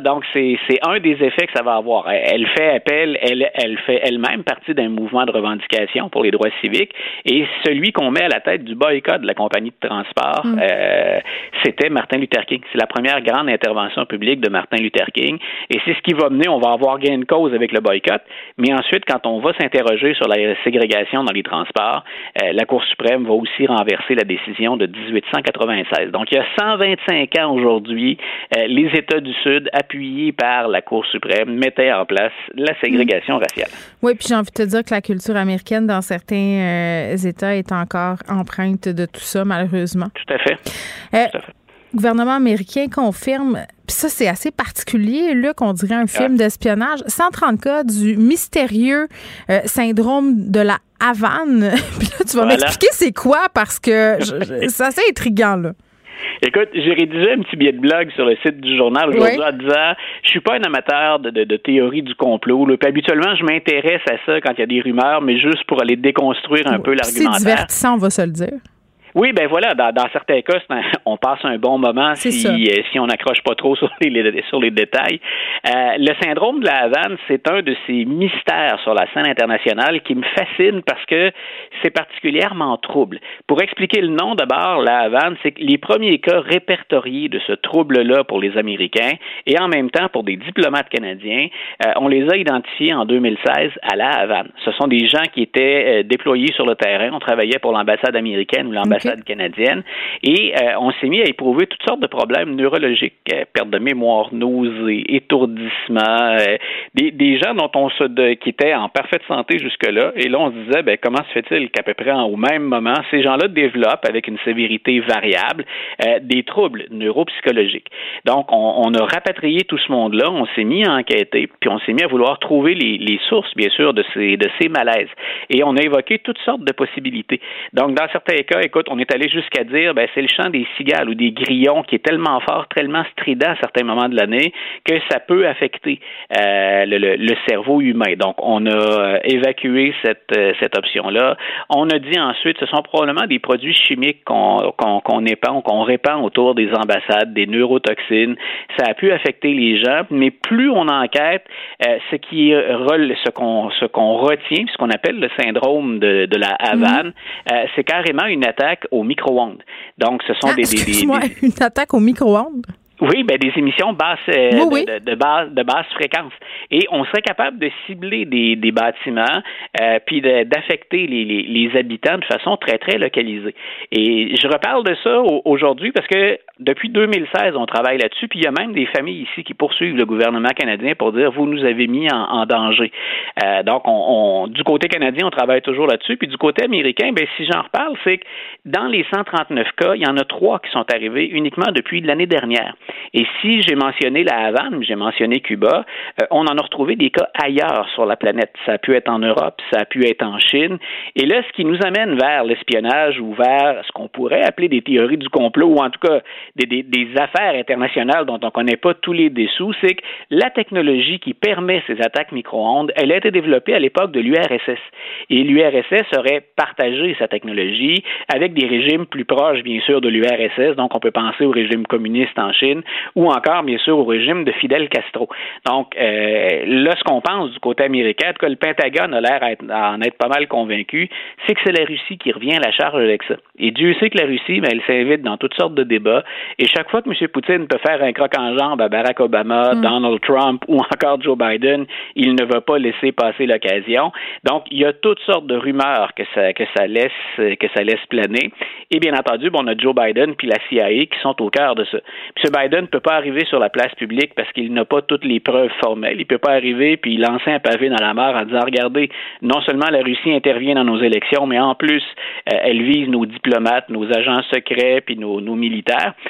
donc c'est un des effets que ça va avoir. Elle fait appel, elle, elle fait elle-même partie d'un mouvement de revendication pour les droits civiques et celui qu'on met à la tête du boycott de la compagnie de transport, mm. euh, c'était Martin Luther King. C'est la première grande intervention publique de Martin Luther King et c'est ce qui va mener, on va avoir gain de cause avec le boycott, mais ensuite, quand on va s'interroger sur la ségrégation dans les transports, euh, la Cour suprême va aussi renverser la décision de 1896. Donc, il y a 125 ans aujourd'hui, euh, les États du Sud, appuyé par la Cour suprême, mettait en place la ségrégation raciale. Oui, puis j'ai envie de te dire que la culture américaine dans certains euh, États est encore empreinte de tout ça, malheureusement. Tout à fait. Euh, le gouvernement américain confirme, puis ça, c'est assez particulier, là, qu'on dirait un film d'espionnage. 130 cas du mystérieux euh, syndrome de la Havane. puis là, tu vas m'expliquer c'est quoi, parce que c'est assez intriguant, là. Écoute, j'ai rédigé un petit billet de blog sur le site du journal aujourd'hui en disant je suis pas un amateur de, de, théorie du complot. Puis habituellement, je m'intéresse à ça quand il y a des rumeurs, mais juste pour aller déconstruire un peu l'argumentaire. C'est divertissant, on va se le dire. Oui, ben voilà, dans, certains cas, on passe un bon moment si, euh, si on n'accroche pas trop sur les, sur les détails. Euh, le syndrome de la Havane, c'est un de ces mystères sur la scène internationale qui me fascine parce que c'est particulièrement trouble. Pour expliquer le nom d'abord, la Havane, c'est que les premiers cas répertoriés de ce trouble-là pour les Américains et en même temps pour des diplomates canadiens, euh, on les a identifiés en 2016 à la Havane. Ce sont des gens qui étaient déployés sur le terrain. On travaillait pour l'ambassade américaine ou l'ambassade canadienne. Et euh, on s'est mis à éprouver toutes sortes de problèmes neurologiques, euh, perte de mémoire, nausées, étourdissement, euh, des, gens dont on qui étaient en parfaite santé jusque-là. Et là, on se disait, ben, comment se fait-il qu'à peu près au même moment, ces gens-là développent avec une sévérité variable des troubles neuropsychologiques. Donc, on, a rapatrié tout ce monde-là, on s'est mis à enquêter, puis on s'est mis à vouloir trouver les, les sources, bien sûr, de ces, de ces malaises. Et on a évoqué toutes sortes de possibilités. Donc, dans certains cas, écoute, on est allé jusqu'à dire ben c'est le chant des cigales ou des grillons qui est tellement fort, tellement strident à certains moments de l'année que ça peut affecter euh, le, cerveau humain. Donc on a euh, évacué cette, euh, cette option-là. On a dit ensuite ce sont probablement des produits chimiques qu'on qu'on qu'on épand, qu'on répand autour des ambassades, des neurotoxines. Ça a pu affecter les gens, mais plus on enquête, ce qui ce qu'on ce qu'on retient, ce qu'on appelle le syndrome de, de la Havane, mm-hmm. c'est carrément une attaque au micro-ondes. Donc, ce sont ah, des, des, des, une attaque au micro-ondes? Oui, ben des émissions basses euh, De, de, basse de basse fréquence. Et on serait capable de cibler des, des bâtiments euh, puis d'affecter les, les, les, habitants de façon très très localisée. Et je reparle de ça aujourd'hui parce que depuis 2016, on travaille là-dessus. Puis il y a même des familles ici qui poursuivent le gouvernement canadien pour dire vous nous avez mis en, danger. Euh, donc on, du côté canadien, on travaille toujours là-dessus. Puis du côté américain, ben si j'en reparle, c'est que dans les 139 cas, il y en a trois qui sont arrivés uniquement depuis l'année dernière. Et si j'ai mentionné la Havane, j'ai mentionné Cuba, euh, on en a retrouvé des cas ailleurs sur la planète. Ça a pu être en Europe, ça a pu être en Chine. Et là, ce qui nous amène vers l'espionnage ou vers ce qu'on pourrait appeler des théories du complot ou en tout cas des, des, affaires internationales dont on ne connaît pas tous les dessous, c'est que la technologie qui permet ces attaques micro-ondes, elle a été développée à l'époque de l'URSS. Et l'URSS aurait partagé sa technologie avec des régimes plus proches, bien sûr, de l'URSS. Donc, on peut penser au régime communiste en Chine ou encore, bien sûr, au régime de Fidel Castro. Donc, euh, là, ce qu'on pense du côté américain, que le Pentagone a l'air d'en être pas mal convaincu, c'est que c'est la Russie qui revient à la charge avec ça. Et Dieu sait que la Russie, ben, elle s'invite dans toutes sortes de débats. Et chaque fois que M. Poutine peut faire un croc en jambe à Barack Obama, mm. Donald Trump ou encore Joe Biden, il ne va pas laisser passer l'occasion. Donc, il y a toutes sortes de rumeurs que ça, que ça laisse, que ça laisse planer. Et bien entendu, bon, on a Joe Biden puis la CIA qui sont au cœur de ça. M. Biden ne peut pas arriver sur la place publique parce qu'il n'a pas toutes les preuves formelles. Il ne peut pas arriver puis lancer un pavé dans la mare en disant regardez, non seulement la Russie intervient dans nos élections, mais en plus, euh, elle vise nos diplomates, nos agents secrets puis nos, nos militaires.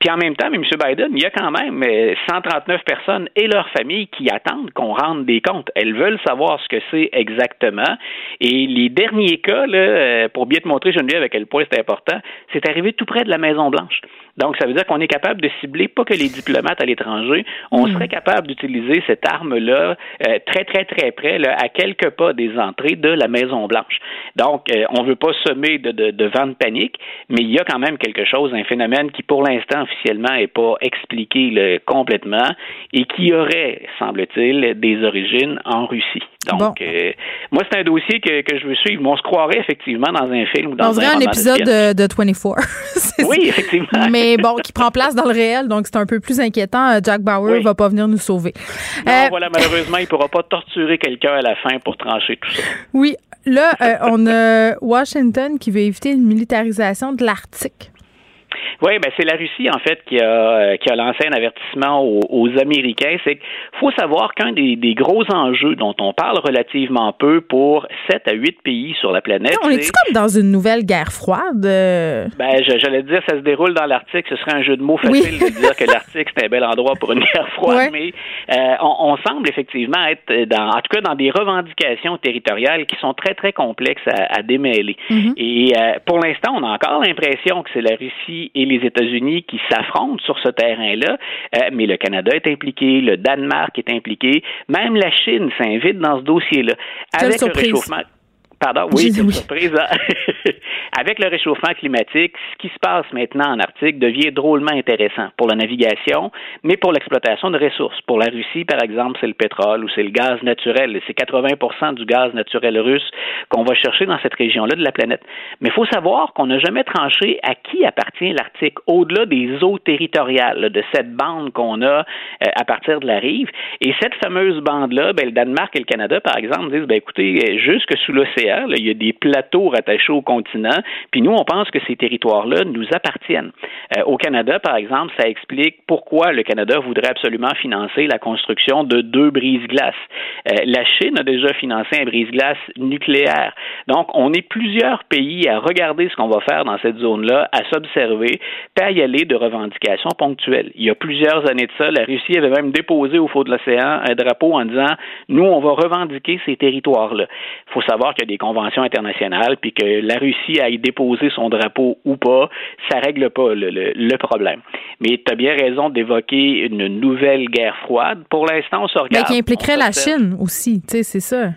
Puis en même temps, M. Biden, il y a quand même 139 euh, personnes et leurs familles qui attendent qu'on rende des comptes. Elles veulent savoir ce que c'est exactement. Et les derniers cas, là, euh, pour bien te montrer, Geneviève, à quel point c'est important, c'est arrivé tout près de la Maison-Blanche. Donc, ça veut dire qu'on est capable de cibler pas que les diplomates à l'étranger, on hmm. serait capable d'utiliser cette arme-là euh, très, très, très près, là, à quelques pas des entrées de la Maison-Blanche. Donc, euh, on ne veut pas semer de, de, de, vent de panique, mais il y a quand même quelque chose, un phénomène qui, pour l'instant, officiellement, n'est pas expliqué complètement et qui aurait, semble-t-il, des origines en Russie. Donc, euh, moi, c'est un dossier que, que, je veux suivre. On se croirait effectivement dans un film ou dans on un, un épisode de, de 24. oui, effectivement. Mais bon, qui prend place dans le réel, donc c'est un peu plus inquiétant. Euh, Jack Bauer ne va pas venir nous sauver. Non, euh, voilà, malheureusement, il ne pourra pas torturer quelqu'un à la fin pour trancher tout ça. Oui. Là, on a Washington qui veut éviter une militarisation de l'Arctique. Oui, ben c'est la Russie en fait qui a euh, qui a lancé un avertissement aux, Américains. C'est qu'il faut savoir qu'un des, des, gros enjeux dont on parle relativement peu pour 7 à 8 pays sur la planète. on est, comme dans une nouvelle guerre froide? Ben j'allais dire ça se déroule dans l'Arctique. Ce serait un jeu de mots facile de dire que l'Arctique c'est un bel endroit pour une guerre froide, mais euh, on, on, semble effectivement être dans en tout cas dans des revendications territoriales qui sont très très complexes à, à démêler. Mm-hmm. Et euh, pour l'instant, on a encore l'impression que c'est la Russie et les États-Unis qui s'affrontent sur ce terrain-là, euh, mais le Canada est impliqué, le Danemark est impliqué, même la Chine s'invite dans ce dossier-là. Avec le réchauffement. Pardon, oui, surprise. Hein? Avec le réchauffement climatique, ce qui se passe maintenant en Arctique devient drôlement intéressant pour la navigation, mais pour l'exploitation de ressources. Pour la Russie, par exemple, c'est le pétrole ou c'est le gaz naturel. C'est 80 du gaz naturel russe qu'on va chercher dans cette région-là de la planète. Mais il faut savoir qu'on n'a jamais tranché à qui appartient l'Arctique, au-delà des eaux territoriales, de cette bande qu'on a euh, à partir de la rive. Et cette fameuse bande-là, ben, le Danemark et le Canada, par exemple, disent, ben, écoutez, jusque sous l'océan, il y a des plateaux rattachés au continent, puis nous, on pense que ces territoires-là nous appartiennent. Euh, au Canada, par exemple, ça explique pourquoi le Canada voudrait absolument financer la construction de deux brises-glaces. Euh, la Chine a déjà financé un brise-glace nucléaire. Donc, on est plusieurs pays à regarder ce qu'on va faire dans cette zone-là, à s'observer, puis à y aller de revendications ponctuelles. Il y a plusieurs années de ça, la Russie avait même déposé au fond de l'océan un drapeau en disant, nous, on va revendiquer ces territoires-là. Il faut savoir qu'il y a des conventions internationales, puis que la Russie aille déposer son drapeau ou pas, ça règle pas le, problème. Mais tu as bien raison d'évoquer une nouvelle guerre froide. Pour l'instant, on se regarde. Mais qui impliquerait la Chine aussi, tu sais, c'est ça.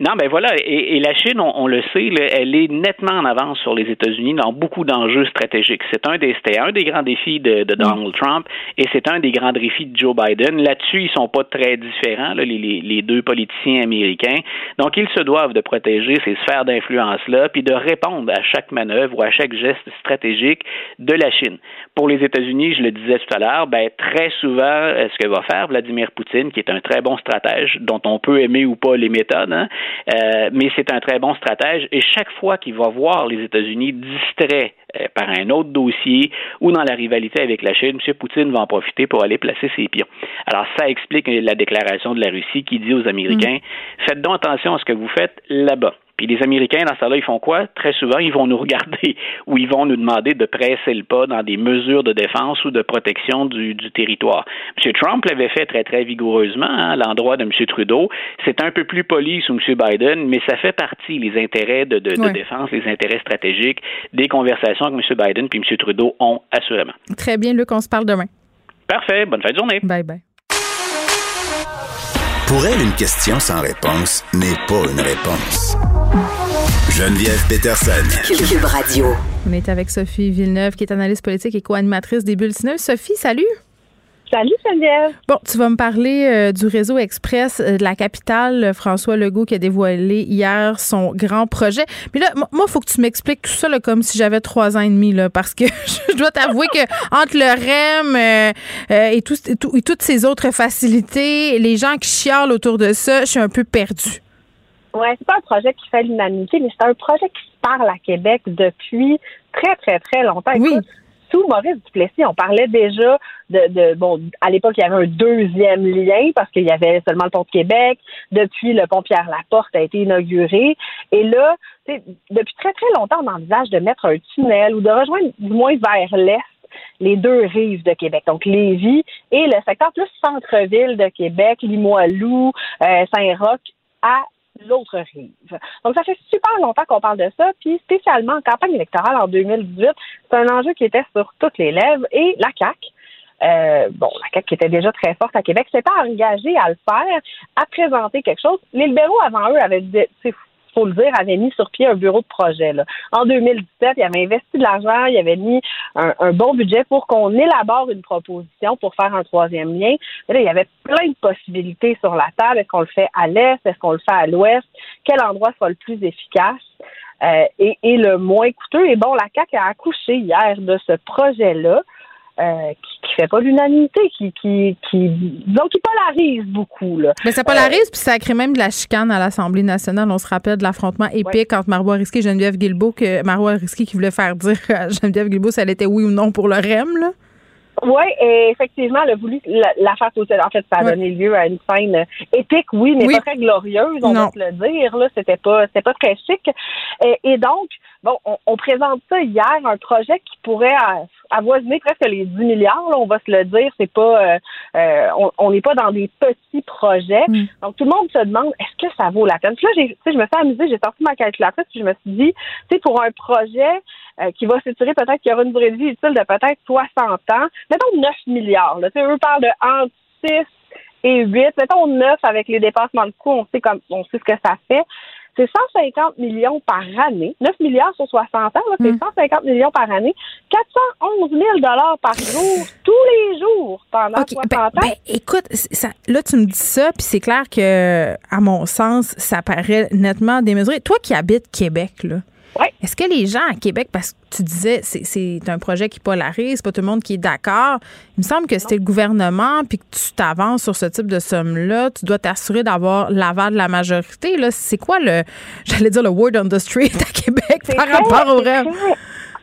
Non, ben voilà. Et, la Chine, on, le sait, elle est nettement en avance sur les États-Unis dans beaucoup d'enjeux stratégiques. C'est un des, c'était un des grands défis de, Donald Trump et c'est un des grands défis de Joe Biden. Là-dessus, ils sont pas très différents, les, les, deux politiciens américains. Donc, ils se doivent de protéger ces sphères d'influence-là, puis de répondre à chaque manœuvre ou à chaque geste stratégique de la Chine. Pour les États-Unis, je le disais tout à l'heure, ben très souvent, ce que va faire Vladimir Poutine, qui est un très bon stratège, dont on peut aimer ou pas les méthodes, hein, euh, mais c'est un très bon stratège et chaque fois qu'il va voir les États-Unis distraits euh, par un autre dossier ou dans la rivalité avec la Chine, M. Poutine va en profiter pour aller placer ses pions. Alors ça explique la déclaration de la Russie qui dit aux Américains, mm. faites donc attention à ce que vous faites là-bas. Puis les Américains, dans ce cas-là, ils font quoi? Très souvent, ils vont nous regarder ou ils vont nous demander de presser le pas dans des mesures de défense ou de protection du, territoire. M. Trump l'avait fait très, très vigoureusement hein, à l'endroit de M. Trudeau. C'est un peu plus poli sous M. Biden, mais ça fait partie, les intérêts de, défense, les intérêts stratégiques des conversations que M. Biden et M. Trudeau ont assurément. Très bien, Luc, on se parle demain. Parfait. Bonne fin de journée. Bye bye. Pour elle, une question sans réponse n'est pas une réponse. Geneviève Peterson. Cube Radio. On est avec Sophie Villeneuve, qui est analyste politique et co-animatrice des Bulletineuses. Sophie, salut. Salut Geneviève. Bon, tu vas me parler euh, du réseau express euh, de la capitale, François Legault, qui a dévoilé hier son grand projet. Mais là, moi, il faut que tu m'expliques tout ça comme si j'avais trois ans et demi, là, parce que je dois t'avouer que entre le REM euh, et, tout, et, toutes ces autres facilités, les gens qui chialent autour de ça, je suis un peu perdue. Oui, c'est pas un projet qui fait l'unanimité, mais c'est un projet qui se parle à Québec depuis très, très, très longtemps. Oui Maurice Duplessis, on parlait déjà de, bon, à l'époque, il y avait un deuxième lien parce qu'il y avait seulement le pont de Québec. Depuis, le pont Pierre-Laporte a été inauguré. Et là, depuis très, très longtemps, on envisage de mettre un tunnel ou de rejoindre du moins vers l'est les deux rives de Québec, donc Lévis et le secteur plus centre-ville de Québec, Limoilou, euh, Saint-Roch, à l'autre rive. Donc, ça fait super longtemps qu'on parle de ça, puis spécialement en campagne électorale en 2018, c'est un enjeu qui était sur toutes les lèvres et la CAQ, euh, bon, la CAQ qui était déjà très forte à Québec, s'était engagée à le faire, à présenter quelque chose. Les libéraux, avant eux, avaient dit, faut le dire, avait mis sur pied un bureau de projet. Là. En 2017, il avait investi de l'argent, il avait mis un, bon budget pour qu'on élabore une proposition pour faire un troisième lien. là, il y avait plein de possibilités sur la table. Est-ce qu'on le fait à l'est? Est-ce qu'on le fait à l'ouest? Quel endroit sera le plus efficace? Euh, et, le moins coûteux? Et bon, la CAQ a accouché hier de ce projet-là. Euh, qui, qui fait pas l'unanimité, qui, qui, qui, disons, qui polarise beaucoup. Là. Mais ça polarise, puis ça crée même de la chicane à l'Assemblée nationale. On se rappelle de l'affrontement épique entre Marois Risky et Geneviève Guilbeault, que Marois Risky qui voulait faire dire à Geneviève Guilbeault si elle était oui ou non pour le REM, là. Oui, effectivement, elle a voulu la, faire sauter. En fait, ça a donné lieu à une scène épique, oui, mais pas très glorieuse, on va se le dire. Là, c'était pas, c'était pas très chic. Et, donc, bon, on, présente ça hier, un projet qui pourrait avoisiner presque les 10 milliards. on va se le dire, c'est pas, euh, euh, on n'est pas dans des petits projets. Mm. Donc, tout le monde se demande, est-ce que ça vaut la peine? Puis là, j'ai, je me suis amusée, j'ai sorti ma calculatrice, puis je me suis dit, tu sais, pour un projet euh, qui va s'étirer peut-être qu'il y aura une durée de vie utile de peut-être 60 ans. Mettons 9 milliards. Là. eux parlent de entre 6 et 8. Mettons 9 avec les dépassements de coûts. On sait, comme, on sait ce que ça fait. C'est 150 millions par année. 9 milliards sur 60 ans, c'est 150 hmm. millions par année. 411 000 dollars par jour, tous les jours, pendant 60 ben, ans. Ben, écoute, ça, là, tu me dis ça, puis c'est clair que, à mon sens, ça paraît nettement démesuré. Toi qui habites Québec, là, est-ce que les gens à Québec, parce que tu disais c'est un projet qui polarise, pas tout le monde qui est d'accord, il me semble que c'était le gouvernement, puis que tu t'avances sur ce type de somme-là, tu dois t'assurer d'avoir l'aval de la majorité. C'est quoi le, j'allais dire le word on the street à Québec par rapport au rêve?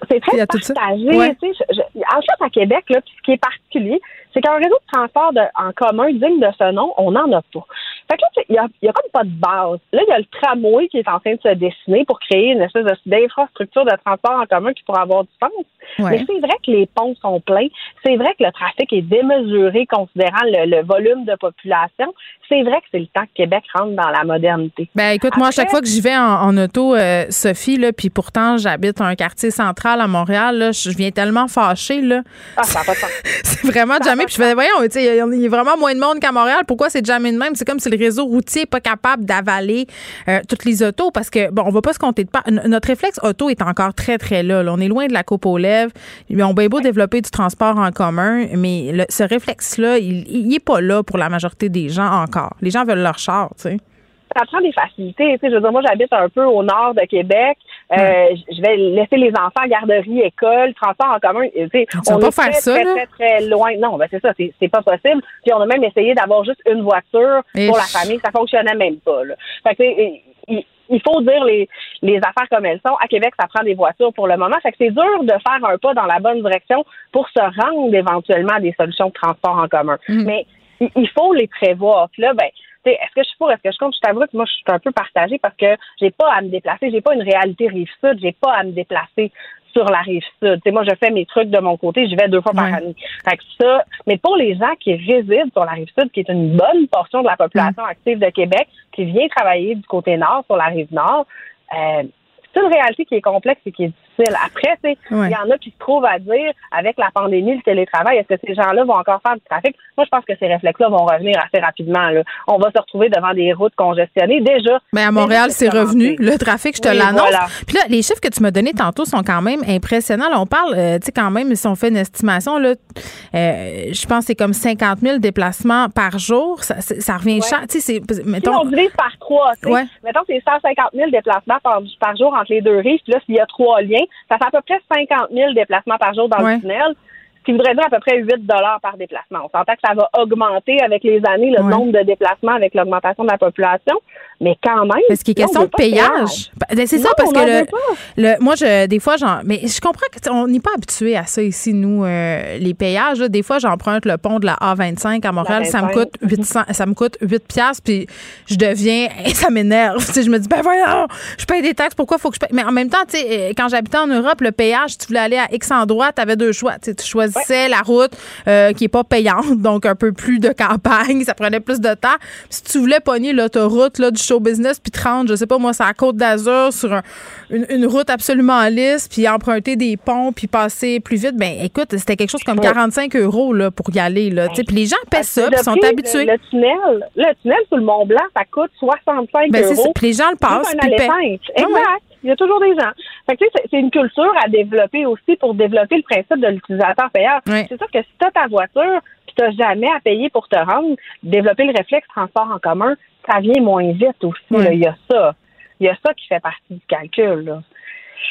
C'est très partagé. en fait, à Québec, là, ce qui est particulier, c'est qu'un réseau de transport en commun digne de ce nom, on n'en a pas. Fait que là, il y a, y a comme pas de base. Là, il y a le tramway qui est en train de se dessiner pour créer une espèce d'infrastructure de transport en commun qui pourrait avoir du sens. Mais c'est vrai que les ponts sont pleins. C'est vrai que le trafic est démesuré considérant le, volume de population. C'est vrai que c'est le temps que Québec rentre dans la modernité. Ben écoute, moi, à chaque fois que j'y vais en, auto, euh, Sophie, là, puis pourtant, j'habite un quartier central à Montréal, là, je viens tellement fâchée. Là. Ah, ça pas C'est vraiment jamais. Puis je fais, voyons, il y, a vraiment moins de monde qu'à Montréal. Pourquoi c'est jamais de même? C'est comme si le réseau routier n'est pas capable d'avaler euh, toutes les autos parce que, bon, on va pas se compter de pas. Notre réflexe auto est encore très, très là. On est loin de la coupe aux lèvres. On a beau développer du transport en commun, mais ce réflexe-là, il n'est pas là pour la majorité des gens encore. Les gens veulent leur char, tu sais ça prend des facilités. Tu sais, je veux dire, moi, j'habite un peu au nord de Québec. Euh, je vais laisser les enfants garderie, école, transport en commun. Tu sais, on est très, très, très, très, loin. Non, ben c'est ça, c'est pas possible. Puis on a même essayé d'avoir juste une voiture pour la famille. Ça fonctionnait même pas. Là. Fait que, il, faut dire les, les affaires comme elles sont. À Québec, ça prend des voitures pour le moment. Fait que c'est dur de faire un pas dans la bonne direction pour se rendre éventuellement à des solutions de transport en commun. Mm. Mais il faut les prévoir. Puis là, ben, est-ce que je suis pour, est-ce que je compte? Je t'avoue que moi, je suis un peu partagée parce que j'ai pas à me déplacer, j'ai pas une réalité rive sud, j'ai pas à me déplacer sur la rive sud. moi, je fais mes trucs de mon côté, je vais deux fois par année. Fait que ça, mais pour les gens qui résident sur la rive sud, qui est une bonne portion de la population active de Québec, qui vient travailler du côté nord, sur la rive nord, euh, c'est une réalité qui est complexe et qui est difficile. Après, il y en a qui se trouvent à dire, avec la pandémie, le télétravail, est-ce que ces gens-là vont encore faire du trafic? Moi, je pense que ces réflexes-là vont revenir assez rapidement. Là. On va se retrouver devant des routes congestionnées. Déjà. Mais à Montréal, c'est revenu. Le trafic, je te l'annonce. Puis là, les chiffres que tu m'as donnés tantôt sont quand même impressionnants. on parle, euh, tu sais, quand même, si on fait une estimation, là, euh, je pense que c'est comme 50 000 déplacements par jour. Ça, ça revient cher. Tu sais, mettons. Si on divise par trois, mettons, c'est 150 000 déplacements par, par jour entre les deux rives. Puis là, s'il y a trois liens, ça fait à peu près 50 000 déplacements par jour dans le tunnel ce qui voudrait dire à peu près 8 dollars par déplacement. On s'entend que ça va augmenter avec les années le nombre de déplacements avec l'augmentation de la population, mais quand même. Parce qu'il est question de payage. Ben, c'est ça parce que le, moi je des fois j'en mais je comprends qu'on n'est pas habitué à ça ici nous euh, les payages des fois j'emprunte le pont de la A25 à Montréal, ça me coûte 800 ça me coûte 8 pièces puis je deviens ça m'énerve, je me dis ben voyons, je paye des taxes, pourquoi faut que je paye? Mais en même temps tu sais euh, quand j'habitais en Europe le péage, tu voulais aller à X endroit, tu avais deux choix, tu choisis c'est la route euh, qui est pas payante, donc un peu plus de campagne, ça prenait plus de temps. si tu voulais pogner l'autoroute là, du show business puis 30, je sais pas moi, c'est à Côte d'Azur sur une, route absolument lisse, puis emprunter des ponts puis passer plus vite, ben écoute, c'était quelque chose comme 45 euros là, pour y aller. Là, puis les gens paient ça, puis sont habitués. Le, tunnel, le tunnel sur le Mont Blanc, ça coûte 65 ben, euros. Puis les gens le passent. Puis Exact. Il y a toujours des gens. Fait que, c'est une culture à développer aussi pour développer le principe de l'utilisateur payeur. C'est sûr que si tu as ta voiture puis tu n'as jamais à payer pour te rendre, développer le réflexe transport en commun, ça vient moins vite aussi. Il y a ça. Il y a ça qui fait partie du calcul. Là.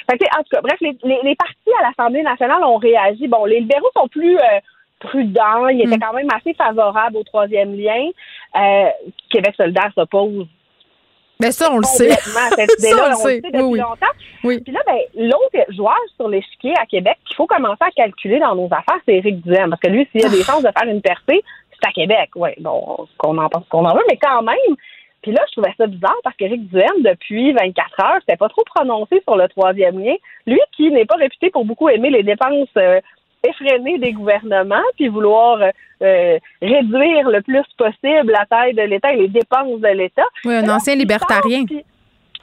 Fait que, en tout cas, bref, les, les, partis à l'Assemblée nationale ont réagi. Bon, les libéraux sont plus euh, prudents. Ils étaient mm. quand même assez favorables au troisième lien. Euh, Québec solidaire s'oppose mais ça, on le sait. Cette idée-là, on le sait depuis longtemps. Oui. Puis là, ben, l'autre joueur sur l'échiquier à Québec qu'il faut commencer à calculer dans nos affaires, c'est Éric Duhem. Parce que lui, s'il a des ah. chances de faire une percée, c'est à Québec. Oui, bon, qu'on en pense qu'on en veut, mais quand même. Puis là, je trouvais ça bizarre parce qu'Éric Duhem, depuis 24 heures, c'était pas trop prononcé sur le troisième lien. Lui qui n'est pas réputé pour beaucoup aimer les dépenses euh, effréner des gouvernements puis vouloir euh, réduire le plus possible la taille de l'État et les dépenses de l'État. Oui, un ancien libertarien.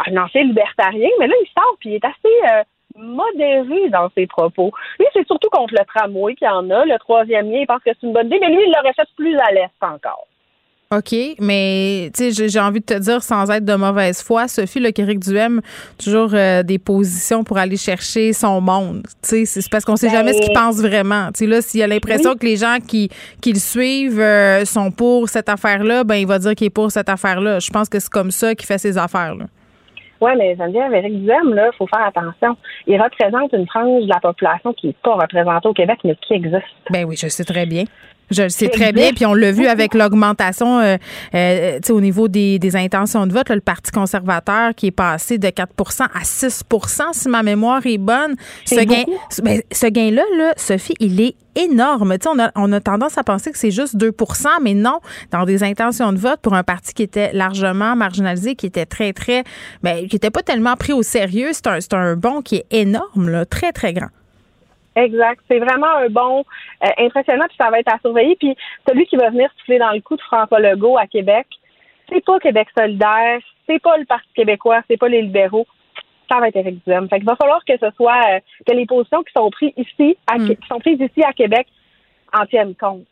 un ancien libertarien, mais là, il sort puis il est assez euh, modéré dans ses propos. Lui, c'est surtout contre le tramway qu'il y en a. Le troisième lien, il pense que c'est une bonne idée, mais lui, il l'aurait fait plus à l'est encore. OK, mais tu sais, j'ai envie de te dire sans être de mauvaise foi, Sophie, le qu'Éric Duhem, toujours euh, des positions pour aller chercher son monde. Tu sais, c'est parce qu'on sait jamais ce qu'il ben, pense vraiment. Tu sais, là, s'il a l'impression que les gens qui, qui le suivent euh, sont pour cette affaire-là, ben il va dire qu'il est pour cette affaire-là. Je pense que c'est comme ça qu'il fait ses affaires-là. Oui, mais Geneviève, Éric Duhem, là, faut faire attention. Il représente une frange de la population qui n'est pas représentée au Québec, mais qui existe. Ben oui, je sais très bien. Je le sais très bien, puis on l'a vu avec l'augmentation euh, euh au niveau des, des, intentions de vote, le Parti conservateur qui est passé de 4% à 6% si ma mémoire est bonne. Ce gain, ben, ce gain-là, là, Sophie, il est énorme. On a, on a tendance à penser que c'est juste 2% mais non, dans des intentions de vote pour un parti qui était largement marginalisé, qui était très, très, ben, qui n'était pas tellement pris au sérieux, c'est un, un bond qui est énorme, là, très, très grand. Exact. C'est vraiment un bon euh, impressionnant, puis ça va être à surveiller. Puis celui qui va venir souffler dans le coup de François Legault à Québec, c'est pas Québec solidaire, c'est pas le Parti québécois, c'est pas les libéraux. Ça va être Éric Duhem. Fait qu'il va falloir que ce soit euh, que les positions qui sont prises ici, à, hmm. qui sont prises ici à Québec, en tiennent compte.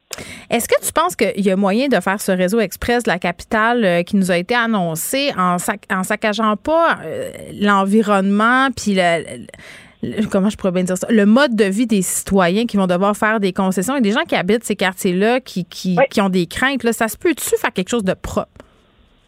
Est-ce que tu penses qu'il y a moyen de faire ce réseau express de la capitale euh, qui nous a été annoncé en, en saccageant pas l'environnement puis le, comment je pourrais bien dire ça, le mode de vie des citoyens qui vont devoir faire des concessions et des gens qui habitent ces quartiers-là, qui, qui, ont des craintes, là, ça se peut-tu faire quelque chose de propre?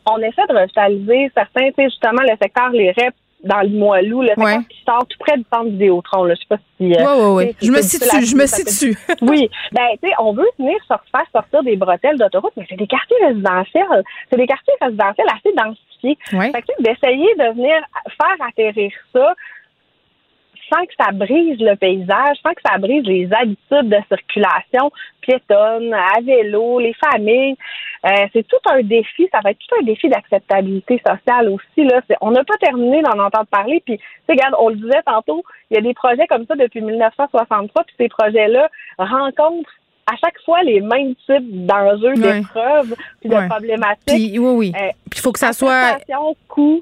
On essaie de revitaliser certains, tu sais, justement, le secteur Les REP dans le Moilou, le secteur qui sort tout près du centre Vidéotron. Là. Je sais pas si. oui, oui, oui. Je me situe, je me situe. oui. Ben, tu sais, on veut venir faire sortir des bretelles d'autoroute, mais c'est des quartiers résidentiels. C'est des quartiers résidentiels assez densifiés. Fait que, d'essayer de venir faire atterrir ça sans que ça brise le paysage, sans que ça brise les habitudes de circulation piétonne, à vélo, les familles. Euh, c'est tout un défi, ça va être tout un défi d'acceptabilité sociale aussi. Là. on n'a pas terminé d'en entendre parler. Puis, regarde, on le disait tantôt, il y a des projets comme ça depuis 1963, puis ces projets-là rencontrent à chaque fois les mêmes types d'enjeux, d'épreuves, puis de problématiques. Puis, oui, oui. Euh, puis il faut que ça soit. Coût,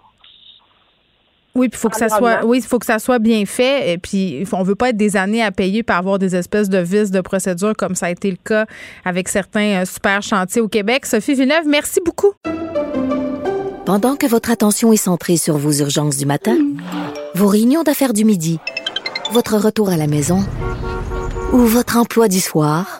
oui, puis faut que ça soit, oui, il faut que ça soit bien fait. Et puis, on veut pas être des années à payer pour avoir des espèces de vices de procédure comme ça a été le cas avec certains euh, super chantiers au Québec. Sophie Villeneuve, merci beaucoup. Pendant que votre attention est centrée sur vos urgences du matin, vos réunions d'affaires du midi, votre retour à la maison ou votre emploi du soir,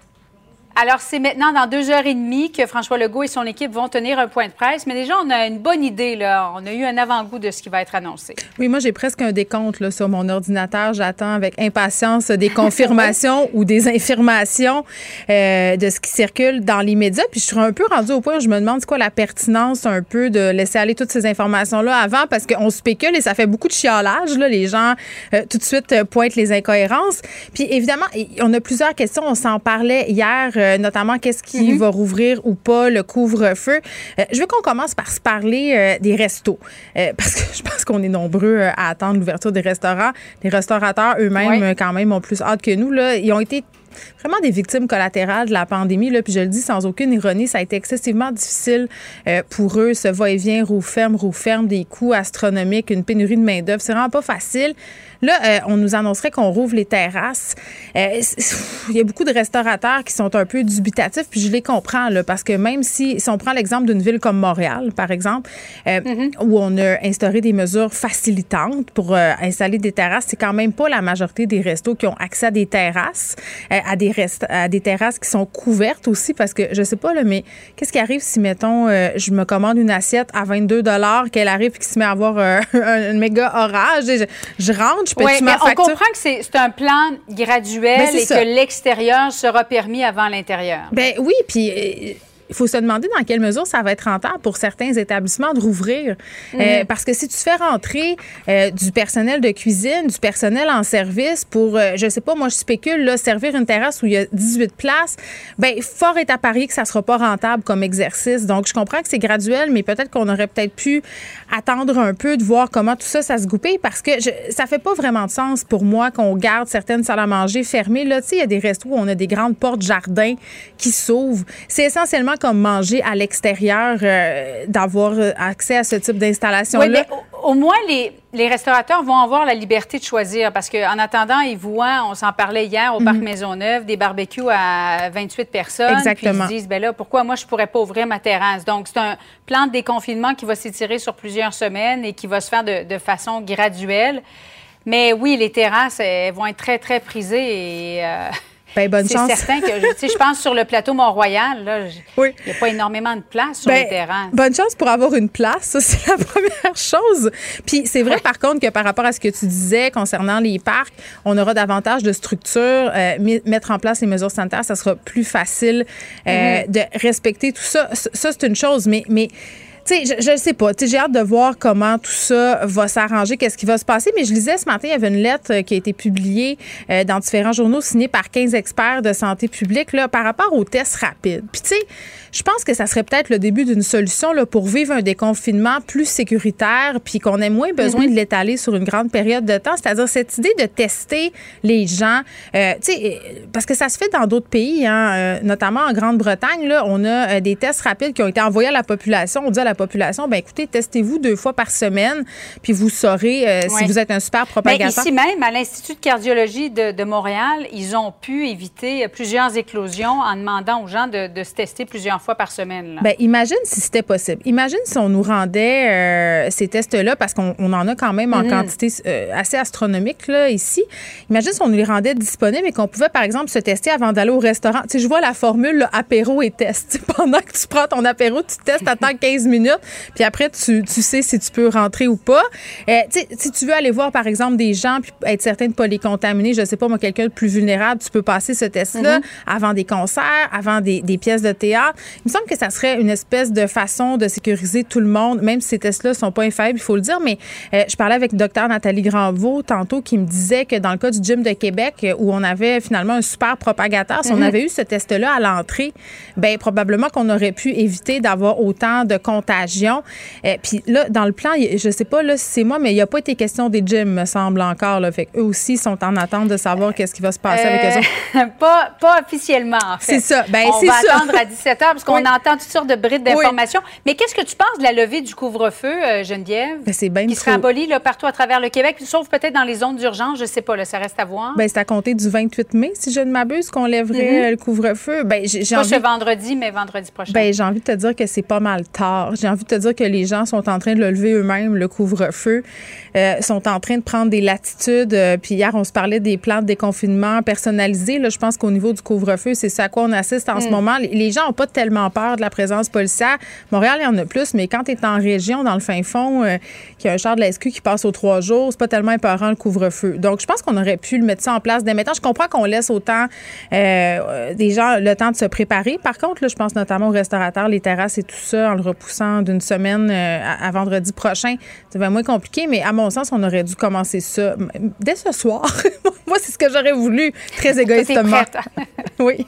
Alors, c'est maintenant dans deux heures et demie que François Legault et son équipe vont tenir un point de presse. Mais déjà, on a une bonne idée. Là. On a eu un avant-goût de ce qui va être annoncé. Oui, moi, j'ai presque un décompte là, sur mon ordinateur. J'attends avec impatience des confirmations ou des informations euh, de ce qui circule dans les médias. Puis, je suis un peu rendue au point où je me demande c'est quoi la pertinence un peu de laisser aller toutes ces informations-là avant parce qu'on spécule et ça fait beaucoup de chiolage. Là. Les gens euh, tout de suite euh, pointent les incohérences. Puis, évidemment, on a plusieurs questions. On s'en parlait hier euh, notamment qu'est-ce qui mhm. va rouvrir ou pas, le couvre-feu. Euh, je veux qu'on commence par se parler euh, des restos, parce que je pense qu'on est nombreux à attendre l'ouverture des restaurants. Les restaurateurs eux-mêmes, quand même, ont plus hâte que nous. Là. Ils ont été vraiment des victimes collatérales de la pandémie. Là, puis je le dis sans aucune ironie, ça a été excessivement difficile euh, pour eux, ce va-et-vient, roue ferme, roue ferme, des coûts astronomiques, une pénurie de main-d'œuvre. C'est vraiment pas facile. Là, euh, on nous annoncerait qu'on rouvre les terrasses. Euh, il y a beaucoup de restaurateurs qui sont un peu dubitatifs, puis je les comprends, là, parce que même si, si on prend l'exemple d'une ville comme Montréal, par exemple, euh, mm-hmm. où on a instauré des mesures facilitantes pour installer des terrasses, c'est quand même pas la majorité des restos qui ont accès à des terrasses, à, des à des terrasses qui sont couvertes aussi, parce que je sais pas, là, mais qu'est-ce qui arrive si, mettons, je me commande une assiette à 22 qu'elle arrive et qu'il se met à avoir un, méga orage, je, je rentre, oui, mais on comprend que c'est un plan graduel ben, et que l'extérieur sera permis avant l'intérieur. Ben oui, puis euh, il faut se demander dans quelle mesure ça va être rentable pour certains établissements de rouvrir. Euh, mhm. parce que si tu fais rentrer euh, du personnel de cuisine, du personnel en service pour, euh, je sais pas, moi je spécule, là, servir une terrasse où il y a 18 places, ben fort est à parier que ça sera pas rentable comme exercice. Donc je comprends que c'est graduel, mais peut-être qu'on aurait peut-être pu attendre un peu de voir comment tout ça, ça se goupille parce que je, ça fait pas vraiment de sens pour moi qu'on garde certaines salles à manger fermées. Là, tu sais, il y a des restos où on a des grandes portes jardins qui s'ouvrent. C'est essentiellement comme manger à l'extérieur, euh, d'avoir euh, accès à ce type d'installation-là? Oui, mais au, moins, les, les, restaurateurs vont avoir la liberté de choisir parce qu'en attendant, ils voient, on s'en parlait hier au Parc mhm. Maisonneuve, des barbecues à 28 personnes. Exactement. Puis ils se disent, ben là, pourquoi moi, je pourrais pas ouvrir ma terrasse? Donc, c'est un plan de déconfinement qui va s'étirer sur plusieurs semaines et qui va se faire de, de façon graduelle. Mais oui, les terrasses elles vont être très, très prisées et... Euh, ben, bonne c'est certain que, je pense, sur le plateau Mont-Royal, là, il n'y a pas énormément de place sur ben, les terrasses. Bonne chance pour avoir une place, ça, c'est la première chose. Puis c'est vrai, par contre, que par rapport à ce que tu disais concernant les parcs, on aura davantage de structures. Euh, mettre en place les mesures sanitaires, ça sera plus facile euh, mm-hmm. de respecter tout ça. Ça, c'est une chose, mais... mais tu sais, je ne sais pas. J'ai hâte de voir comment tout ça va s'arranger, qu'est-ce qui va se passer. Mais je lisais ce matin, il y avait une lettre euh, qui a été publiée euh, dans différents journaux signée par 15 experts de santé publique là, par rapport aux tests rapides. Puis, tu sais, je pense que ça serait peut-être le début d'une solution là, pour vivre un déconfinement plus sécuritaire, puis qu'on ait moins besoin de l'étaler sur une grande période de temps. C'est-à-dire cette idée de tester les gens, euh, tu sais, parce que ça se fait dans d'autres pays, hein, euh, notamment en Grande-Bretagne. Là, on a des tests rapides qui ont été envoyés à la population. On dit à la population, ben écoutez, testez-vous deux fois par semaine, puis vous saurez si vous êtes un super ben, propagateur. ici même, à l'Institut de cardiologie de, Montréal, ils ont pu éviter plusieurs éclosions en demandant aux gens de, de se tester plusieurs fois par semaine. Ben, imagine si c'était possible. Imagine si on nous rendait euh, ces tests-là, parce qu'on en a quand même en mhm. quantité euh, assez astronomique là, ici. Imagine si on nous les rendait disponibles et qu'on pouvait, par exemple, se tester avant d'aller au restaurant. Tu sais, je vois la formule apéro et test. Pendant que tu prends ton apéro, tu testes, attends 15 minutes, puis après, tu, tu, sais si tu peux rentrer ou pas. Euh, si tu veux aller voir, par exemple, des gens puis être certain de ne pas les contaminer, je sais pas, moi, quelqu'un de plus vulnérable, tu peux passer ce test-là mhm. avant des concerts, avant des, des pièces de théâtre. Il me semble que ça serait une espèce de façon de sécuriser tout le monde, même si ces tests-là sont pas infaillibles, il faut le dire. Mais euh, je parlais avec docteur Nathalie Granvaux tantôt qui me disait que dans le cas du gym de Québec, où on avait finalement un super propagateur, si on mhm. avait eu ce test-là à l'entrée, ben probablement qu'on aurait pu éviter d'avoir autant de contagion. Euh, puis là, dans le plan, je sais pas là si c'est moi, mais il n'y a pas été question des gyms, me semble encore. Là. Fait eux aussi sont en attente de savoir qu'est-ce qui va se passer avec eux autres. pas, pas officiellement, en fait. C'est ça. Ben, on va attendre à 17 h parce qu'on entend toutes sortes de brides d'informations. Mais qu'est-ce que tu penses de la levée du couvre-feu, euh, Geneviève? Ben, c'est bien Qui sera aboli là, partout à travers le Québec, sauf peut-être dans les zones d'urgence, je ne sais pas, là, ça reste à voir. Ben, c'est à compter du 28 mai, si je ne m'abuse, qu'on lèverait mhm. euh, le couvre-feu. Ben, j'ai, pas ce vendredi, mais vendredi prochain. Ben, j'ai envie de te dire que c'est pas mal tard. J'ai envie de te dire que les gens sont en train de le lever eux-mêmes, le couvre-feu, euh, sont en train de prendre des latitudes. puis hier, on se parlait des plans de déconfinement personnalisés. Là, je pense qu'au niveau du couvre-feu, c'est ça à quoi on assiste en ce mm. moment. Les gens n'ont pas tellement peur de la présence policière. Montréal, il y en a plus, mais quand tu es en région, dans le fin fond, euh, qu'il y a un char de la SQ qui passe aux trois jours, c'est pas tellement épeurant le couvre-feu. Donc, je pense qu'on aurait pu le mettre ça en place dès maintenant. Je comprends qu'on laisse autant euh, des gens le temps de se préparer. Par contre, là, je pense notamment aux restaurateurs, les terrasses et tout ça, en le repoussant d'une semaine euh, à, vendredi prochain. C'est va moins compliqué, mais à mon sens, on aurait dû commencer ça dès ce soir. Moi, c'est ce que j'aurais voulu, très égoïstement. oui.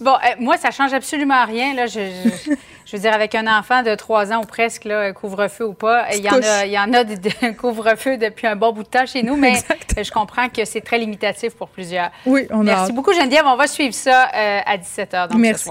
Bon, moi, ça change absolument rien. Là, je, je veux dire, avec un enfant de trois ans ou presque, couvre-feu ou pas, il y, en a, il y en a de, couvre-feu depuis un bon bout de temps chez nous, mais je comprends que c'est très limitatif pour plusieurs. Oui, on Merci beaucoup, Geneviève. On va suivre ça euh, à 17h. Donc, Merci.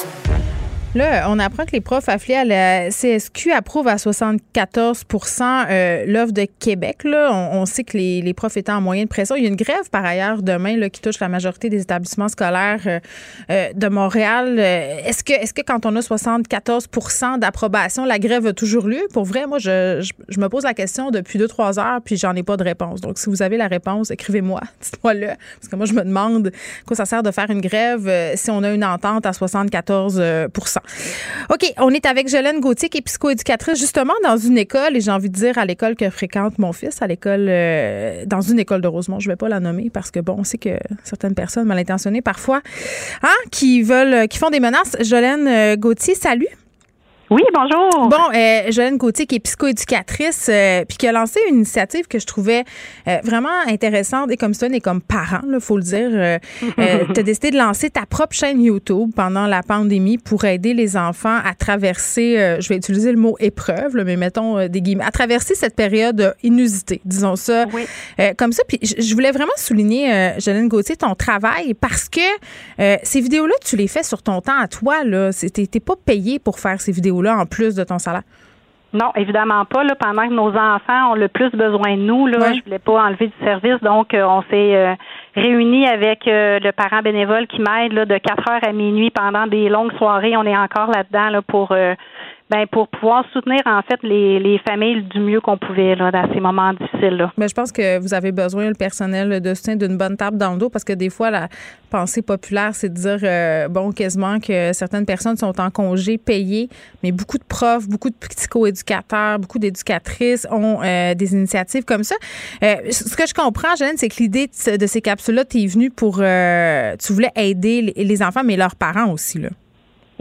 Là, on apprend que les profs affiliés à la CSQ approuvent à 74% euh, l'offre de Québec. Là. On, sait que les, les, profs étaient en moyenne pression. Il y a une grève, par ailleurs, demain là, qui touche la majorité des établissements scolaires euh, euh, de Montréal. Est-ce que, est que quand on a 74% d'approbation, la grève a toujours lieu? Pour vrai, moi, je, je, me pose la question depuis deux, trois heures, puis j'en ai pas de réponse. Donc, si vous avez la réponse, écrivez-moi. Dites-moi-le. Parce que moi, je me demande quoi ça sert de faire une grève si on a une entente à 74 OK, on est avec Jolène Gauthier, qui est psychoéducatrice, justement dans une école, et j'ai envie de dire à l'école que fréquente mon fils, à l'école, euh, dans une école de Rosemont. Je vais pas la nommer parce que, bon, on sait que certaines personnes mal intentionnées, parfois, hein, qui veulent, qui font des menaces. Jolène euh, Gauthier, salut. Oui, bonjour. Bon, euh, Jolène Gauthier, qui est psychoéducatrice, euh, puis qui a lancé une initiative que je trouvais euh, vraiment intéressante et comme ça, et comme parent, il faut le dire. Euh, tu as décidé de lancer ta propre chaîne YouTube pendant la pandémie pour aider les enfants à traverser, je vais utiliser le mot épreuve, mais mettons des guillemets, à traverser cette période inusitée, disons ça. Oui. comme ça, puis je voulais vraiment souligner, Jolène Gauthier, ton travail parce que ces vidéos-là, tu les fais sur ton temps à toi. là. T'es pas payé pour faire ces vidéos là en plus de ton salaire? Non, évidemment pas. Là, pendant que nos enfants ont le plus besoin de nous, là, je voulais pas enlever du service, donc euh, on s'est euh, réunis avec euh, le parent bénévole qui m'aide de 4 heures à minuit pendant des longues soirées. On est encore là-dedans là, pour ben, pour pouvoir soutenir en fait les, les familles du mieux qu'on pouvait là, dans ces moments difficiles. Là. Mais je pense que vous avez besoin, le personnel de soutien, d'une bonne table dans le dos parce que des fois, la pensée populaire, c'est de dire, euh, bon, quasiment que certaines personnes sont en congé payé, mais beaucoup de profs, beaucoup de psychoéducateurs, beaucoup d'éducatrices ont euh, des initiatives comme ça. Euh, ce que je comprends, Jeanne, c'est que l'idée de, ces capsules-là, tu es venue pour, tu voulais aider les enfants, mais leurs parents aussi, là.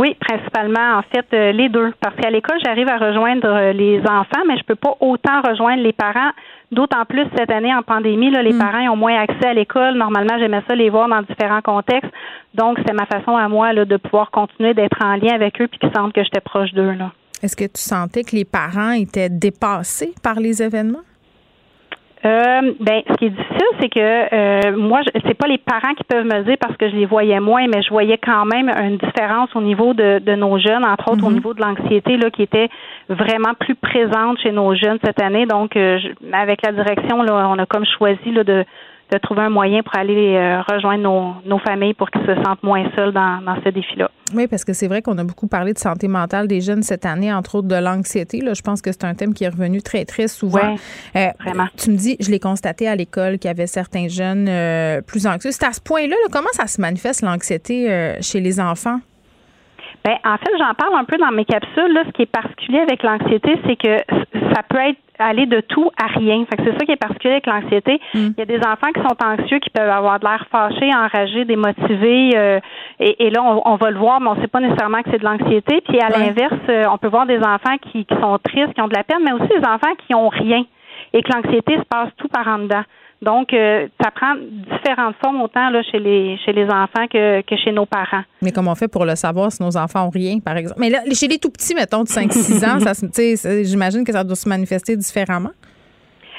Oui, principalement, en fait, euh, les deux. Parce qu'à l'école, j'arrive à rejoindre euh, les enfants, mais je peux pas autant rejoindre les parents. D'autant plus cette année en pandémie, là, les mm. parents ont moins accès à l'école. Normalement, j'aimais ça les voir dans différents contextes. Donc, c'est ma façon à moi là, de pouvoir continuer d'être en lien avec eux puis qu'ils sentent que j'étais proche d'eux. Est-ce que tu sentais que les parents étaient dépassés par les événements? Euh, ben, ce qui est difficile, c'est que euh, moi, c'est pas les parents qui peuvent me dire parce que je les voyais moins, mais je voyais quand même une différence au niveau de, de nos jeunes, entre autres au mhm. niveau de l'anxiété, là, qui était vraiment plus présente chez nos jeunes cette année. Donc, euh, avec la direction, là, on a comme choisi là, de de trouver un moyen pour aller euh, rejoindre nos, nos, familles pour qu'ils se sentent moins seuls dans, dans ce défi-là. Oui, parce que c'est vrai qu'on a beaucoup parlé de santé mentale des jeunes cette année, entre autres de l'anxiété. Là, je pense que c'est un thème qui est revenu très, très souvent. Euh, vraiment. Tu me dis, je l'ai constaté à l'école qu'il y avait certains jeunes euh, plus anxieux. C'est à ce point-là, là, comment ça se manifeste l'anxiété chez les enfants? Ben, en fait, j'en parle un peu dans mes capsules. Là. Ce qui est particulier avec l'anxiété, c'est que ça peut être aller de tout à rien. Fait que c'est ça qui est particulier avec l'anxiété. Mm. Il y a des enfants qui sont anxieux, qui peuvent avoir de l'air fâché, enragé, démotivé, euh, et, et, là, on, va le voir, mais on ne sait pas nécessairement que c'est de l'anxiété. Puis à l'inverse, euh, on peut voir des enfants qui, qui sont tristes, qui ont de la peine, mais aussi des enfants qui ont rien et que l'anxiété se passe tout par en dedans. Donc, euh, ça prend différentes formes autant là, chez les chez les enfants que, que chez nos parents. Mais comment on fait pour le savoir si nos enfants ont rien, par exemple? Mais là, chez les tout petits, mettons, de 5-6 ans, j'imagine que ça doit se manifester différemment.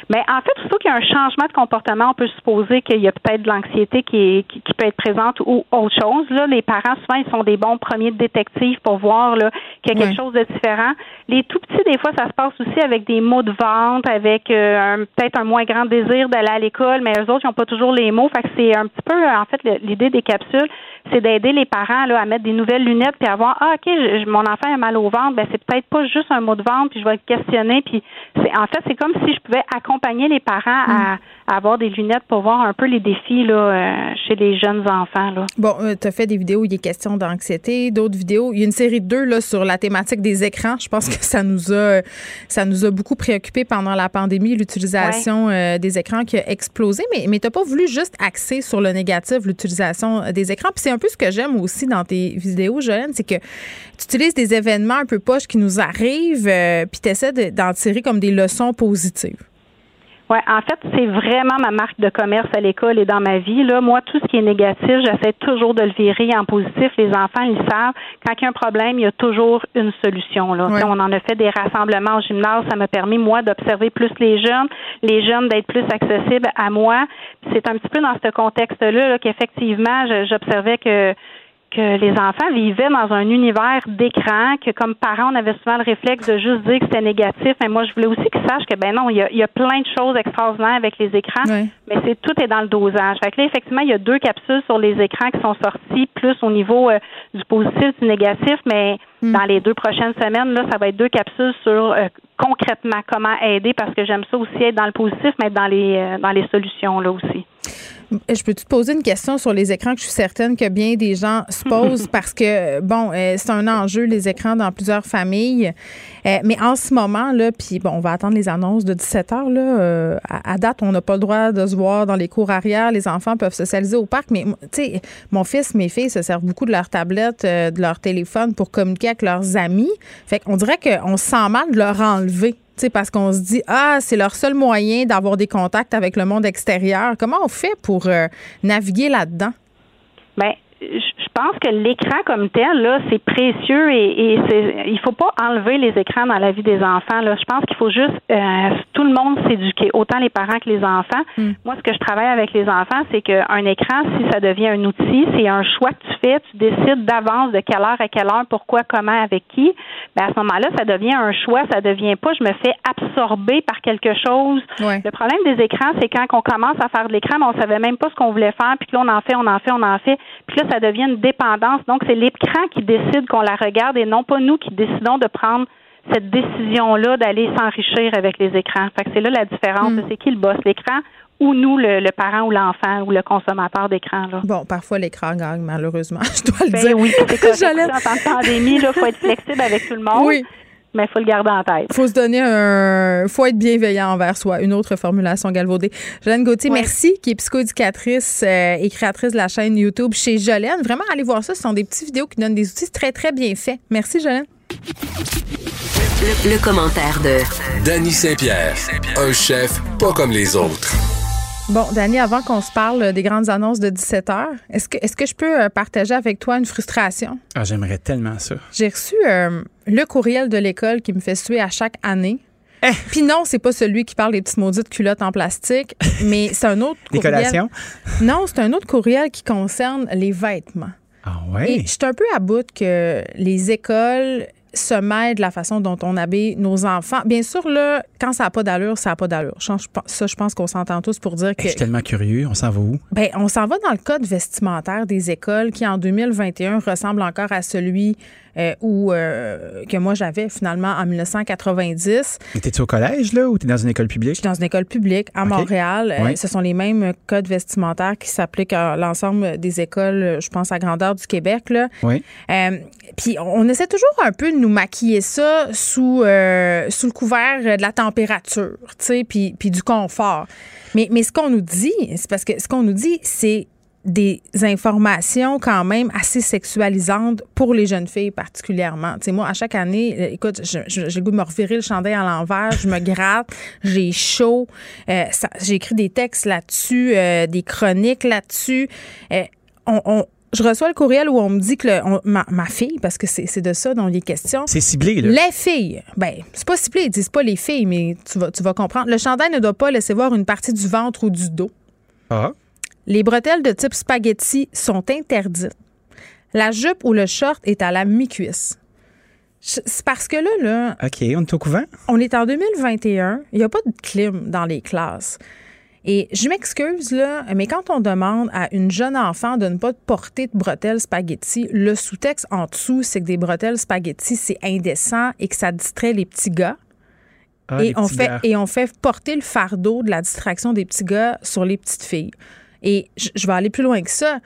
Mais en fait, surtout qu'il y a un changement de comportement, on peut supposer qu'il y a peut-être de l'anxiété qui, qui, peut être présente ou autre chose. Là, les parents, souvent, ils sont des bons premiers détectives pour voir là, qu'il y a quelque chose de différent. Les tout petits, des fois, ça se passe aussi avec des mots de vente, avec euh, peut-être un moins grand désir d'aller à l'école, mais eux autres, ils n'ont pas toujours les mots. Fait que c'est un petit peu, en fait, l'idée des capsules, c'est d'aider les parents là, à mettre des nouvelles lunettes puis à voir ah ok mon enfant a mal au ventre ben c'est peut-être pas juste un mot de ventre puis je vais le questionner puis c'est en fait c'est comme si je pouvais accompagner les parents à, avoir des lunettes pour voir un peu les défis là euh, chez les jeunes enfants là. Bon, euh, tu as fait des vidéos où il est question d'anxiété, d'autres vidéos, il y a une série de deux là sur la thématique des écrans. Je pense que ça nous a ça nous a beaucoup préoccupé pendant la pandémie l'utilisation euh, des écrans qui a explosé mais mais tu pas voulu juste axer sur le négatif l'utilisation des écrans puis c'est un peu ce que j'aime aussi dans tes vidéos, Joanne, c'est que tu utilises des événements un peu poches qui nous arrivent, euh, puis tu essaies d'en tirer comme des leçons positives. Oui, en fait, c'est vraiment ma marque de commerce à l'école et dans ma vie. Là, moi, tout ce qui est négatif, j'essaie toujours de le virer en positif. Les enfants, ils savent. Quand il y a un problème, il y a toujours une solution. Là. On en a fait des rassemblements au gymnase. Ça m'a permis, moi, d'observer plus les jeunes, les jeunes d'être plus accessibles à moi. C'est un petit peu dans ce contexte-là -là, qu'effectivement, j'observais que que les enfants vivaient dans un univers d'écran, que comme parents, on avait souvent le réflexe de juste dire que c'était négatif. Mais moi, je voulais aussi qu'ils sachent que ben non, il y a, il y a plein de choses extraordinaires avec les écrans, mais c'est tout est dans le dosage. Fait que là, effectivement, il y a deux capsules sur les écrans qui sont sorties, plus au niveau euh, du positif, du négatif, mais hmm. dans les deux prochaines semaines, là, ça va être deux capsules sur euh, concrètement comment aider, parce que j'aime ça aussi être dans le positif, mais être dans les euh, dans les solutions là aussi. Je peux te poser une question sur les écrans que je suis certaine que bien des gens se posent parce que, bon, euh, c'est un enjeu, les écrans, dans plusieurs familles. Euh, mais en ce moment, là, puis bon, on va attendre les annonces de 17 heures, là. Euh, à, date, on n'a pas le droit de se voir dans les cours arrière. Les enfants peuvent socialiser au parc. Mais, tu sais, mon fils, mes filles se servent beaucoup de leur tablette, de leur téléphone pour communiquer avec leurs amis. Fait qu'on dirait qu'on se sent mal de leur enlever parce qu'on se dit, ah, c'est leur seul moyen d'avoir des contacts avec le monde extérieur. Comment on fait pour euh, naviguer là-dedans? Bien, je pense que l'écran comme tel, là, c'est précieux et, et c'est, il faut pas enlever les écrans dans la vie des enfants. Là. Je pense qu'il faut juste euh, tout le monde s'éduquer, autant les parents que les enfants. Hmm. Moi, ce que je travaille avec les enfants, c'est qu'un écran, si ça devient un outil, c'est un choix que tu fais, tu décides d'avance de quelle heure à quelle heure, pourquoi, comment, avec qui. Ben, à ce moment-là, ça devient un choix, ça devient pas je me fais absorber par quelque chose. Le problème des écrans, c'est quand on commence à faire de l'écran, mais on savait même pas ce qu'on voulait faire, puis que là, on en fait, on en fait, on en fait, puis là, ça devient une dépendance. Donc, c'est l'écran qui décide qu'on la regarde et non pas nous qui décidons de prendre cette décision-là d'aller s'enrichir avec les écrans. Fait que c'est là la différence. Hmm. C'est qui le boss, l'écran ou nous, le, parent ou l'enfant ou le consommateur d'écran. Bon, parfois l'écran gagne, malheureusement, je dois le ben dire. Oui, c'est En pandémie, il faut être flexible avec tout le monde. Oui mais il faut le garder en tête. Il faut se donner un. faut être bienveillant envers soi. Une autre formulation galvaudée. Jolène Gauthier, merci, qui est psychoéducatrice euh, et créatrice de la chaîne YouTube chez Jolène. Vraiment, allez voir ça. Ce sont des petites vidéos qui donnent des outils très, très bien faits. Merci, Jolène. Le, le commentaire de Danny Saint-Pierre, un chef pas comme les autres. Bon, Dani, avant qu'on se parle des grandes annonces de 17 heures, est-ce que, est-ce que je peux euh, partager avec toi une frustration? Ah, j'aimerais tellement ça. J'ai reçu euh, le courriel de l'école qui me fait suer à chaque année. Eh! Puis non, c'est pas celui qui parle des petites maudites culottes en plastique, mais c'est un autre courriel. Non, c'est un autre courriel qui concerne les vêtements. Ah ouais? Et je suis un peu à bout que les écoles se mêlent de la façon dont on habille nos enfants. Bien sûr, là, quand ça n'a pas d'allure, ça n'a pas d'allure. Ça, je pense qu'on s'entend tous pour dire que. Je suis tellement curieux. On s'en va où? Bien, on s'en va dans le code vestimentaire des écoles qui, en 2021, ressemble encore à celui euh, euh, que moi j'avais finalement en 1990. Étais-tu au collège, là, ou tu es dans une école publique? Je suis dans une école publique à Montréal. Euh, ce sont les mêmes codes vestimentaires qui s'appliquent à l'ensemble des écoles, je pense, à grandeur du Québec. Là. Oui. Puis on essaie toujours un peu de nous maquiller ça sous, sous le couvert de la température, tu sais, puis, puis du confort. Mais, mais ce qu'on nous dit, c'est parce que ce qu'on nous dit, c'est des informations quand même assez sexualisantes pour les jeunes filles particulièrement. Tu sais, moi, à chaque année, euh, écoute, j'ai le goût de me revirer le chandail à l'envers, je me gratte, j'ai chaud, euh, j'ai écrit des textes là-dessus, euh, des chroniques là-dessus. on, je reçois le courriel où on me dit que ma, fille, parce que c'est de ça dont il est question. C'est ciblé, là. Les filles. Ben, c'est pas ciblé, ils disent pas les filles, mais tu vas, tu vas comprendre. Le chandail ne doit pas laisser voir une partie du ventre ou du dos. Ah. Les bretelles de type spaghetti sont interdites. La jupe ou le short est à la mi-cuisse. C'est parce que là, là. OK, on est au couvent? On est en 2021. Il n'y a pas de clim dans les classes. Et je m'excuse, là, mais quand on demande à une jeune enfant de ne pas porter de bretelles spaghetti, le sous-texte en dessous, c'est que des bretelles spaghetti, c'est indécent et que ça distrait les petits gars. Ah, et, on fait, et on fait porter le fardeau de la distraction des petits gars sur les petites filles. Et je vais aller plus loin que ça.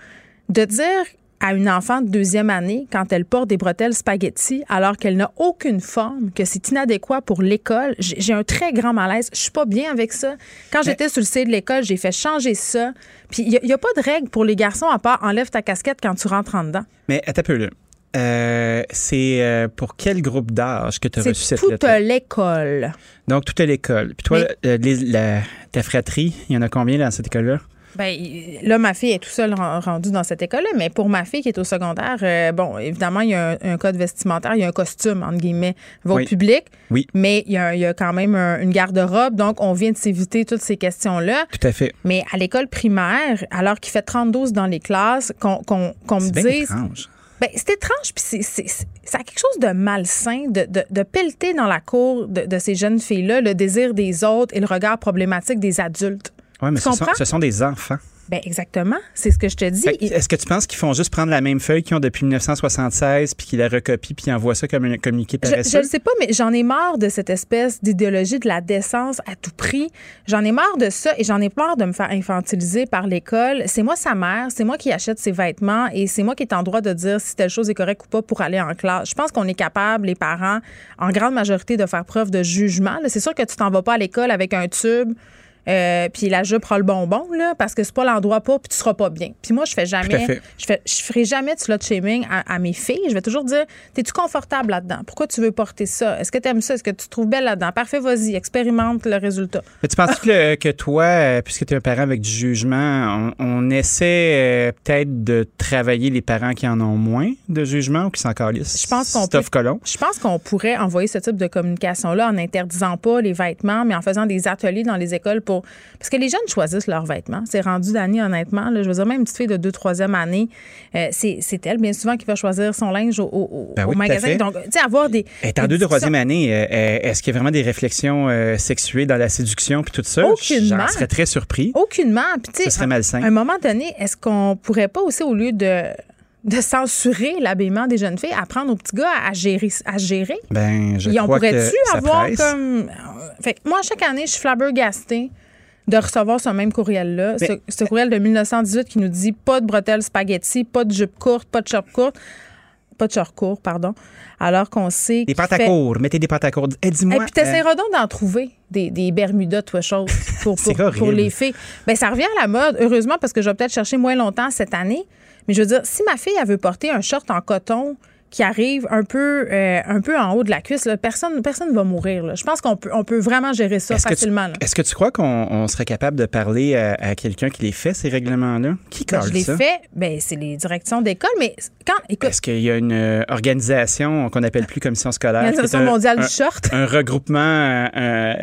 De dire à une enfant de deuxième année quand elle porte des bretelles spaghetti alors qu'elle n'a aucune forme, que c'est inadéquat pour l'école. J'ai un très grand malaise. Je suis pas bien avec ça. Quand j'étais sur le site de l'école, j'ai fait changer ça. Puis il n'y a, pas de règle pour les garçons à part enlève ta casquette quand tu rentres en dedans. Mais attends un peu là. Euh, c'est euh, pour quel groupe d'âge que tu as reçu cette toute l'école. Donc, toute l'école. Puis toi, euh, ta fratrie, il y en a combien dans cette école-là? Ben là, ma fille est tout seule rendue dans cette école-là, mais pour ma fille qui est au secondaire, euh, bon, évidemment, il y a un, code vestimentaire, il y a un costume, entre guillemets, va au public. Oui. Mais il y a, quand même une garde-robe, donc on vient de s'éviter toutes ces questions-là. Tout à fait. Mais à l'école primaire, alors qu'il fait 32 dans les classes, qu'on me dise. Étrange. Ben, c'est étrange, puis c'est, ça a quelque chose de malsain de, de, de pelleter dans la cour de, de ces jeunes filles-là le désir des autres et le regard problématique des adultes. Oui, mais ce sont, ce sont, des enfants. Ben exactement, c'est ce que je te dis. Est-ce que tu penses qu'ils font juste prendre la même feuille qu'ils ont depuis 1976 puis qu'ils la recopient puis ils envoient ça comme un communiqué paresseux? Je ne sais pas, mais j'en ai marre de cette espèce d'idéologie de la décence à tout prix. J'en ai marre de ça et j'en ai marre de me faire infantiliser par l'école. C'est moi sa mère, c'est moi qui achète ses vêtements et c'est moi qui est en droit de dire si telle chose est correcte ou pas pour aller en classe. Je pense qu'on est capable, les parents, en grande majorité, de faire preuve de jugement. C'est sûr que tu t'en vas pas à l'école avec un tube euh, puis la jupe prend le bonbon, là, parce que c'est pas l'endroit pour, puis tu seras pas bien. Puis moi, je fais jamais, je fais, je ferai jamais de slut shaming à, mes filles. Je vais toujours dire, t'es-tu confortable là-dedans? Pourquoi tu veux porter ça? Est-ce que tu aimes ça? Est-ce que tu te trouves belle là-dedans? Parfait, vas-y, expérimente le résultat. Mais tu penses que, que toi, euh, puisque tu es un parent avec du jugement, on, essaie euh, peut-être de travailler les parents qui en ont moins de jugement ou qui s'en calissent? Je pense qu'on Je pense qu'on pourrait envoyer ce type de communication-là en interdisant pas les vêtements, mais en faisant des ateliers dans les écoles pour parce que les jeunes choisissent leurs vêtements. C'est rendu d'année, honnêtement. Là, je veux dire, même une petite fille de 2-3e année, euh, c'est, elle, bien souvent, qui va choisir son linge au, ben magasin. Donc, tu sais, avoir des. Et en 2-3e année, euh, euh, est-ce qu'il y a vraiment des réflexions sexuées dans la séduction puis tout ça? Aucunement. J'en serais très surpris. Aucunement. Puis, ça serait malsain. À un moment donné, est-ce qu'on pourrait pas aussi, au lieu de de censurer l'habillement des jeunes filles, apprendre aux petits gars à gérer. À gérer? Ben, je Et on pourrait-tu avoir comme. Fait moi, chaque année, je suis flabbergastée de recevoir ce même courriel-là. Ce, courriel de 1918 qui nous dit pas de bretelles spaghetti, pas de jupe courte, pas de short courte. Pas de short court, pardon. Alors qu'on sait. Des pantacours, mettez des pantacours. Eh, dis-moi. Et puis, t'essaieras euh... donc d'en trouver des, des Bermudas, toi, chose, pour, pour, pour, les filles. Bien, ça revient à la mode, heureusement, parce que je vais peut-être chercher moins longtemps cette année. Mais je veux dire, si ma fille, elle veut porter un short en coton, qui arrive un peu, euh, un peu en haut de la cuisse, personne personne ne va mourir. Je pense qu'on peut, on peut vraiment gérer ça facilement. Est-ce que tu crois qu'on serait capable de parler à, quelqu'un qui les fait, ces règlements-là? Qui ben, Je les fais, ben, c'est les directions d'école, mais quand... Est-ce qu'il y a une euh, organisation qu'on n'appelle plus commission scolaire? L'Organisation mondiale du short. Un regroupement... Euh,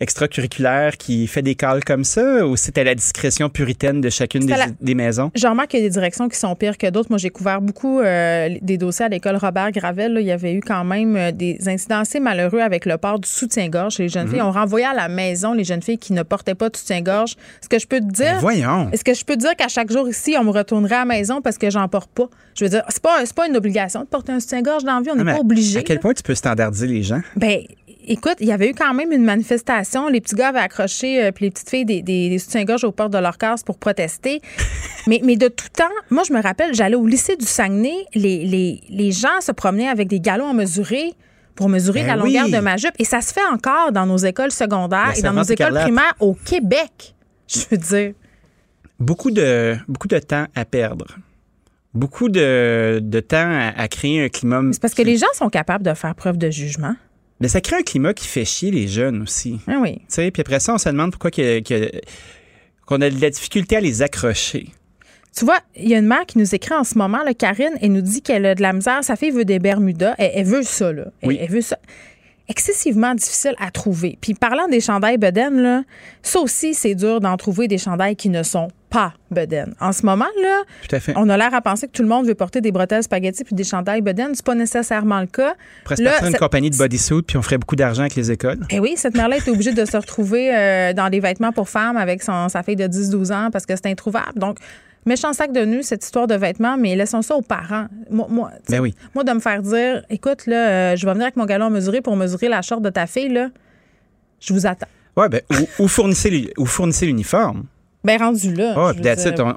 extracurriculaire qui fait des calls comme ça ou c'est à la discrétion puritaine de chacune des, maisons? Je remarque qu'il y a des directions qui sont pires que d'autres. Moi, j'ai couvert beaucoup euh, des dossiers à l'école Robert Gravel. Il y avait eu quand même euh, des incidents assez malheureux avec le port du soutien-gorge chez les jeunes filles. Mhm. On renvoyait à la maison les jeunes filles qui ne portaient pas de soutien-gorge. Est-ce que je peux te dire? Ben, voyons. Est-ce que je peux te dire qu'à chaque jour ici, on me retournerait à la maison parce que j'en porte pas? Je veux dire, c'est pas, pas une obligation de porter un soutien-gorge dans la vie. On n'est pas obligé. À quel point tu peux standardiser les gens? Ben, écoute, il y avait eu quand même une manifestation. Les petits gars avaient accroché, euh, puis les petites filles, des, des, soutiens-gorge aux portes de leur case pour protester. mais, mais de tout temps, moi, je me rappelle, j'allais au lycée du Saguenay, les, les, les gens se promenaient avec des galons à mesurer pour mesurer ben la longueur de ma jupe. Et ça se fait encore dans nos écoles secondaires et dans nos écoles primaires au Québec, je veux dire. Beaucoup de, beaucoup de temps à perdre beaucoup de, de temps à, à, créer un climat. C'est parce que les gens sont capables de faire preuve de jugement. Mais ça crée un climat qui fait chier les jeunes aussi. Ah oui. Puis après ça, on se demande pourquoi qu'on a de la difficulté à les accrocher. Tu vois, il y a une mère qui nous écrit en ce moment, là, Karine, et nous dit qu'elle a de la misère. Sa fille veut des Bermudas. Elle, veut ça, là. Oui. Elle, veut ça. Excessivement difficile à trouver. Puis parlant des chandails Beden, là, ça aussi, c'est dur d'en trouver des chandails qui ne sont pas bedaine. En ce moment, là, on a l'air à penser que tout le monde veut porter des bretelles spaghetti puis des chandails bedaine. C'est pas nécessairement le cas. Presque là, une compagnie de bodysuit puis on ferait beaucoup d'argent avec les écoles. Eh oui, cette mère-là était obligée de se retrouver euh, dans des vêtements pour femmes avec son, sa fille de 10-12 ans parce que c'était introuvable. Donc, méchant sac de nu, cette histoire de vêtements, mais laissons ça aux parents. Moi, moi, ben oui. moi de me faire dire, écoute, là, euh, je vais venir avec mon galon mesuré pour mesurer la short de ta fille, là, je vous attends. Ouais, ben, ou, fournissez l'uniforme. Ben rendu là. Oh,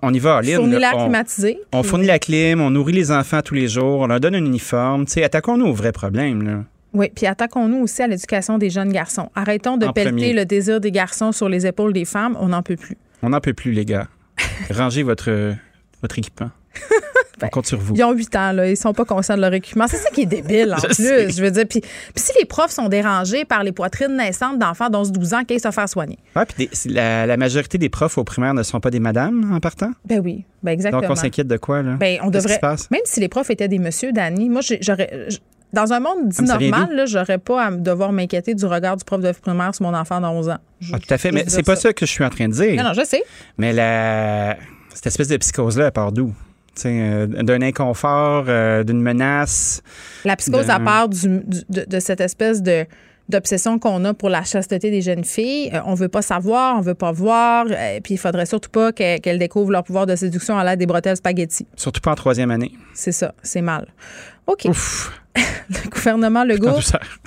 on, y va à Fournit l'air climatisé. On fournit la clim, on nourrit les enfants tous les jours, on leur donne un uniforme. sais, attaquons-nous aux vrais problèmes. Là. Oui, puis attaquons-nous aussi à l'éducation des jeunes garçons. Arrêtons de pelleter le désir des garçons sur les épaules des femmes. On n'en peut plus. On n'en peut plus, les gars. Rangez votre, votre équipement. on compte sur vous. Ils ont 8 ans, là. Ils sont pas conscients de leur équipement. C'est ça qui est débile, en plus. Je veux dire. Puis, si les profs sont dérangés par les poitrines naissantes d'enfants d'11-12 ans, qu'ils se faire soigner? Oui, puis la, majorité des profs au primaire ne sont pas des madames en partant? Ben oui. Ben exactement. Donc, on s'inquiète de quoi, là? Ben, on devrait. Même si les profs étaient des messieurs, Dani, moi, j'aurais. Dans un monde dit normal, là, j'aurais pas à devoir m'inquiéter du regard du prof de primaire sur mon enfant dans 11 ans. ah, tout à fait, mais c'est pas ça. que je suis en train de dire. Non, non, je sais. Mais la... cette espèce de psychose-là, elle part d'où? Euh, d'un inconfort, euh, d'une menace. La psychose, à part du, de, cette espèce de d'obsession qu'on a pour la chasteté des jeunes filles. Euh, on veut pas savoir, on veut pas voir, puis il faudrait surtout pas qu'elles découvrent leur pouvoir de séduction à l'aide des bretelles spaghetti. Surtout pas en troisième année. C'est ça, c'est mal. OK. le gouvernement Legault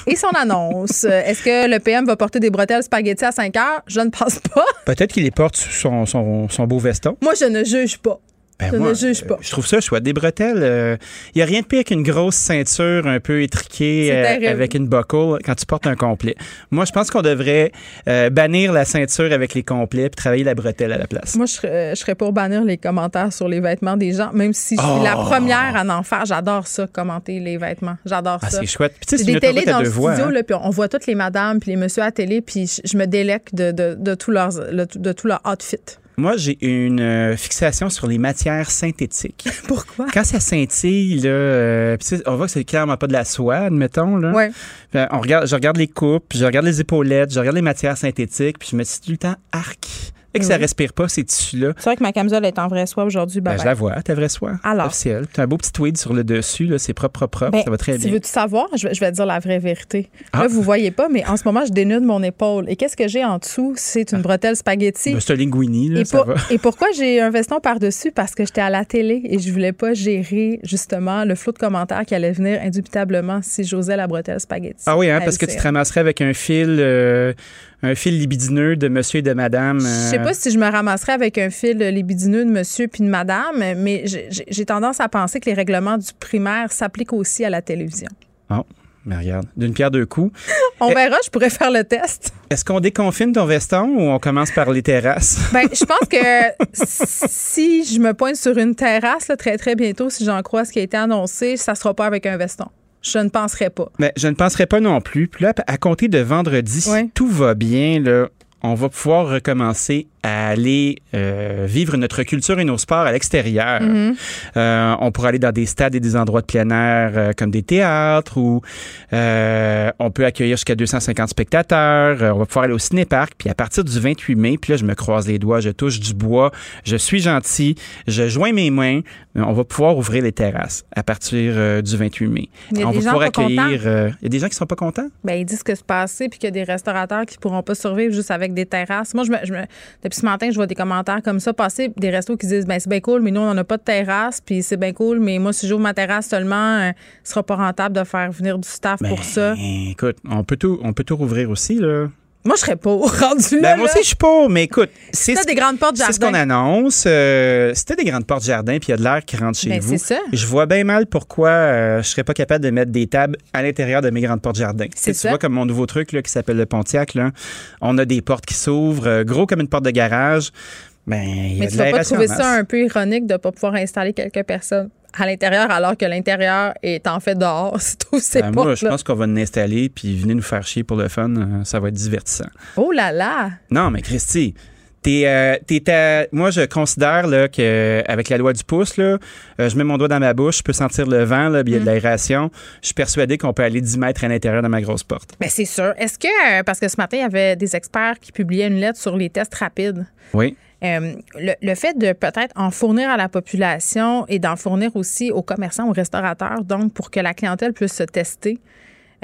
et son annonce. Est-ce que le PM va porter des bretelles spaghetti à 5 heures? Je ne pense pas. Peut-être qu'il les porte son, son, son beau veston. Moi, je ne juge pas. Ben je ne juge pas. Je trouve ça chouette. Des bretelles, il euh, n'y a rien de pire qu'une grosse ceinture un peu étriquée euh, avec une buckle quand tu portes un complet. Moi, je pense qu'on devrait euh, bannir la ceinture avec les complets et travailler la bretelle à la place. Moi, je serais, pour bannir les commentaires sur les vêtements des gens, même si je suis la oh! première à en faire. J'adore ça, commenter les vêtements. J'adore ah, ça. C'est chouette. Puis, c'est des télés dans le studio, hein. là, puis on voit toutes les madames puis les messieurs à télé, puis je, me délecte de, de, de, tout leur, de tout leur outfit. Moi, j'ai une euh, fixation sur les matières synthétiques. Pourquoi? Quand ça scintille, là, euh, on voit que c'est clairement pas de la soie, admettons. Là. Ouais. on regarde, je regarde les coupes, je regarde les épaulettes, je regarde les matières synthétiques, puis je me dis tout le temps arc et que ça respire pas ces tissus-là. C'est vrai que ma camisole est en vrai soie aujourd'hui. Ben, je la vois, ta vraie soie. Alors. Officielle. Tu as un beau petit tweed sur le dessus, là, c'est propre, propre. Ben, ça va très bien. Si veux-tu savoir, je vais, te dire la vraie vérité. Ah. Là, vous voyez pas, mais en ce moment, je dénude mon épaule. Et qu'est-ce que j'ai en dessous? C'est une bretelle spaghetti. Ben, c'est un linguini, là, et, ça va. et pourquoi j'ai un veston par-dessus? Parce que j'étais à la télé et je voulais pas gérer, justement, le flot de commentaires qui allait venir indubitablement si j'osais la bretelle spaghetti. Ah oui, hein, parce que tu te ramasserais avec un fil... Euh, un fil libidineux de monsieur et de madame. Je sais pas euh, si je me ramasserais avec un fil libidineux de monsieur puis de madame, mais j'ai tendance à penser que les règlements du primaire s'appliquent aussi à la télévision. Oh. Mais regarde, d'une pierre deux coups. on eh, verra, je pourrais faire le test. Est-ce qu'on déconfine ton veston ou on commence par les terrasses? Ben, je pense que si je me pointe sur une terrasse très, très bientôt, si j'en crois ce qui a été annoncé, ça sera pas avec un veston. Je ne penserais pas. Mais je ne penserais pas non plus. Puis là, à compter de vendredi, si tout va bien, là, on va pouvoir recommencer à aller euh, vivre notre culture et nos sports à l'extérieur. Mm-hmm. Euh, on pourra aller dans des stades et des endroits de plein air euh, comme des théâtres où on peut accueillir jusqu'à 250 spectateurs. on va pouvoir aller au cinéparc. Puis à partir du 28 mai, puis là, je me croise les doigts, je touche du bois, je suis gentil, je joins mes mains. On va pouvoir ouvrir les terrasses à partir du 28 mai. on va pouvoir accueillir. Il y a des gens qui sont pas contents? Ben, ils disent que c'est passé puis qu'il y a des restaurateurs qui pourront pas survivre juste avec des terrasses. Moi, je me, je me ce matin, je vois des commentaires comme ça passer, des restos qui disent ben c'est bien cool, mais nous, on n'a pas de terrasse, puis c'est bien cool, mais moi, si j'ouvre ma terrasse seulement, euh, ce sera pas rentable de faire venir du staff pour ben, ça. Écoute, on peut tout, on peut tout rouvrir aussi, là. Moi, je serais pas rendu ben, Moi aussi, je suis pas, mais écoute. C'est des grandes portes jardin. C'est ce qu'on annonce. Euh, c'était des grandes portes jardin, puis il y a de l'air qui rentre chez ben, vous. Ça. Je vois bien mal pourquoi euh, je serais pas capable de mettre des tables à l'intérieur de mes grandes portes jardin. C'est Tu vois, comme mon nouveau truc là, qui s'appelle le Pontiac, là, on a des portes qui s'ouvrent, euh, gros comme une porte de garage. Ben, y a Mais tu vas pas trouver ça un peu ironique de ne pas pouvoir installer quelques personnes à l'intérieur alors que l'intérieur est en fait dehors. C'est tout c'est ben, Moi, je pense qu'on va nous installer puis venez nous faire chier pour le fun. Euh, ça va être divertissant. Oh là là! Non, mais Christy, T'es, euh, moi, je considère là, qu'avec la loi du pouce, là, euh, je mets mon doigt dans ma bouche, je peux sentir le vent, là, il y a de mm. l'aération. Je suis persuadé qu'on peut aller 10 mètres à l'intérieur de ma grosse porte. Bien, c'est sûr. Est-ce que, parce que ce matin, il y avait des experts qui publiaient une lettre sur les tests rapides. Oui. Euh, le, fait de peut-être en fournir à la population et d'en fournir aussi aux commerçants, aux restaurateurs, donc pour que la clientèle puisse se tester.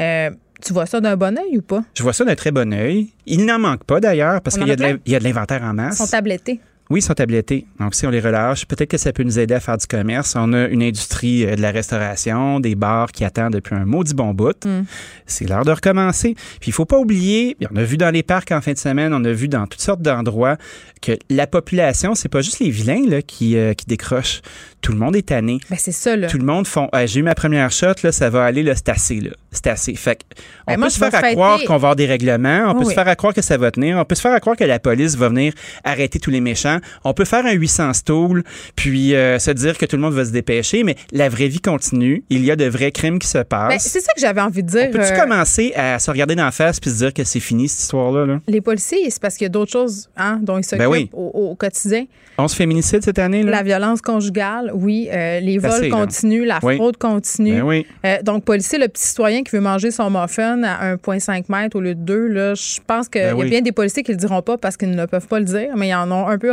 Euh, tu vois ça d'un bon oeil ou pas? Je vois ça d'un très bon oeil. Il n'en manque pas d'ailleurs parce qu'il y, a de l'inventaire en masse. Ils sont tablettés. Oui, ils sont tablettés. Donc, si on les relâche, peut-être que ça peut nous aider à faire du commerce. On a une industrie euh, de la restauration, des bars qui attendent depuis un maudit bon bout. Mm. C'est l'heure de recommencer. Puis, il faut pas oublier, on a vu dans les parcs en fin de semaine, on a vu dans toutes sortes d'endroits que la population, c'est pas juste les vilains là, qui, euh, qui décrochent. Tout le monde est tanné. Ben, c'est ça, là. Tout le monde font, j'ai eu ma première shot, là, ça va aller, là, c'est assez, là. C'est assez. Fait on ben, peut se faire à croire qu'on va avoir des règlements, on peut se faire à croire que ça va tenir, on peut se faire à croire que la police va venir arrêter tous les méchants. On peut faire un 800 stools, puis euh, se dire que tout le monde va se dépêcher, mais la vraie vie continue. Il y a de vrais crimes qui se passent. Ben, c'est ça que j'avais envie de dire. Peux-tu euh, commencer à se regarder dans la face puis se dire que c'est fini, cette histoire-là? Là? Les policiers, c'est parce qu'il y a d'autres choses hein, dont ils s'occupent oui. au, quotidien. 11 féminicides cette année? Là? La violence conjugale, oui. Euh, les vols continuent, la fraude continue. Ben oui. donc, policier, le petit citoyen qui veut manger son muffin à 1,5 mètre au lieu de 2, là, je pense qu'il ben y a bien des policiers qui le diront pas parce qu'ils ne peuvent pas le dire, mais ils en ont un peu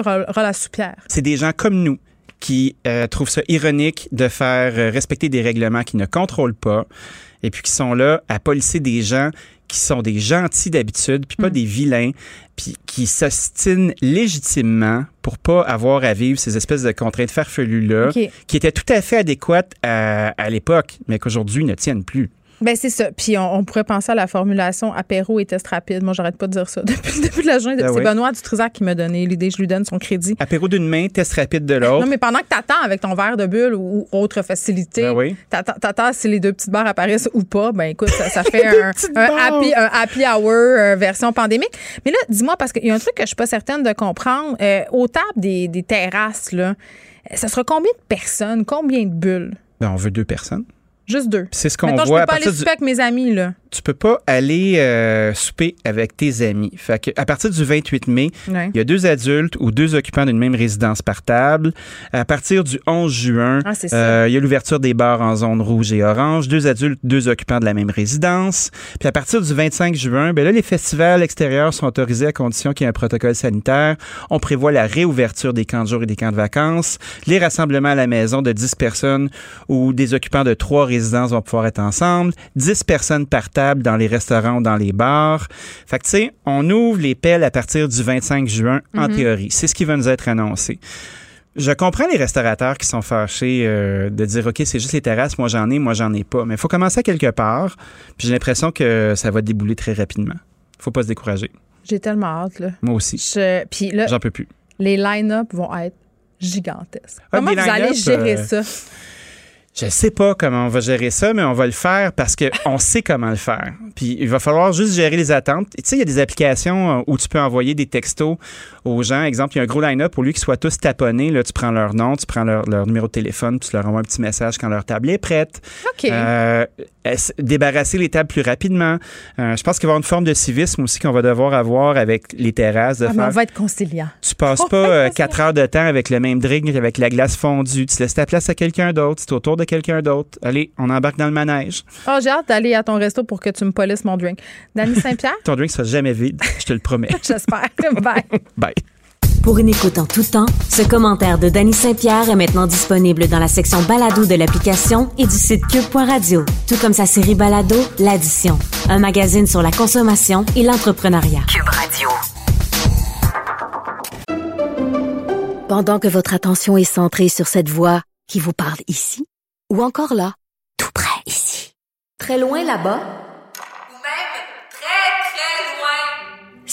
soupière. C'est des gens comme nous qui euh, trouvent ça ironique de faire euh, respecter des règlements qui ne contrôlent pas et puis qui sont là à policer des gens qui sont des gentils d'habitude, puis pas mm. des vilains, puis qui s'ostinent légitimement pour pas avoir à vivre ces espèces de contraintes farfelues-là, qui étaient tout à fait adéquates à, à l'époque, mais qu'aujourd'hui ne tiennent plus. Ben c'est ça. Puis on, pourrait penser à la formulation apéro et test rapide. Moi, j'arrête pas de dire ça depuis le début de la journée. Ben c'est Benoît Dutrisac qui m'a donné l'idée. Je lui donne son crédit. Apéro d'une main, test rapide de l'autre. Non, mais pendant que t'attends avec ton verre de bulle ou, autre facilité, ben oui. t'attends si les deux petites barres apparaissent ou pas. Ben écoute, ça, fait un, happy, un, happy, hour euh, version pandémique. Mais là, dis-moi, parce qu'il y a un truc que je suis pas certaine de comprendre. Euh, aux tables des, des terrasses, là, ça sera combien de personnes? Combien de bulles? Ben, on veut deux personnes. Juste deux. C'est ce qu'on voit. Je peux pas aller souper avec mes amis, là. Tu peux pas aller euh, souper avec tes amis. Fait que à partir du 28 mai, il y a deux adultes ou deux occupants d'une même résidence par table. À partir du 11 juin, ah, euh, il y a l'ouverture des bars en zone rouge et orange. Deux adultes, deux occupants de la même résidence. Puis à partir du 25 juin, ben là, les festivals extérieurs sont autorisés à condition qu'il y ait un protocole sanitaire. On prévoit la réouverture des camps de jour et des camps de vacances. Les rassemblements à la maison de 10 personnes ou des occupants de trois résidences résidences vont pouvoir être ensemble, 10 personnes par table dans les restaurants ou dans les bars. Fait que, tu sais, on ouvre les pelles à partir du 25 juin, en mhm. théorie. C'est ce qui va nous être annoncé. Je comprends les restaurateurs qui sont fâchés euh, de dire OK, c'est juste les terrasses, moi j'en ai, moi j'en ai pas. Mais il faut commencer quelque part. Puis j'ai l'impression que ça va débouler très rapidement. Faut pas se décourager. J'ai tellement hâte là. Moi aussi. Puis là, j'en peux plus. Les line-up vont être gigantesques. Ah, Comment vous allez gérer euh, ça? Je sais pas comment on va gérer ça, mais on va le faire parce qu'on sait comment le faire. Puis il va falloir juste gérer les attentes. Tu sais, il y a des applications euh, où tu peux envoyer des textos aux gens. Exemple, il y a un gros line-up pour lui qu'ils soient tous taponnés. Là, tu prends leur nom, tu prends leur, numéro de téléphone, tu leur envoies un petit message quand leur table est prête. OK. Euh, débarrasser les tables plus rapidement. Euh, je pense qu'il va y avoir une forme de civisme aussi qu'on va devoir avoir avec les terrasses. De ah, on va être conciliant. Tu passes pas quatre heures de temps avec le même drink, avec la glace fondue. Tu laisses ta place à quelqu'un d'autre. C'est autour de quelqu'un d'autre. Allez, on embarque dans le manège. Oh, j'ai hâte d'aller à ton resto pour que tu me polisses mon drink. Dani Saint-Pierre? ton drink sera jamais vide, je te le promets. J'espère. Bye. Bye. Pour une écoute en tout temps, ce commentaire de Dany Saint-Pierre est maintenant disponible dans la section balado de l'application et du site cube.radio, tout comme sa série balado L'Addition, un magazine sur la consommation et l'entrepreneuriat. Cube Radio. Pendant que votre attention est centrée sur cette voix qui vous parle ici, ou encore là, tout près ici, très loin là-bas,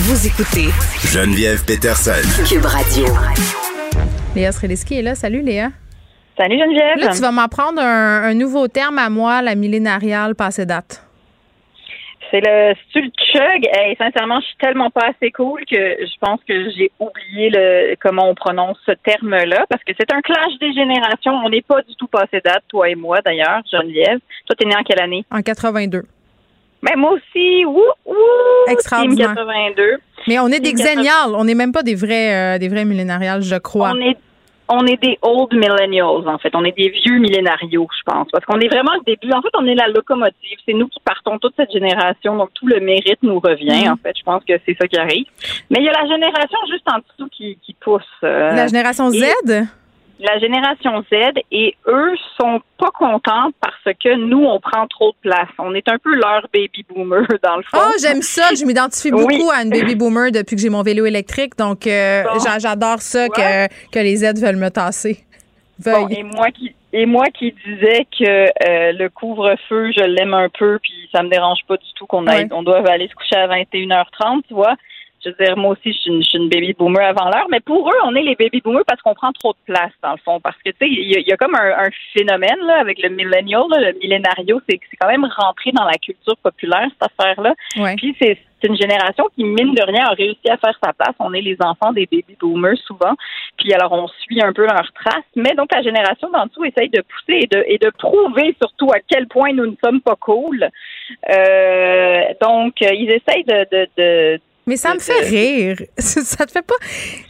Vous écoutez Geneviève Peterson. Cube Radio. Léa Sreliski est là. Salut Léa. Salut Geneviève. Là, tu vas m'apprendre un, un nouveau terme à moi, la millénariale passée date. C'est le, c'est le chug. Et sincèrement, je suis tellement pas assez cool que je pense que j'ai oublié le comment on prononce ce terme-là parce que c'est un clash des générations. On n'est pas du tout passé date, toi et moi d'ailleurs, Geneviève. Toi, t'es né en quelle année? En 82. Mais moi aussi, ouh, ouh, Extraordinaire. 82. Mais on est des xénials, on n'est même pas des vrais, euh, des vrais millénariales, je crois. On est on est des old millennials, en fait. On est des vieux millénarios, je pense. Parce qu'on est vraiment le début. En fait, on est la locomotive. C'est nous qui partons toute cette génération. Donc, tout le mérite nous revient, mm. en fait. Je pense que c'est ça qui arrive. Mais il y a la génération juste en dessous qui, qui pousse. Euh, la génération Z? La génération Z et eux sont pas contents parce que nous on prend trop de place. On est un peu leur baby boomer dans le fond. Oh, j'aime ça, je m'identifie beaucoup à une baby boomer depuis que j'ai mon vélo électrique. Donc euh, j'adore ça que, que les Z veulent me tasser. et moi qui et moi qui disais que euh, le couvre-feu, je l'aime un peu puis ça me dérange pas du tout qu'on aille on doit aller se coucher à 21h30, tu vois je veux dire, moi aussi, je suis, une, baby boomer avant l'heure, mais pour eux, on est les baby boomers parce qu'on prend trop de place, dans le fond. Parce que, tu sais, il y, a comme un, phénomène, là, avec le millennial, le millénario, c'est c'est quand même rentré dans la culture populaire, cette affaire-là. Puis c'est une génération qui, mine de rien, a réussi à faire sa place. On est les enfants des baby boomers souvent. Puis alors, on suit un peu leurs traces. Mais donc, la génération d'en dessous essaye de pousser et de, et de prouver surtout à quel point nous ne sommes pas cool. Euh, donc, ils essayent de, de, de mais ça me fait rire. ça te fait pas.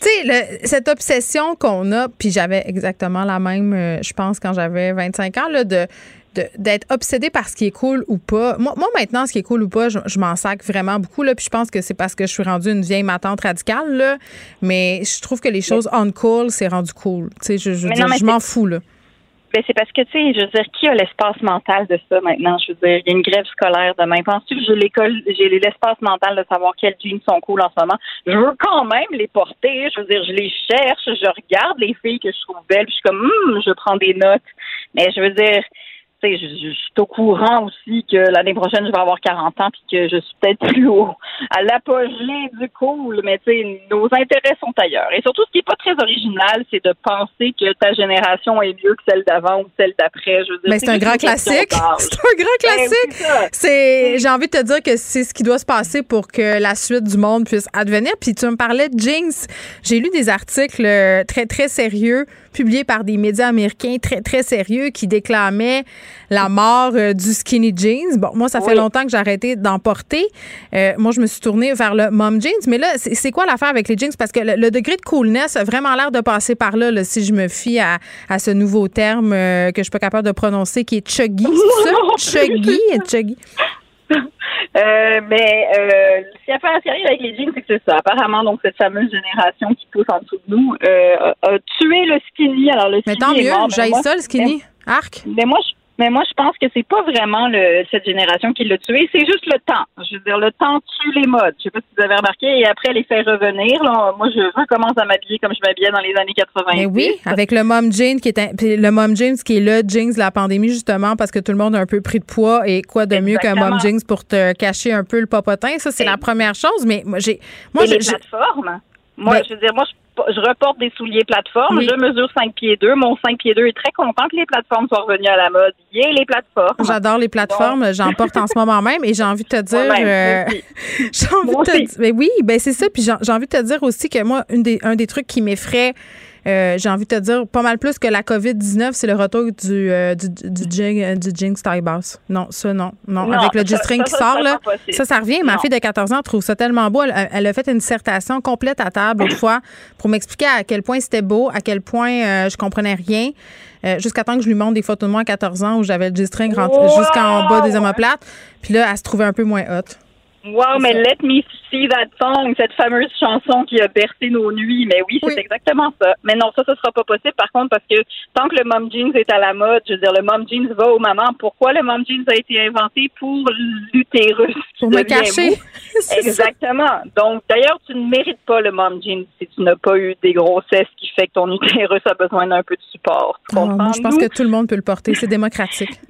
Tu sais, cette obsession qu'on a, puis j'avais exactement la même, euh, je pense, quand j'avais 25 ans, là, de d'être obsédé par ce qui est cool ou pas. Moi, moi maintenant, ce qui est cool ou pas, je, m'en sac vraiment beaucoup. Là, puis je pense que c'est parce que je suis rendue une vieille matante radicale. Là, mais je trouve que les choses on cool, c'est rendu cool. Tu sais, je, je, je m'en fous. Là. Ben, c'est parce que, tu sais, je veux dire, qui a l'espace mental de ça maintenant? Je veux dire, il y a une grève scolaire demain. Penses-tu que j'ai l'école, j'ai l'espace mental de savoir quels jeans sont cool en ce moment? Je veux quand même les porter. Je veux dire, je les cherche, je regarde les filles que je trouve belles, puis je suis comme, hum, je prends des notes. Mais je veux dire, je, je, suis au courant aussi que l'année prochaine, je vais avoir 40 ans puis que je suis peut-être plus haut à l'apogée du cool, mais tu sais, nos intérêts sont ailleurs. Et surtout, ce qui est pas très original, c'est de penser que ta génération est mieux que celle d'avant ou celle d'après. Je veux dire, mais c'est un grand classique. C'est un grand classique. C'est, j'ai envie de te dire que c'est ce qui doit se passer pour que la suite du monde puisse advenir. Puis tu me parlais de Jinx. J'ai lu des articles euh, très, très sérieux publiés par des médias américains très, très sérieux qui déclamaient la mort euh, du skinny jeans. Bon, moi, ça fait longtemps que j'ai arrêté d'en porter. Euh, moi, je me suis tournée vers le mom jeans. Mais là, c'est quoi l'affaire avec les jeans? Parce que le, degré de coolness a vraiment l'air de passer par là, si je me fie à, ce nouveau terme euh, que je suis pas capable de prononcer, qui est chuggy. C'est ça? chuggy? chuggy. Mais euh, ce qui a fait sérieux avec les jeans, c'est que c'est ça. Apparemment, donc cette fameuse génération qui pousse en dessous de nous a tué le skinny. Alors le mais tant mieux, j'ai ça le skinny. Arc? Mais moi, je mais moi, je pense que c'est pas vraiment le, cette génération qui l'a tué, c'est juste le temps. Je veux dire, le temps tue les modes. Je sais pas si vous avez remarqué, et après les faire revenir. Là, moi, je recommence à m'habiller comme je m'habillais dans les années 80. Mais oui, avec le mom jeans qui est le mom jeans qui est le jeans de la pandémie justement parce que tout le monde a un peu pris de poids et quoi de mieux qu'un mom jeans pour te cacher un peu le popotin? Ça, c'est la première chose. Mais moi, j'ai, moi, et les plateformes? Moi, je veux dire, moi, je je reporte des souliers plateformes. Je mesure 5 pieds 2. Mon 5 pieds 2 est très content que les plateformes soient revenues à la mode. Yeah, les plateformes. J'adore les plateformes. J'en porte en ce moment même et j'ai envie de te dire. Euh, j'ai envie de te dire. Mais oui, ben c'est ça. Puis j'ai envie de te dire aussi que moi, une des, un des trucs qui m'effraie euh, j'ai envie de te dire, pas mal plus que la COVID-19, c'est le retour du, euh, du, du, du Jinx taille basse. Non, ça, non. Non, avec le G-string qui sort, là, ça, ça revient. Ma fille de 14 ans trouve ça tellement beau. Elle, a fait une dissertation complète à table autrefois pour m'expliquer à quel point c'était beau, à quel point euh, je comprenais rien. jusqu'à temps que je lui montre des photos de moi à 14 ans où j'avais le G-string jusqu'en bas des omoplates. Puis là, elle se trouvait un peu moins haute. Wow, mais Let Me See That Song, cette fameuse chanson qui a bercé nos nuits. Mais oui, c'est exactement ça. Mais non, ça, ce sera pas possible par contre parce que tant que le mom jeans est à la mode, je veux dire, le mom jeans va aux mamans. Pourquoi le mom jeans a été inventé pour l'utérus? Pour me cacher. Exactement. Donc, d'ailleurs, tu ne mérites pas le mom jeans si tu n'as pas eu des grossesses qui fait que ton utérus a besoin d'un peu de support. Ah, moi, je pense que tout le monde peut le porter. C'est démocratique.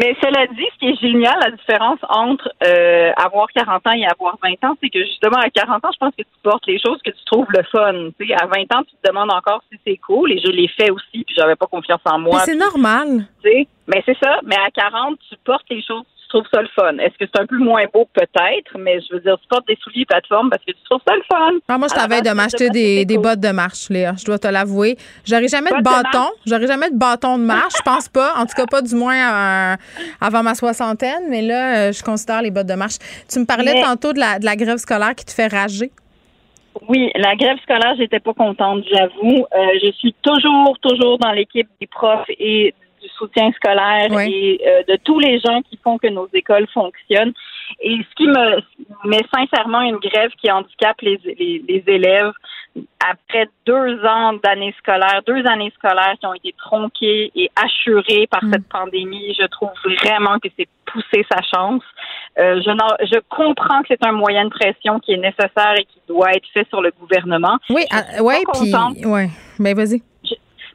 Mais cela dit, ce qui est génial, la différence entre euh, avoir 40 ans et avoir 20 ans, c'est que justement, à 40 ans, je pense que tu portes les choses que tu trouves le fun. Tu sais, à 20 ans, tu te demandes encore si c'est cool, et je l'ai fait aussi, puis j'avais pas confiance en moi. Mais c'est normal. Tu sais, mais c'est ça. Mais à 40, tu portes les choses trouve ça le fun. Est-ce que c'est un peu moins beau? Peut-être, mais je veux dire, tu portes des souliers plateforme parce que tu trouves ça le fun. Ah, moi, je t'avais de m'acheter des, des, bottes de marche, Léa. Je dois te l'avouer. J'aurais jamais de bâton. J'aurais jamais de bâton de marche. Je pense pas. En tout cas, pas du moins euh, avant ma soixantaine. Mais là, euh, je considère les bottes de marche. Tu me parlais tantôt de la, de la grève scolaire qui te fait rager. Oui, la grève scolaire, j'étais pas contente, j'avoue. Euh, je suis toujours, toujours dans l'équipe des profs et du soutien scolaire et euh, de tous les gens qui font que nos écoles fonctionnent. Et ce qui me met sincèrement une grève qui handicape les, les, élèves après deux ans d'années scolaires, deux années scolaires qui ont été tronquées et assurées par mm. cette pandémie, je trouve vraiment que c'est pousser sa chance. Euh, je, je comprends que c'est un moyen de pression qui est nécessaire et qui doit être fait sur le gouvernement. Oui, euh, ouais, puis ouais, ben vas-y.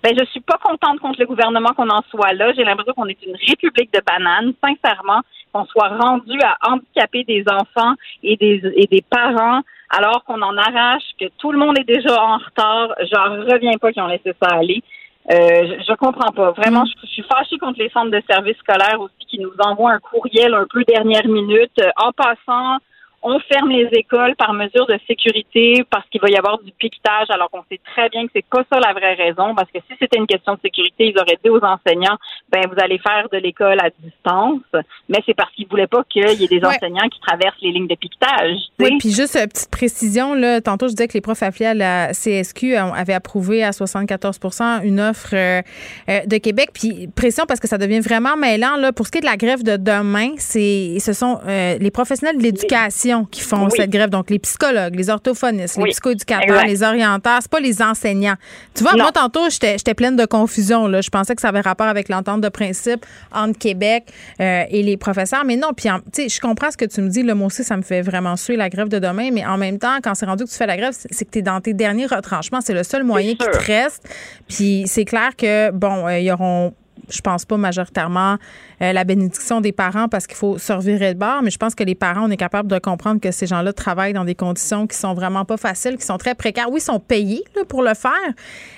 Je, ben, je suis pas contente contre le gouvernement qu'on en soit là. J'ai l'impression qu'on est une république de bananes, sincèrement, qu'on soit rendu à handicaper des enfants et des, et des parents alors qu'on en arrache, que tout le monde est déjà en retard. J'en reviens pas qu'ils ont laissé ça aller. Euh, je, comprends pas. Vraiment, je, suis fâchée contre les centres de services scolaires aussi qui nous envoient un courriel un peu dernière minute. Euh, en passant, on ferme les écoles par mesure de sécurité parce qu'il va y avoir du piquetage, alors qu'on sait très bien que c'est pas ça la vraie raison, parce que si c'était une question de sécurité, ils auraient dit aux enseignants, ben vous allez faire de l'école à distance, mais c'est parce qu'ils voulaient pas qu'il y ait des enseignants qui traversent les lignes de piquetage. Oui, puis juste une petite précision, là, tantôt je disais que les profs affiliés à la CSQ avaient approuvé à 74% une offre euh, euh, de Québec, puis pression parce que ça devient vraiment mêlant, là, pour ce qui est de la grève de demain, c'est ce sont euh, les professionnels de l'éducation qui font cette grève. Donc, les psychologues, les orthophonistes, les psychoéducateurs, les orienteurs, c'est pas les enseignants. Tu vois, moi, tantôt, j'étais pleine de confusion. Là. Je pensais que ça avait rapport avec l'entente de principe entre Québec euh, et les professeurs. Mais non, puis, tu sais, je comprends ce que tu me dis. le moi aussi, ça me fait vraiment suer la grève de demain. Mais en même temps, quand c'est rendu que tu fais la grève, c'est que tu es dans tes derniers retranchements. C'est le seul moyen qui te reste. Puis, c'est clair que, bon, euh, ils auront je pense pas majoritairement euh, la bénédiction des parents parce qu'il faut se revirer de bord, mais je pense que les parents, on est capable de comprendre que ces gens-là travaillent dans des conditions qui sont vraiment pas faciles, qui sont très précaires. Oui, ils sont payés pour le faire,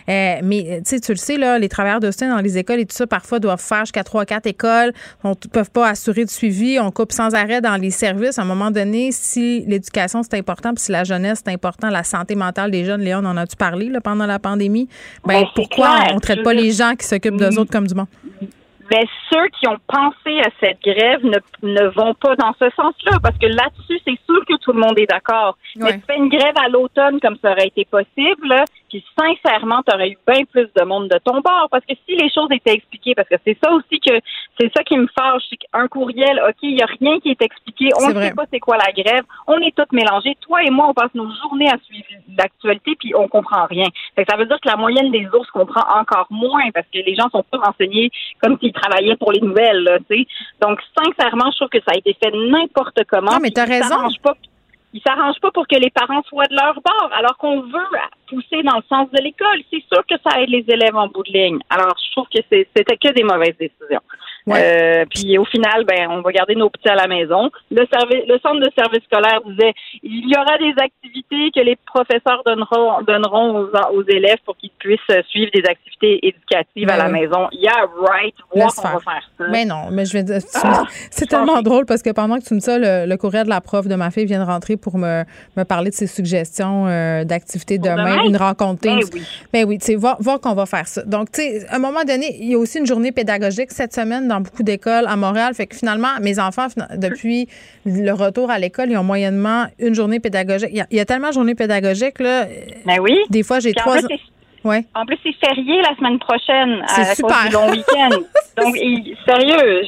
euh, mais tu le sais, là, les travailleurs de soutien dans les écoles et tout ça, parfois doivent faire jusqu'à trois, quatre écoles, on ne peuvent pas assurer de suivi, on coupe sans arrêt dans les services. À un moment donné, si l'éducation, c'est important, puis si la jeunesse, c'est important, la santé mentale des jeunes, Léon, on en a-tu parlé là, pendant la pandémie? Ben, ben pourquoi on ne traite pas les gens qui s'occupent d'eux autres comme du monde? Mais ceux qui ont pensé à cette grève ne, ne vont pas dans ce sens-là, parce que là-dessus, c'est sûr que tout le monde est d'accord. Mais tu fais une grève à l'automne comme ça aurait été possible, puis sincèrement, tu aurais eu bien plus de monde de ton bord, parce que si les choses étaient expliquées, parce que c'est ça aussi que c'est ça qui me fâche, c'est qu'un courriel, ok, il y a rien qui est expliqué, on ne sait pas c'est quoi la grève, on est tous mélangés. Toi et moi, on passe nos journées à suivre l'actualité, puis on comprend rien. ça veut dire que la moyenne des ours comprend encore moins, parce que les gens sont pas renseignés comme s'ils travaillait pour les nouvelles, là, tu sais. Donc, sincèrement, je trouve que ça a été fait n'importe comment. Non, mais t'as raison. Pas, ils s'arrangent pas pour que les parents soient de leur bord, alors qu'on veut pousser dans le sens de l'école. C'est sûr que ça aide les élèves en bout de ligne. Alors, je trouve que c'était que des mauvaises décisions. Euh, puis au final, ben, on va garder nos petits à la maison. Le, service, le centre de service scolaire disait il y aura des activités que les professeurs donneront, donneront aux, élèves pour qu'ils puissent suivre des activités éducatives à la ben maison. Yeah, right. Voir on va faire ça. Mais non, mais je vais dire, ah, c'est tellement drôle parce que pendant que tu me dis ça, le, le, courrier de la prof de ma fille vient de rentrer pour me, me parler de ses suggestions euh, d'activités demain, une rencontre. Ben oui. Ben oui, tu sais, voir, voir qu'on va faire ça. Donc, tu sais, à un moment donné, il y a aussi une journée pédagogique cette semaine dans beaucoup d'écoles à Montréal. Fait que finalement, mes enfants, depuis le retour à l'école, ils ont moyennement une journée pédagogique. Il y a, tellement de journées pédagogiques, là. Ben oui. Des fois, j'ai trois. Ouais. En plus, c'est férié la semaine prochaine à super. du long week-end. Donc, sérieux,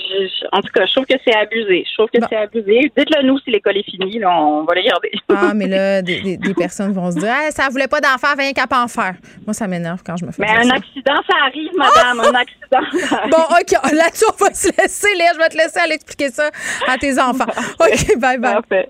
en tout cas, je trouve que c'est abusé. Je trouve que c'est abusé. Dites-le nous si l'école est finie, là, on va les garder. ah, mais là, des, personnes vont se dire, ah, ça voulait pas d'en faire, viens qu'à pas en faire. Moi, ça m'énerve quand je me fais. Mais un accident, ça arrive, madame, un accident. Bon, ok, là-dessus, on va se laisser, Léa. Je vais te laisser aller expliquer ça à tes enfants. Ok, bye bye. Parfait.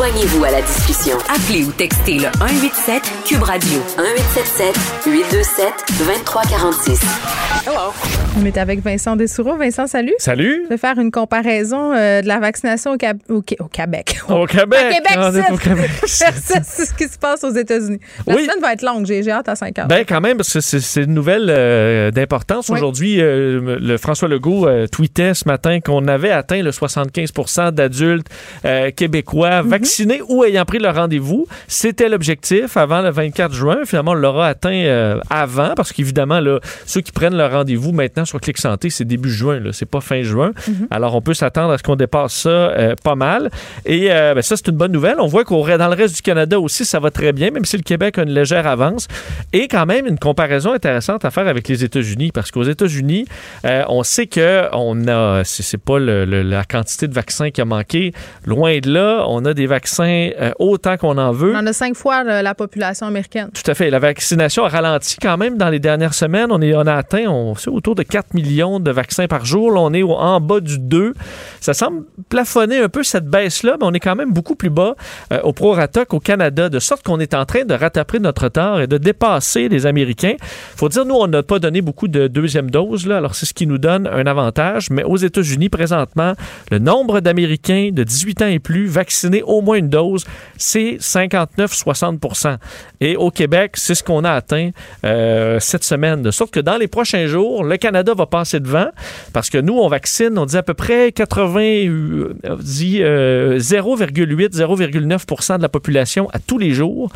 Joignez-vous à la discussion. Appelez ou textez le 187 Cube Radio 1877 827 2346. Hello. On est avec Vincent Dessoureau. Vincent, salut. Salut. Je vais faire une comparaison euh, de la vaccination au, au, Québec. Au Québec. Au Québec. c'est ce qui se passe aux États-Unis. La semaine va être longue. J'ai hâte à 5 heures. Ben, quand même, parce que c'est une nouvelle euh, d'importance. Aujourd'hui, euh, le François Legault tweetait ce matin qu'on avait atteint le 75 d'adultes québécois mhm. Vaccinés ou ayant pris leur rendez-vous. C'était l'objectif avant le 24 juin. Finalement, on l'aura atteint avant parce qu'évidemment, ceux qui prennent leur rendez-vous maintenant sur Clic Santé, c'est début juin, c'est pas fin juin. Mhm. Alors, on peut s'attendre à ce qu'on dépasse ça euh, pas mal. Et euh, ben, ça, c'est une bonne nouvelle. On voit qu'au dans le reste du Canada aussi, ça va très bien, même si le Québec a une légère avance. Et quand même, une comparaison intéressante à faire avec les États-Unis, parce qu'aux États-Unis, euh, on sait que on a, c'est pas la quantité de vaccins qui a manqué. Loin de là, on a des vaccins autant qu'on en veut. On a cinq fois la population américaine. Tout à fait. La vaccination a ralenti quand même dans les dernières semaines. On, est, on a atteint on, autour de 4 millions de vaccins par jour. Là, on est en bas du 2. Ça semble plafonner un peu cette baisse-là, mais on est quand même beaucoup plus bas euh, au prorata qu'au Canada, de sorte qu'on est en train de rattraper notre retard et de dépasser les Américains. faut dire, nous, on n'a pas donné beaucoup de deuxième dose, là, alors c'est ce qui nous donne un avantage, mais aux États-Unis, présentement, le nombre d'Américains de 18 ans et plus vaccinés au moins une dose, c'est 59-60% Et au Québec, c'est ce qu'on a atteint euh, cette semaine, de sorte que dans les prochains jours, le Canada va passer devant parce que nous, on vaccine, on dit à peu près 80, euh, dit 0,8, 0,9% de la population à tous les jours.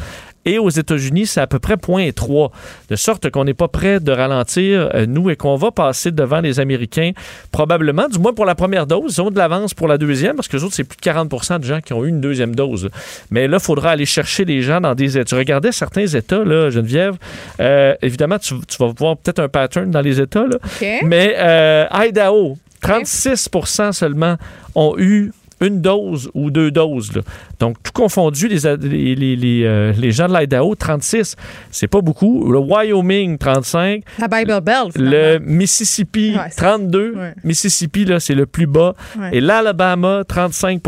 Et aux États-Unis, c'est à peu près 0,3. De sorte qu'on n'est pas prêt de ralentir, euh, nous, et qu'on va passer devant les Américains, probablement, du moins pour la première dose. Ils ont de l'avance pour la deuxième, parce que les autres, c'est plus de 40% de gens qui ont eu une deuxième dose. Mais là, il faudra aller chercher les gens dans des... Tu regardais certains États, là, Geneviève, euh, évidemment, tu, vas voir peut-être un pattern dans les États, là. mais euh, Idaho, 36% seulement ont eu une dose ou deux doses. Donc, tout confondu, les, les, les, euh, les gens de l'Idaho, 36, c'est pas beaucoup. Le Wyoming, 35. La Bible Belt. Le Mississippi, 32. Mississippi, là, c'est le plus bas. Et l'Alabama, 35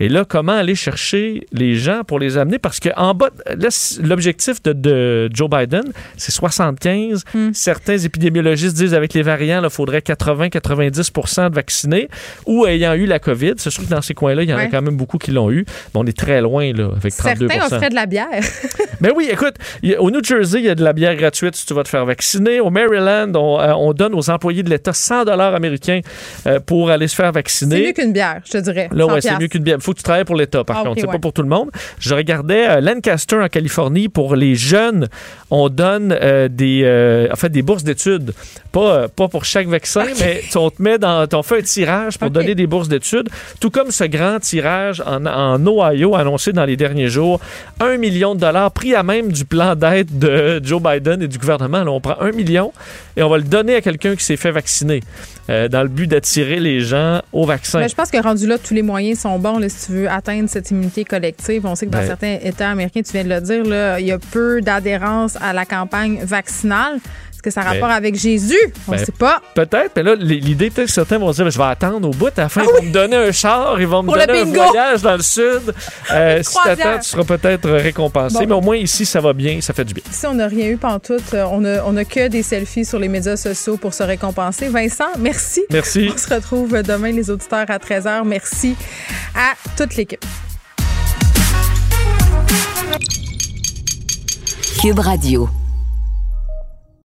Et là, comment aller chercher les gens pour les amener? Parce qu'en bas, l'objectif de, de, Joe Biden, c'est 75. Hmm. Certains épidémiologistes disent avec les variants, il faudrait 80-90% de vaccinés ou ayant eu la COVID. Sûr que dans ces coins-là, il y en a quand même beaucoup qui l'ont eu on est très loin, là, avec 32 Certains offraient de la bière. Mais oui, écoute, au New Jersey, il y a de la bière gratuite si tu vas te faire vacciner. Au Maryland, on, euh, donne aux employés de l'État 100 dollars américains euh, pour aller se faire vacciner. C'est mieux qu'une bière, je te dirais. Là, ouais, c'est mieux qu'une bière. Il faut que tu travailles pour l'État, par ah, contre. c'est pas pour tout le monde. Je regardais euh, Lancaster, en Californie, pour les jeunes, on donne des, en fait, des bourses d'études. Pas, pas pour chaque vaccin, mais on te met dans, on fait un tirage pour donner des bourses d'études. Tout comme ce grand tirage en, en Ohio annoncé dans les derniers jours. Un million de dollars pris à même du plan d'aide de Joe Biden et du gouvernement. on prend un million et on va le donner à quelqu'un qui s'est fait vacciner. Euh, dans le but d'attirer les gens au vaccin. je pense que rendu là, tous les moyens sont bons si tu veux atteindre cette immunité collective. On sait que dans ben. certains États américains, tu viens de le dire, là, il y a peu d'adhérence à la campagne vaccinale. Est-ce que ça a ben, rapport avec Jésus? On ne ben, sait pas. Peut-être, mais là, l'idée, peut-être que certains vont dire je vais attendre au bout. À la fin, ah ils vont me donner un char, ils vont me donner un voyage dans le sud. Euh, si tu attends, tu seras peut-être récompensé. Mais au moins, ici, ça va bien, ça fait du bien. Ici, on n'a rien eu tout. Euh, On n'a on a que des selfies sur les médias sociaux pour se récompenser. Vincent, merci. Merci. On se retrouve demain, les auditeurs, à 13h. Merci à toute l'équipe. Cube Radio.